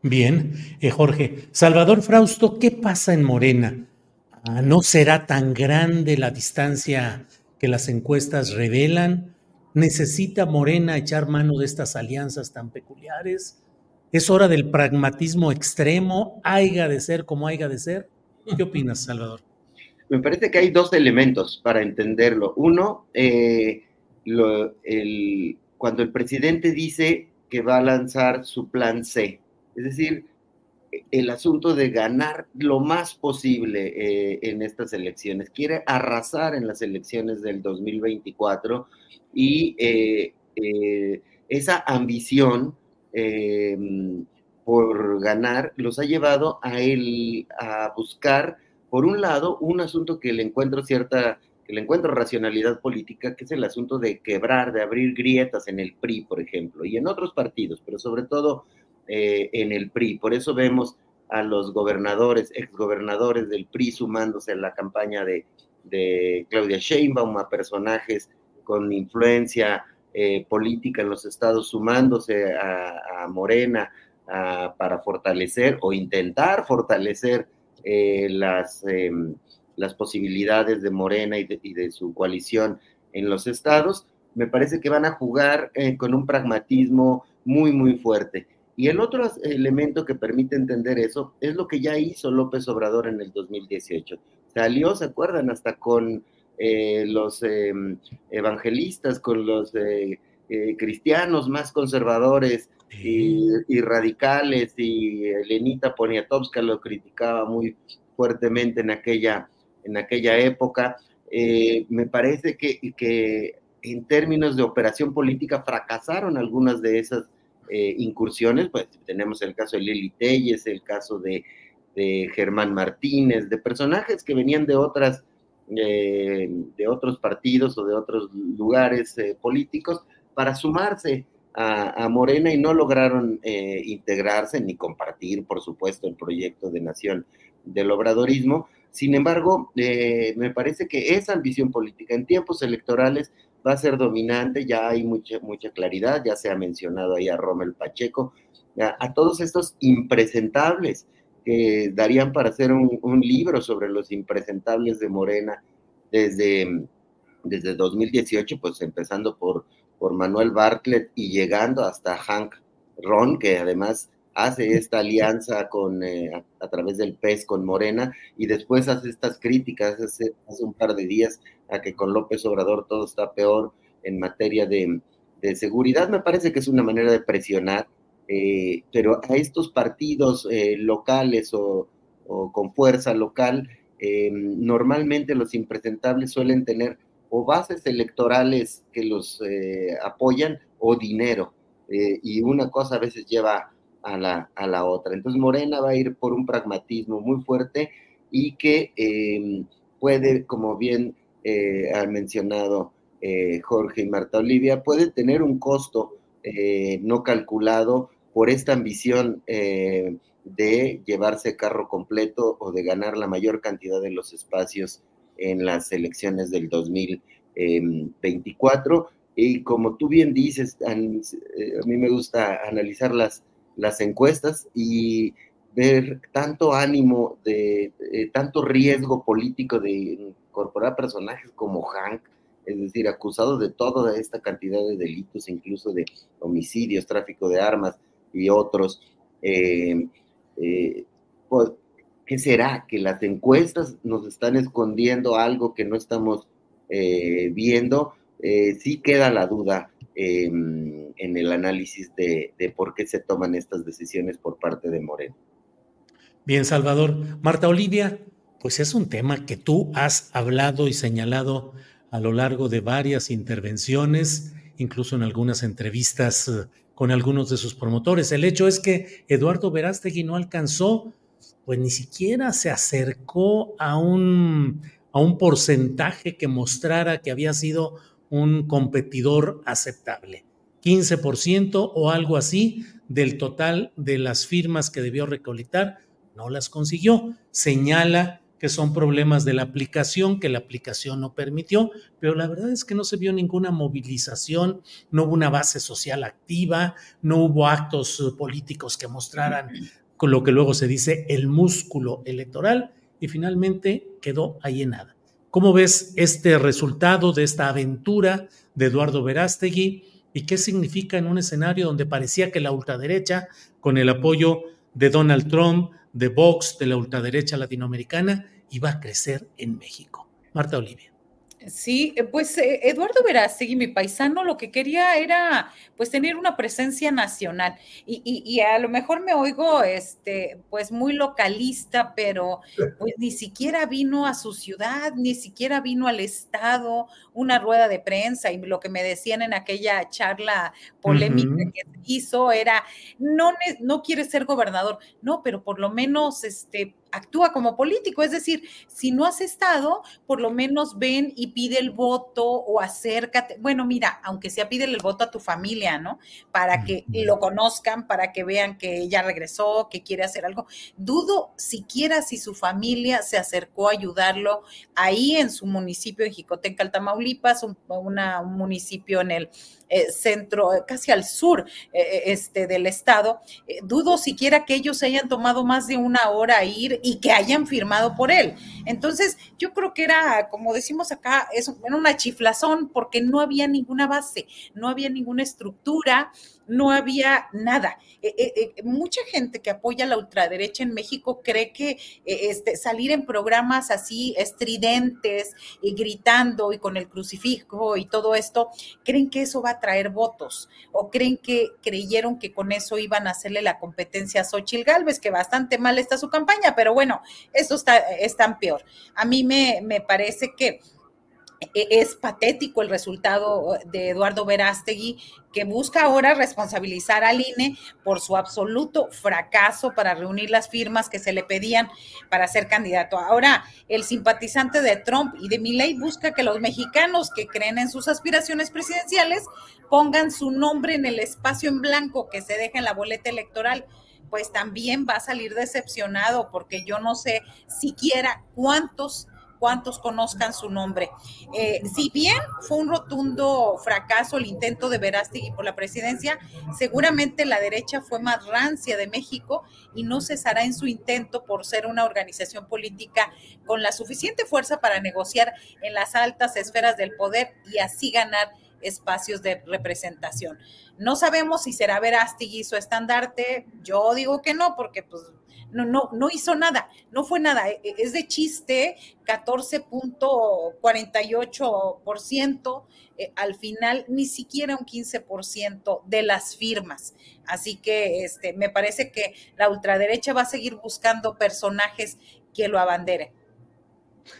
Bien, eh, Jorge. Salvador Frausto, ¿qué pasa en Morena? Ah, ¿No será tan grande la distancia que las encuestas revelan? ¿Necesita Morena echar mano de estas alianzas tan peculiares? ¿Es hora del pragmatismo extremo? ¿Haiga de ser como haiga de ser? ¿Qué opinas, Salvador? Me parece que hay dos elementos para entenderlo. Uno, eh, cuando el presidente dice que va a lanzar su plan C, es decir, el asunto de ganar lo más posible eh, en estas elecciones. Quiere arrasar en las elecciones del 2024 y eh, esa ambición por ganar los ha llevado a él a buscar, por un lado, un asunto que le encuentro cierta que le encuentro racionalidad política, que es el asunto de quebrar, de abrir grietas en el PRI, por ejemplo, y en otros partidos, pero sobre todo eh, en el PRI. Por eso vemos a los gobernadores, exgobernadores del PRI sumándose a la campaña de, Claudia Sheinbaum, a personajes con influencia eh, política en los estados sumándose a, Morena para fortalecer o intentar fortalecer eh, las em, las posibilidades de Morena y de, su coalición en los estados, me parece que van a jugar eh, con un pragmatismo muy, muy fuerte. Y el otro elemento que permite entender eso es lo que ya hizo López Obrador en el 2018. Salió, ¿se acuerdan? Hasta con eh, los em, evangelistas, con los eh, cristianos más conservadores y, y, radicales, y Lenita Poniatowska lo criticaba muy fuertemente en aquella en aquella época. Eh, me parece que, que, en términos de operación política fracasaron algunas de esas eh, incursiones, pues tenemos el caso de Lili Telles, el caso de, Germán Martínez, de personajes que venían de otras, eh, de otros partidos o de otros lugares políticos para sumarse a, Morena y no lograron integrarse ni compartir, por supuesto, el proyecto de nación del obradorismo. Sin embargo, eh, me parece que esa ambición política en tiempos electorales va a ser dominante, ya hay mucha, mucha claridad, ya se ha mencionado ahí a Rommel Pacheco, a, todos estos impresentables que darían para hacer un, libro sobre los impresentables de Morena desde, desde 2018, pues empezando por, por Manuel Bartlett y llegando hasta Hank Ron, que además hace esta alianza con, eh, a, través del PES con Morena y después hace estas críticas hace, hace, un par de días a que con López Obrador todo está peor en materia de, seguridad. Me parece que es una manera de presionar, eh, pero a estos partidos eh, locales o, con fuerza local, normalmente los impresentables suelen tener o bases electorales que los apoyan o dinero. y una cosa a veces lleva a la, a la otra. Entonces Morena va a ir por un pragmatismo muy fuerte y que em, puede, como bien eh, han mencionado eh, Jorge y Marta Olivia, puede tener un costo eh, no calculado por esta ambición de llevarse carro completo o de ganar la mayor cantidad de los espacios en las elecciones del 2024. Y como tú bien dices, a mí me gusta analizar las las encuestas y ver tanto ánimo, de, tanto riesgo político de incorporar personajes como Hank, es decir, acusado de toda esta cantidad de delitos, incluso de homicidios, tráfico de armas y otros. Eh, eh, pues, ¿Qué será? ¿Que las encuestas nos están escondiendo algo que no estamos eh, viendo? sí queda la duda en el análisis de, por qué se toman estas decisiones por parte de Moreno. Bien, Salvador. Marta Olivia, pues es un tema que tú has hablado y señalado a lo largo de varias intervenciones incluso en algunas entrevistas eh, con algunos de sus promotores. El hecho es que Eduardo Verástegui no alcanzó, pues ni siquiera se acercó a un, a un porcentaje que mostrara que había sido un competidor aceptable. 15% o algo así del total de las firmas que debió recolectar, no las consiguió. Señala que son problemas de la aplicación, que la aplicación no permitió, pero la verdad es que no se vio ninguna movilización, no hubo una base social activa, no hubo actos eh, políticos que mostraran con lo que luego se dice el músculo electoral y finalmente quedó ahí en nada. ¿Cómo ves este resultado de esta aventura de Eduardo Verástegui y qué significa en un escenario donde parecía que la ultraderecha, con el apoyo de Donald Trump, de Vox, de la ultraderecha latinoamericana, iba a crecer en México. Marta Olivia. Sí, eh, pues eh, Eduardo Verástegui, mi paisano, lo que quería era pues tener una presencia nacional. Y, y, a lo mejor me oigo este pues muy localista, pero pues ni siquiera vino a su ciudad, ni siquiera vino al estado, una rueda de prensa y lo que me decían en aquella charla polémica que hizo era no no quiere ser gobernador, no, pero por lo menos este actúa como político, es decir, si no has estado, por lo menos ven y pide el voto o acércate. Bueno, mira, aunque sea pide el voto a tu familia, ¿no? Para que lo conozcan, para que vean que ya regresó, que quiere hacer algo. Dudo siquiera si su familia se acercó a ayudarlo ahí en su municipio en Jicotenca, Tamaulipas, un, un municipio en el eh, centro, eh, casi al sur eh, este, del estado. dudo siquiera que ellos hayan tomado más de una hora a ir y que hayan firmado por él. Entonces, yo creo que era, como decimos acá, eso, era una chiflazón porque no había ninguna base, no había ninguna estructura no había nada. Eh, eh, eh, mucha gente que apoya la ultraderecha en México cree que este, salir en programas así estridentes y gritando y con el crucifijo y todo esto, creen que eso va a traer votos o creen que creyeron que con eso iban a hacerle la competencia a Xochitl Galvez, que bastante mal está su campaña, pero bueno, eso está, es tan peor. A mí me, me parece que es patético el resultado de Eduardo Verástegui, que busca ahora responsabilizar al INE por su absoluto fracaso para reunir las firmas que se le pedían para ser candidato. Ahora, el simpatizante de Trump y de Milley busca que los mexicanos que creen en sus aspiraciones presidenciales pongan su nombre en el espacio en blanco que se deja en la boleta electoral pues también va a salir decepcionado porque yo no sé siquiera cuántos cuantos conozcan su nombre. Eh, si bien fue un rotundo fracaso el intento de Verástegui por la presidencia, seguramente la derecha fue más rancia de México y no cesará en su intento por ser una organización política con la suficiente fuerza para negociar en las altas esferas del poder y así ganar espacios de representación. No sabemos si será Verástegui su estandarte, yo digo que no, porque pues no, no, no hizo nada, no fue nada, e, e, es de chiste, 14.48%, eh, al final ni siquiera un 15% de las firmas. Así que este, me parece que la ultraderecha va a seguir buscando personajes que lo abanderen.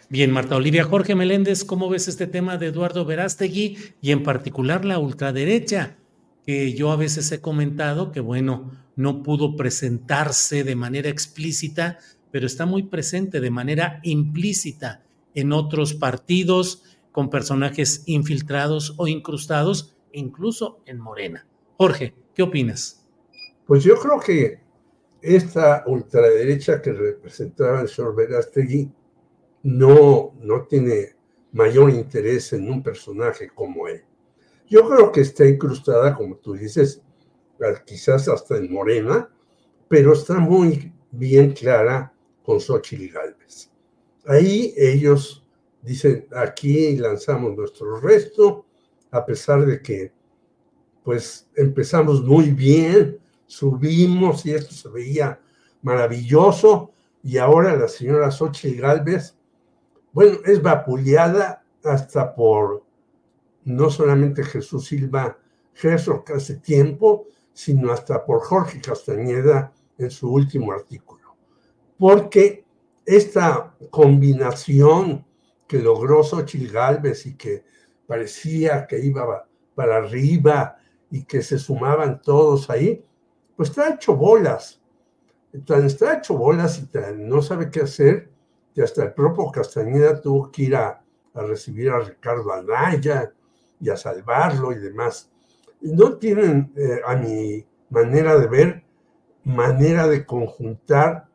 Bien, Marta Olivia. Jorge Meléndez, ¿cómo ves este tema de Eduardo Verástegui y en particular la ultraderecha? Que yo a veces he comentado que, bueno, no pudo presentarse de manera explícita, pero está muy presente de manera implícita en otros partidos con personajes infiltrados o incrustados, incluso en Morena. Jorge, ¿qué opinas? Pues yo creo que esta ultraderecha que representaba el señor Verástegui no, no tiene mayor interés en un personaje como él. Yo creo que está incrustada, como tú dices, quizás hasta en Morena, pero está muy bien clara con Xochitl Galvez. Ahí ellos dicen, aquí lanzamos nuestro resto, a pesar de que pues empezamos muy bien, subimos y esto se veía maravilloso, y ahora la señora Xochitl Galvez, bueno, es vapuleada hasta por no solamente Jesús Silva Jesús que hace tiempo, sino hasta por Jorge Castañeda en su último artículo. Porque esta combinación que logró Xochitl Galvez y que parecía que iba para arriba y que se sumaban todos ahí, pues está hecho bolas. Tan está hecho bolas y tan no sabe qué hacer, que hasta el propio Castañeda tuvo que ir a, a recibir a Ricardo Anaya y a salvarlo y demás. No tienen, eh, a mi manera de ver, manera de conjuntar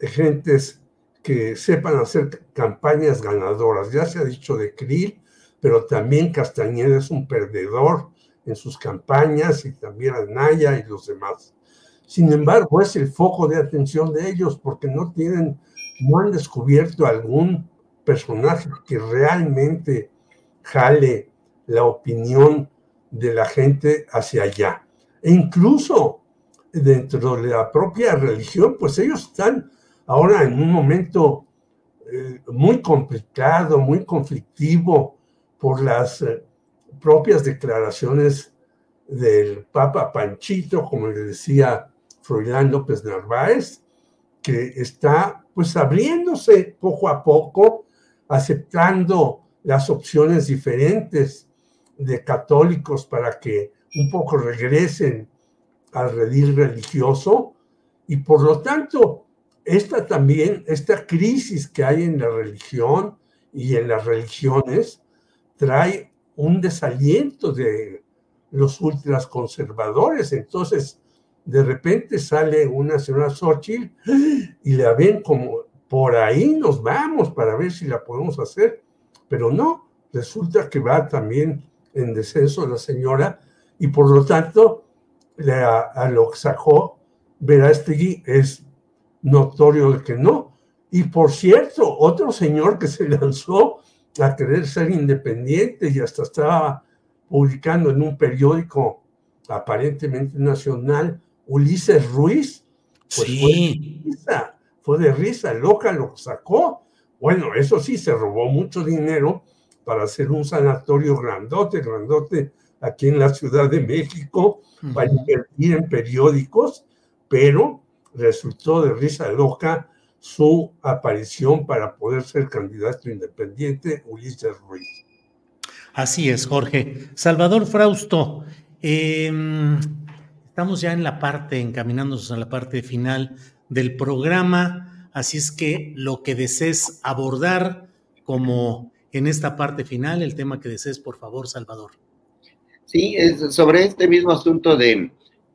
gentes que sepan hacer campañas ganadoras. Ya se ha dicho de Krill, pero también Castañeda es un perdedor en sus campañas y también Anaya y los demás. Sin embargo, es el foco de atención de ellos porque no tienen, no han descubierto algún personaje que realmente jale la opinión de la gente hacia allá. E incluso dentro de la propia religión, pues ellos están ahora en un momento eh, muy complicado, muy conflictivo por las eh, propias declaraciones del Papa Panchito, como le decía Froilán López Narváez, que está pues abriéndose poco a poco, aceptando las opciones diferentes de católicos para que un poco regresen al redil religioso y por lo tanto esta también, esta crisis que hay en la religión y en las religiones trae un desaliento de los ultras conservadores. Entonces, de repente sale una señora Xochitl y la ven como por ahí nos vamos para ver si la podemos hacer, pero no, resulta que va también en descenso la señora y por lo tanto a lo que sacó Verástegui es notorio de que no. Y por cierto, otro señor que se lanzó a querer ser independiente y hasta estaba publicando en un periódico aparentemente nacional, Ulises Ruiz, pues fue, de risa, fue de risa, loca lo sacó. Bueno, eso sí, se robó mucho dinero para hacer un sanatorio grandote, grandote aquí en la Ciudad de México, para invertir en periódicos, pero resultó de risa loca su aparición para poder ser candidato independiente, Ulises Ruiz. Así es, Jorge. Salvador Frausto, em, estamos ya en la parte, encaminándonos a la parte final del programa, así es que lo que desees abordar como en esta parte final, el tema que desees, por favor, Salvador. Sí, sobre este mismo asunto de,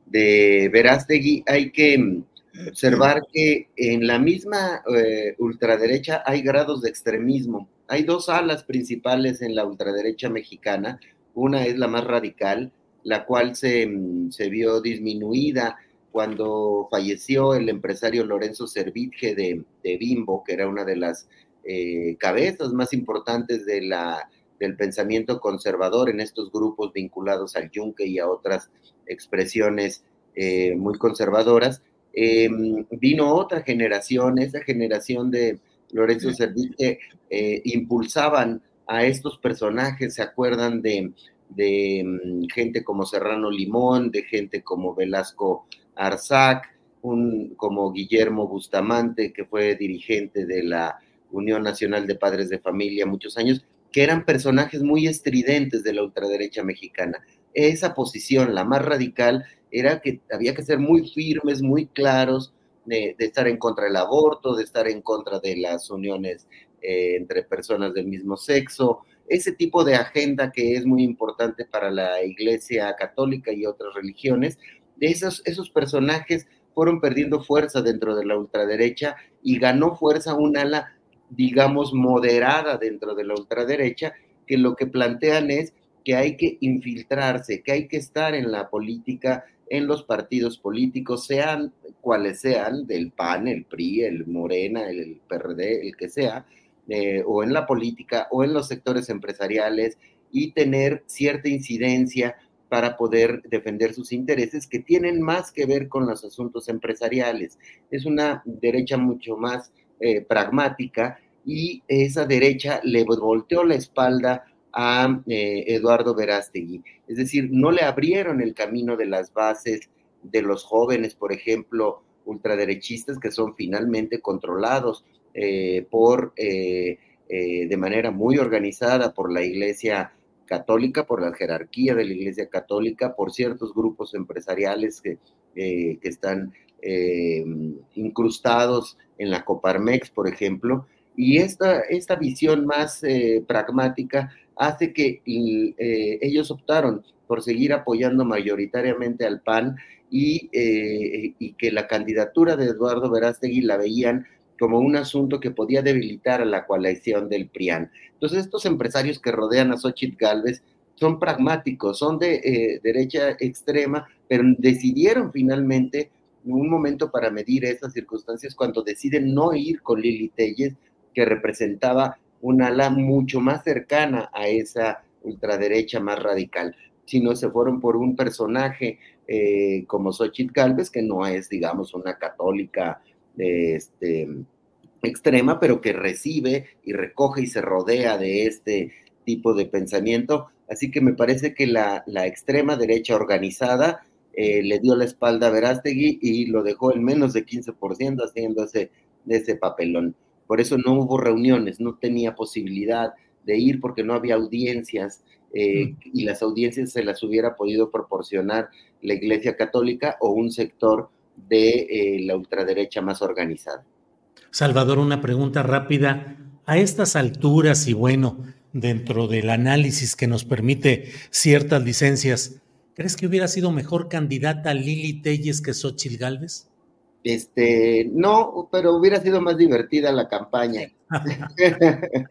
de Verástegui, hay que observar que en la misma eh, ultraderecha hay grados de extremismo. Hay dos alas principales en la ultraderecha mexicana. Una es la más radical, la cual se, se vio disminuida cuando falleció el empresario Lorenzo Servitje de, de Bimbo, que era una de las eh, cabezas más importantes de la, del pensamiento conservador en estos grupos vinculados al yunque y a otras expresiones eh, muy conservadoras. Em, vino otra generación, esa generación de Lorenzo Servín que eh, impulsaban a estos personajes, se acuerdan de, de mm, gente como Serrano Limón, de gente como Velasco Arzac, un, como Guillermo Bustamante, que fue dirigente de la Unión Nacional de Padres de Familia muchos años, que eran personajes muy estridentes de la ultraderecha mexicana. Esa posición, la más radical, era que había que ser muy firmes, muy claros, de, estar en contra del aborto, de estar en contra de las uniones eh, entre personas del mismo sexo, ese tipo de agenda que es muy importante para la Iglesia Católica y otras religiones, esos, esos personajes fueron perdiendo fuerza dentro de la ultraderecha y ganó fuerza un ala, digamos, moderada dentro de la ultraderecha, que lo que plantean es que hay que infiltrarse, que hay que estar en la política en los partidos políticos, sean cuales sean, del PAN, el PRI, el Morena, el PRD, el que sea, eh, o en la política o en los sectores empresariales y tener cierta incidencia para poder defender sus intereses que tienen más que ver con los asuntos empresariales. Es una derecha mucho más eh, pragmática y esa derecha le volteó la espalda a eh, Eduardo Verástegui. Es decir, no le abrieron el camino de las bases de los jóvenes, por ejemplo, ultraderechistas que son finalmente controlados eh, por, de manera muy organizada por la Iglesia católica, por la jerarquía de la Iglesia Católica, por ciertos grupos empresariales que, que están incrustados en la Coparmex, por ejemplo, y esta, esta visión más pragmática hace que ellos optaron por seguir apoyando mayoritariamente al PAN y, y, que la candidatura de Eduardo Verástegui la veían como un asunto que podía debilitar a la coalición del PRIAN. Entonces, estos empresarios que rodean a Xochitl Galvez son pragmáticos, son de eh, derecha extrema, pero decidieron finalmente un momento para medir esas circunstancias cuando deciden no ir con Lili Telles, que representaba un ala mucho más cercana a esa ultraderecha más radical, sino se fueron por un personaje eh, como Xochitl Galvez, que no es, digamos, una católica este, extrema, pero que recibe y recoge y se rodea de este tipo de pensamiento. Así que me parece que la, extrema derecha organizada eh, le dio la espalda a Verástegui y lo dejó en menos de 15% haciendo ese, ese papelón. Por eso no hubo reuniones, no tenía posibilidad de ir porque no había audiencias eh, mm. y las audiencias se las hubiera podido proporcionar la Iglesia Católica o un sector de eh, la ultraderecha más organizada. Salvador, una pregunta rápida. A estas alturas y bueno, dentro del análisis que nos permite ciertas licencias, ¿crees que hubiera sido mejor candidata Lili Telles que Xochitl Galvez? Este, no, pero hubiera sido más divertida la campaña. *laughs*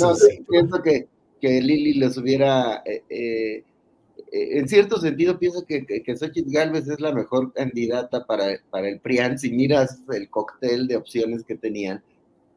no, sí. pienso que, que Lili les hubiera eh, eh, eh, en cierto sentido pienso que, que, Xochitl Galvez es la mejor candidata para, para el PRIAN si miras el cóctel de opciones que tenían,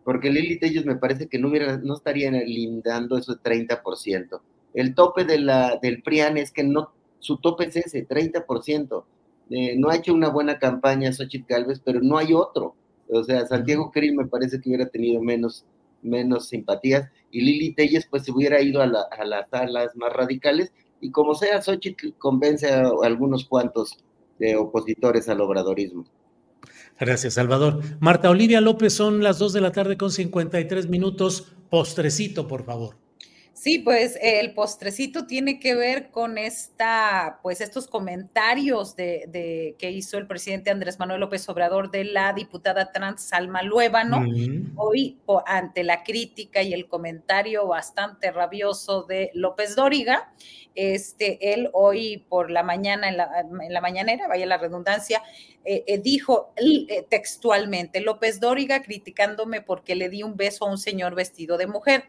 porque Lili Tellos me parece que no, hubiera, no estarían lindando ese 30%. El tope de la, del PRIAN es que no, su tope es ese, 30%. Eh, no ha hecho una buena campaña Xochitl Galvez, pero no hay otro. O sea, Santiago Krill me parece que hubiera tenido menos, menos simpatías y Lili Telles pues se hubiera ido a, la, a las salas más radicales y como sea, Xochitl convence a algunos cuantos de opositores al obradorismo. Gracias, Salvador. Marta Olivia López, son las 2 de la tarde con 53 minutos. Postrecito, por favor. Sí, pues el postrecito tiene que ver con esta, pues estos comentarios de, que hizo el presidente Andrés Manuel López Obrador de la diputada trans Salma Luébano, hoy ante la crítica y el comentario bastante rabioso de López Dóriga, este, él hoy por la mañana, en la, en mañanera, vaya la redundancia, eh, eh, dijo eh, textualmente, López Dóriga criticándome porque le di un beso a un señor vestido de mujer.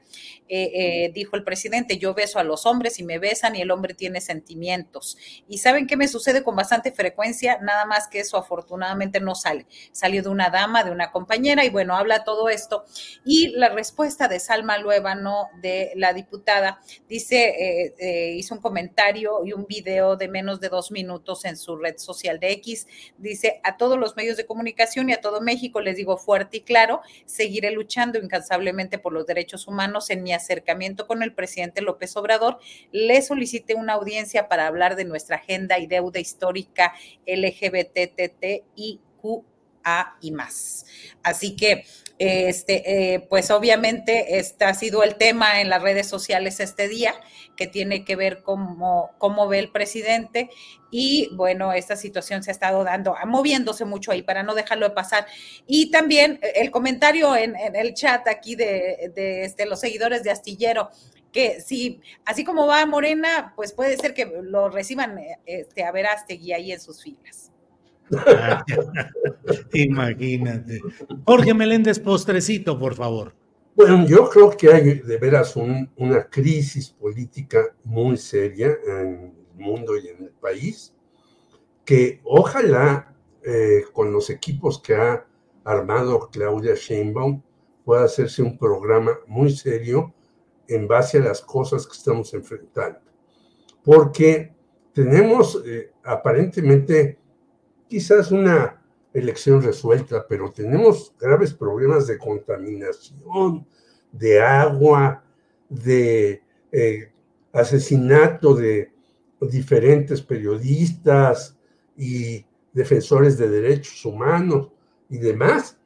dijo el presidente, yo beso a los hombres y me besan y el hombre tiene sentimientos. Y saben qué me sucede con bastante frecuencia, nada más que eso afortunadamente no sale. Salió de una dama, de una compañera y bueno, habla todo esto. Y la respuesta de Salma Luébano, de la diputada, dice, hizo un comentario y un video de menos de dos minutos en su red social de X. Dice, a todos los medios de comunicación y a todo México les digo fuerte y claro, seguiré luchando incansablemente por los derechos humanos. En mi acercamiento con el presidente López Obrador, le solicité una audiencia para hablar de nuestra agenda y deuda histórica LGBTTIQA y más. Así que este, eh, pues obviamente este ha sido el tema en las redes sociales este día, que tiene que ver cómo, cómo ve el presidente. Y bueno, esta situación se ha estado dando, moviéndose mucho ahí para no dejarlo de pasar. Y también el comentario en, el chat aquí de, este, los seguidores de Astillero, que si así como va Morena, pues puede ser que lo reciban este, a Verástegui ahí en sus filas. *laughs* Imagínate. Jorge Meléndez, postrecito, por favor. Bueno, yo creo que hay de veras una crisis política muy seria en el mundo y en el país, que ojalá eh, con los equipos que ha armado Claudia Sheinbaum pueda hacerse un programa muy serio en base a las cosas que estamos enfrentando. Porque tenemos eh, aparentemente quizás una elección resuelta, pero tenemos graves problemas de contaminación, de agua, de eh, asesinato de diferentes periodistas y defensores de derechos humanos y demás.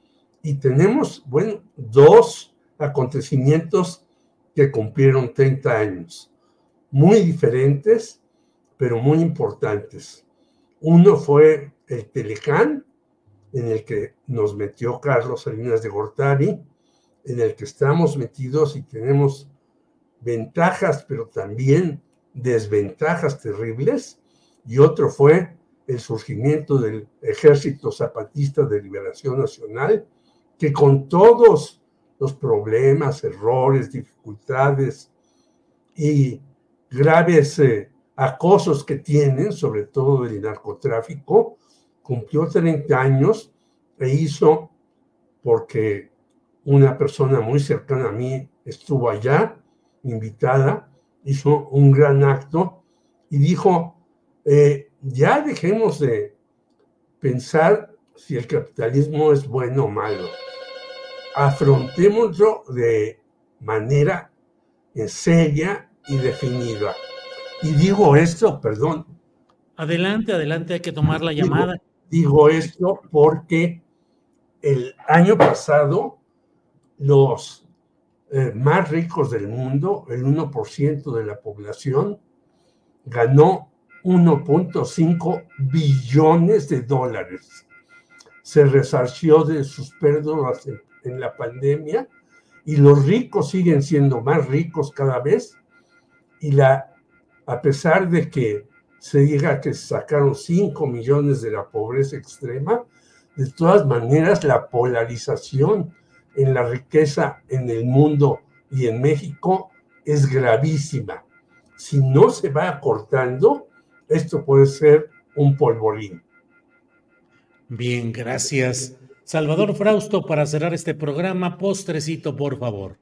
Y tenemos, bueno, dos acontecimientos que cumplieron 30 años. muy diferentes, pero muy importantes. Uno fue el Telecán, en el que nos metió Carlos Salinas de Gortari, en el que estamos metidos y tenemos ventajas, pero también desventajas terribles. Y otro fue el surgimiento del Ejército Zapatista de Liberación Nacional, que con todos los problemas, errores, dificultades y graves eh, acosos que tienen, sobre todo el narcotráfico, cumplió 30 años e hizo, porque una persona muy cercana a mí estuvo allá, invitada, hizo un gran acto y dijo, eh, ya dejemos de pensar si el capitalismo es bueno o malo. Afrontémoslo de manera seria y definida. Y digo esto, perdón. Adelante, adelante, hay que tomar la llamada. Digo esto porque el año pasado los eh, más ricos del mundo, el 1% de la población, ganó 1.5 billones de dólares. Se resarció de sus pérdidas en, en la pandemia y los ricos siguen siendo más ricos cada vez y la, a pesar de que se diga que sacaron 5 millones de la pobreza extrema, de todas maneras la polarización en la riqueza en el mundo y en México es gravísima. Si no se va acortando, esto puede ser un polvorín. Bien, gracias. Salvador Frausto, para cerrar este programa, postrecito, por favor.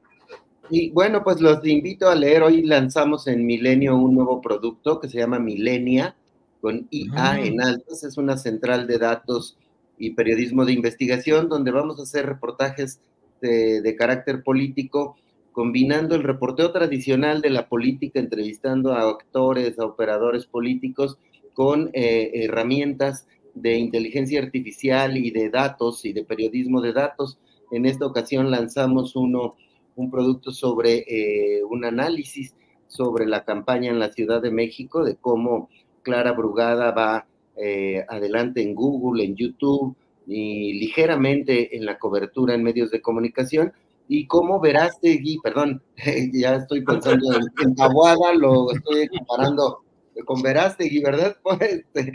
Y bueno, pues los invito a leer. Hoy lanzamos en Milenio un nuevo producto que se llama Milenia, con IA ah. en altos. Es una central de datos y periodismo de investigación donde vamos a hacer reportajes de, carácter político, combinando el reporteo tradicional de la política, entrevistando a actores, a operadores políticos, con eh, herramientas de inteligencia artificial y de datos y de periodismo de datos. En esta ocasión lanzamos uno un producto sobre eh, un análisis sobre la campaña en la Ciudad de México, de cómo Clara Brugada va eh, adelante en Google, en YouTube y ligeramente en la cobertura en medios de comunicación. Y cómo Verástegui, perdón, *laughs* ya estoy pensando en, Tabuada, lo estoy comparando con Verástegui, ¿verdad? *laughs* Pues, este,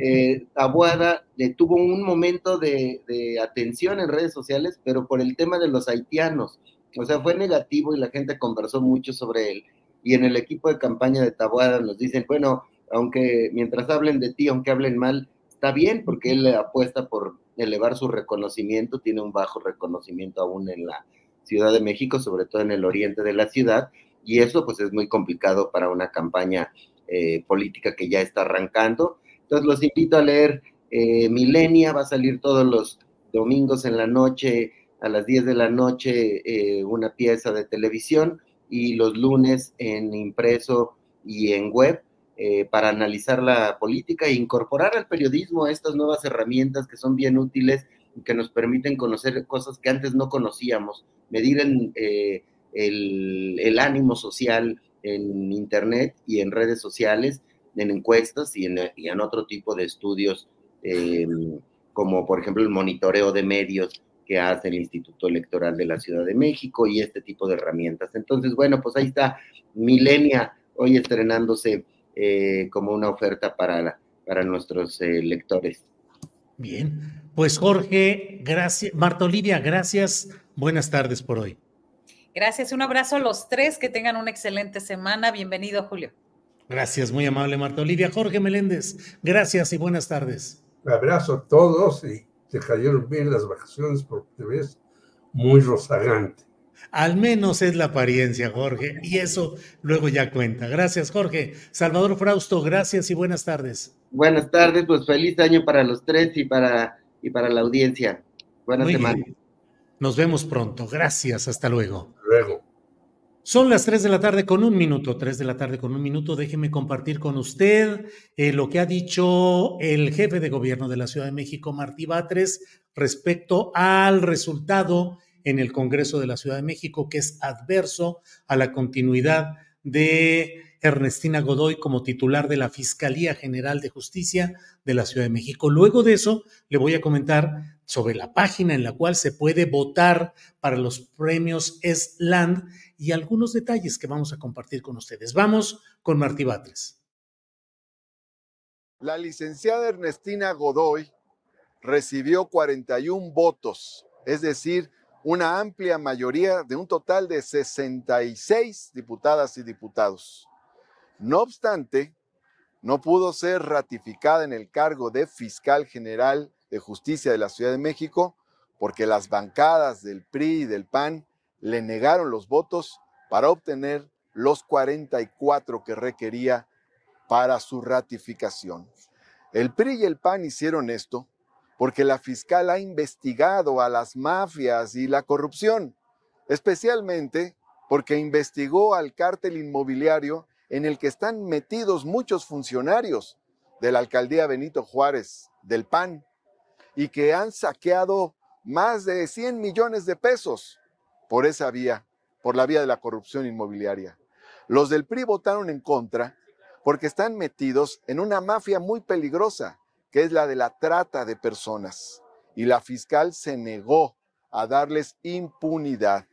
eh, Tabuada tuvo un momento de atención en redes sociales, pero por el tema de los haitianos o sea, fue negativo y la gente conversó mucho sobre él. Y en el equipo de campaña de Tabuada nos dicen, bueno, aunque mientras hablen de ti, aunque hablen mal, está bien porque él apuesta por elevar su reconocimiento, tiene un bajo reconocimiento aún en la Ciudad de México, sobre todo en el oriente de la ciudad, y eso pues es muy complicado para una campaña eh, política que ya está arrancando. Entonces los invito a leer eh, Milenia, va a salir todos los domingos en la noche a las 10 de la noche eh, una pieza de televisión y los lunes en impreso y en web eh, para analizar la política e incorporar al periodismo estas nuevas herramientas que son bien útiles y que nos permiten conocer cosas que antes no conocíamos, medir eh, el, ánimo social en Internet y en redes sociales, en encuestas en, y en otro tipo de estudios, como por ejemplo el monitoreo de medios que hace el Instituto Electoral de la Ciudad de México y este tipo de herramientas. Entonces, bueno, pues ahí está Milenia hoy estrenándose eh, como una oferta para, para nuestros eh, lectores. Bien, pues Jorge, gracias. Marta Olivia, gracias. Buenas tardes por hoy. Gracias, un abrazo a los tres, que tengan una excelente semana. Bienvenido, Julio. Gracias, muy amable Marta Olivia. Jorge Meléndez, gracias y buenas tardes. Un abrazo a todos y te cayeron bien las vacaciones porque te ves muy rozagante. Al menos es la apariencia, Jorge, y eso luego ya cuenta. Gracias, Jorge. Salvador Frausto, gracias y buenas tardes. Buenas tardes, pues feliz año para los tres y para, y para la audiencia. Buenas semanas. Nos vemos pronto. Gracias, hasta luego. Luego. Son las 3 de la tarde con un minuto, 3 de la tarde con un minuto. Déjeme compartir con usted eh, lo que ha dicho el jefe de gobierno de la Ciudad de México, Martí Batres, respecto al resultado en el Congreso de la Ciudad de México, que es adverso a la continuidad de Ernestina Godoy como titular de la Fiscalía General de Justicia de la Ciudad de México. Luego de eso, le voy a comentar sobre la página en la cual se puede votar para los premios ESLAND y algunos detalles que vamos a compartir con ustedes. Vamos con Martí Batres. La licenciada Ernestina Godoy recibió 41 votos, es decir, una amplia mayoría de un total de 66 diputadas y diputados. No obstante, no pudo ser ratificada en el cargo de fiscal general de justicia de la Ciudad de México porque las bancadas del PRI y del PAN le negaron los votos para obtener los 44 que requería para su ratificación. El PRI y el PAN hicieron esto porque la fiscal ha investigado a las mafias y la corrupción, especialmente porque investigó al cártel inmobiliario en el que están metidos muchos funcionarios de la alcaldía Benito Juárez, del PAN, y que han saqueado más de 100 millones de pesos por esa vía, por la vía de la corrupción inmobiliaria. Los del PRI votaron en contra porque están metidos en una mafia muy peligrosa que es la de la trata de personas. Y la fiscal se negó a darles impunidad.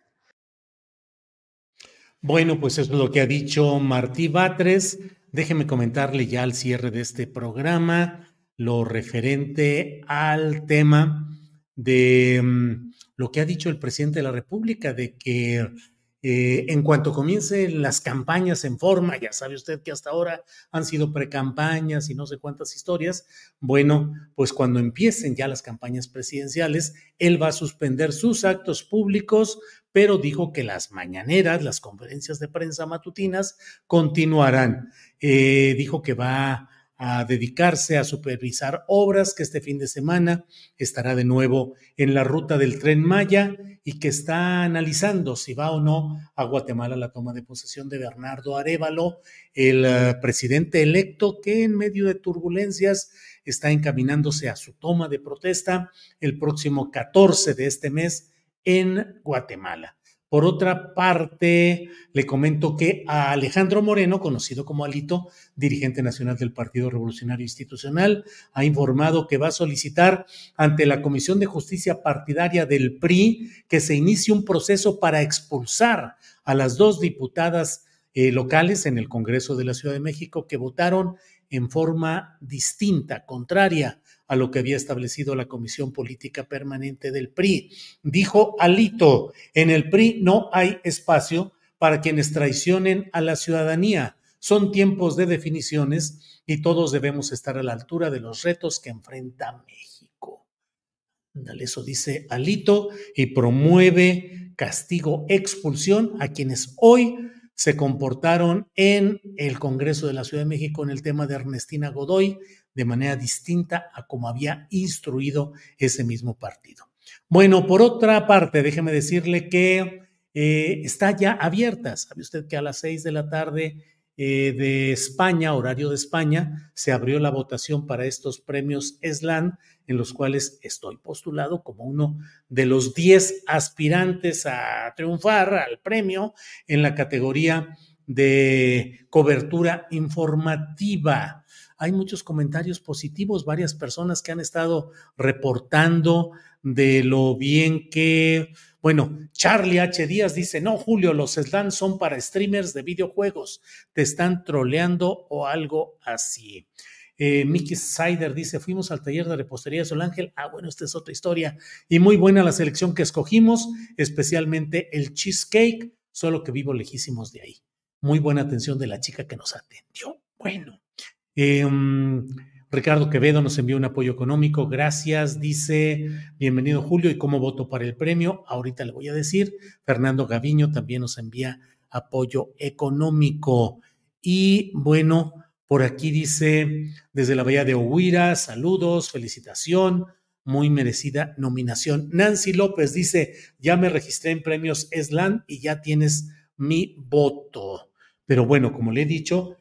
Bueno, pues eso es lo que ha dicho Martí Batres. Déjeme comentarle ya al cierre de este programa lo referente al tema de mm, lo que ha dicho el presidente de la República, de que eh, en cuanto comiencen las campañas en forma, ya sabe usted que hasta ahora han sido precampañas y no sé cuántas historias, bueno, pues cuando empiecen ya las campañas presidenciales, él va a suspender sus actos públicos, pero dijo que las mañaneras, las conferencias de prensa matutinas continuarán. Eh, dijo que va a dedicarse a supervisar obras, que este fin de semana estará de nuevo en la ruta del tren Maya y que está analizando si va o no a Guatemala la toma de posesión de Bernardo Arevalo, el eh, presidente electo que en medio de turbulencias está encaminándose a su toma de protesta el próximo 14 de este mes en Guatemala. Por otra parte, le comento que a Alejandro Moreno, conocido como Alito, dirigente nacional del Partido Revolucionario Institucional, ha informado que va a solicitar ante la Comisión de Justicia Partidaria del PRI que se inicie un proceso para expulsar a las dos diputadas eh, locales en el Congreso de la Ciudad de México que votaron en forma distinta, contraria a lo que había establecido la Comisión Política Permanente del PRI. Dijo Alito, en el PRI no hay espacio para quienes traicionen a la ciudadanía. Son tiempos de definiciones y todos debemos estar a la altura de los retos que enfrenta México. Eso dice Alito y promueve castigo, expulsión a quienes hoy se comportaron en el Congreso de la Ciudad de México en el tema de Ernestina Godoy de manera distinta a como había instruido ese mismo partido. Bueno, por otra parte, déjeme decirle que eh, está ya abierta. Sabe usted que a las seis de la tarde eh, de España, horario de España, se abrió la votación para estos premios ESLAN, en los cuales estoy postulado como uno de los diez aspirantes a triunfar al premio en la categoría de cobertura informativa. Hay muchos comentarios positivos, varias personas que han estado reportando de lo bien que, bueno, Charlie H. Díaz dice, no, Julio, los slams son para streamers de videojuegos, te están troleando o algo así. Eh, Mickey Sider dice, fuimos al taller de repostería de Sol Ángel. Ah, bueno, esta es otra historia. Y muy buena la selección que escogimos, especialmente el cheesecake, solo que vivo lejísimos de ahí. Muy buena atención de la chica que nos atendió. Bueno, em, Ricardo Quevedo nos envió un apoyo económico. Gracias. Dice, bienvenido Julio. ¿Y cómo voto para el premio? Ahorita le voy a decir. Fernando Gaviño también nos envía apoyo económico. Y bueno, por aquí dice, desde la Bahía de Ohuira, saludos, felicitación, muy merecida nominación. Nancy López dice, ya me registré en premios ESLAN y ya tienes mi voto. Pero bueno, como le he dicho,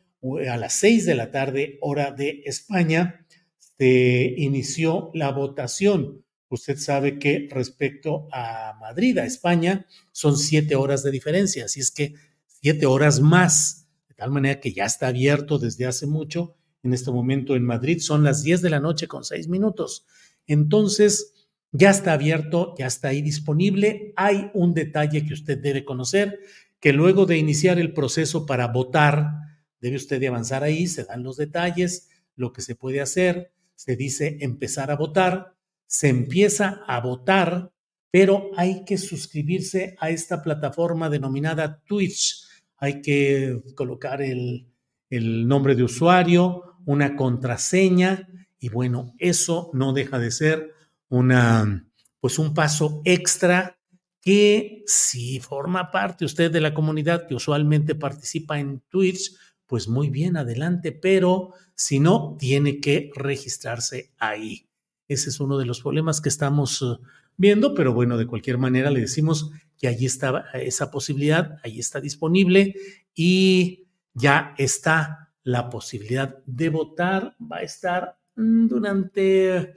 a las seis de la tarde, hora de España, se inició la votación. Usted sabe que respecto a Madrid, a España, son siete horas de diferencia, así es que siete horas más. tal manera que ya está abierto desde hace mucho. En este momento en Madrid son las 10 de la noche con 6 minutos. Entonces, ya está abierto, ya está ahí disponible. Hay un detalle que usted debe conocer, que luego de iniciar el proceso para votar, debe usted de avanzar ahí, se dan los detalles, lo que se puede hacer, se dice empezar a votar, se empieza a votar, pero hay que suscribirse a esta plataforma denominada Twitch. Hay que colocar el, el nombre de usuario, una contraseña y bueno, eso no deja de ser una, pues un paso extra que si forma parte usted de la comunidad que usualmente participa en Twitch, pues muy bien, adelante, pero si no, tiene que registrarse ahí. Ese es uno de los problemas que estamos uh, viendo, pero bueno, de cualquier manera le decimos que allí está esa posibilidad, ahí está disponible y ya está la posibilidad de votar. Va a estar mm, durante,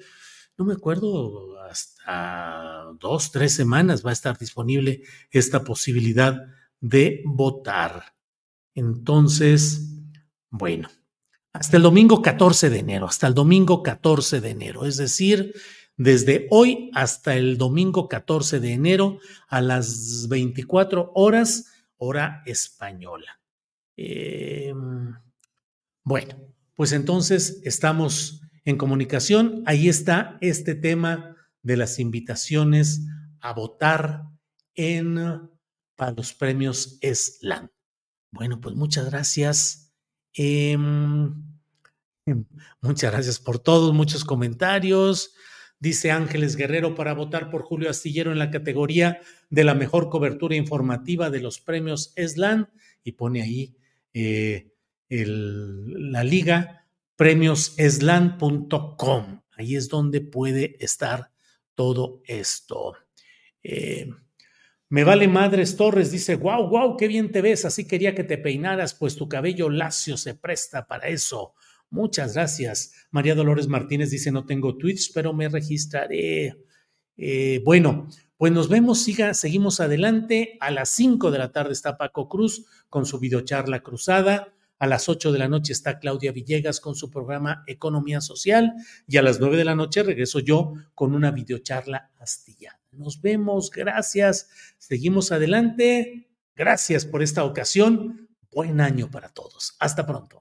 no me acuerdo, hasta dos, tres semanas va a estar disponible esta posibilidad de votar. Entonces, bueno, hasta el domingo 14 de enero, hasta el domingo 14 de enero, es decir, desde hoy hasta el domingo 14 de enero a las 24 horas, hora española. Em, bueno, pues entonces estamos en comunicación. Ahí está este tema de las invitaciones a votar en para los premios SLAM. Bueno, pues muchas gracias. Em, em, muchas gracias por todos, muchos comentarios. Dice Ángeles Guerrero para votar por Julio Astillero en la categoría de la mejor cobertura informativa de los premios ESLAN y pone ahí eh, la liga premioseslan.com. Ahí es donde puede estar todo esto. Eh, me vale Madres Torres, dice, wow, wow, qué bien te ves, así quería que te peinaras, pues tu cabello lacio se presta para eso. Muchas gracias. María Dolores Martínez dice, no tengo tweets, pero me registraré. Eh, bueno, pues nos vemos, siga, seguimos adelante. A las 5 de la tarde está Paco Cruz con su videocharla cruzada. A las 8 de la noche está Claudia Villegas con su programa Economía Social. Y a las 9 de la noche regreso yo con una videocharla astillada. Nos vemos, gracias. Seguimos adelante. Gracias por esta ocasión. Buen año para todos. Hasta pronto.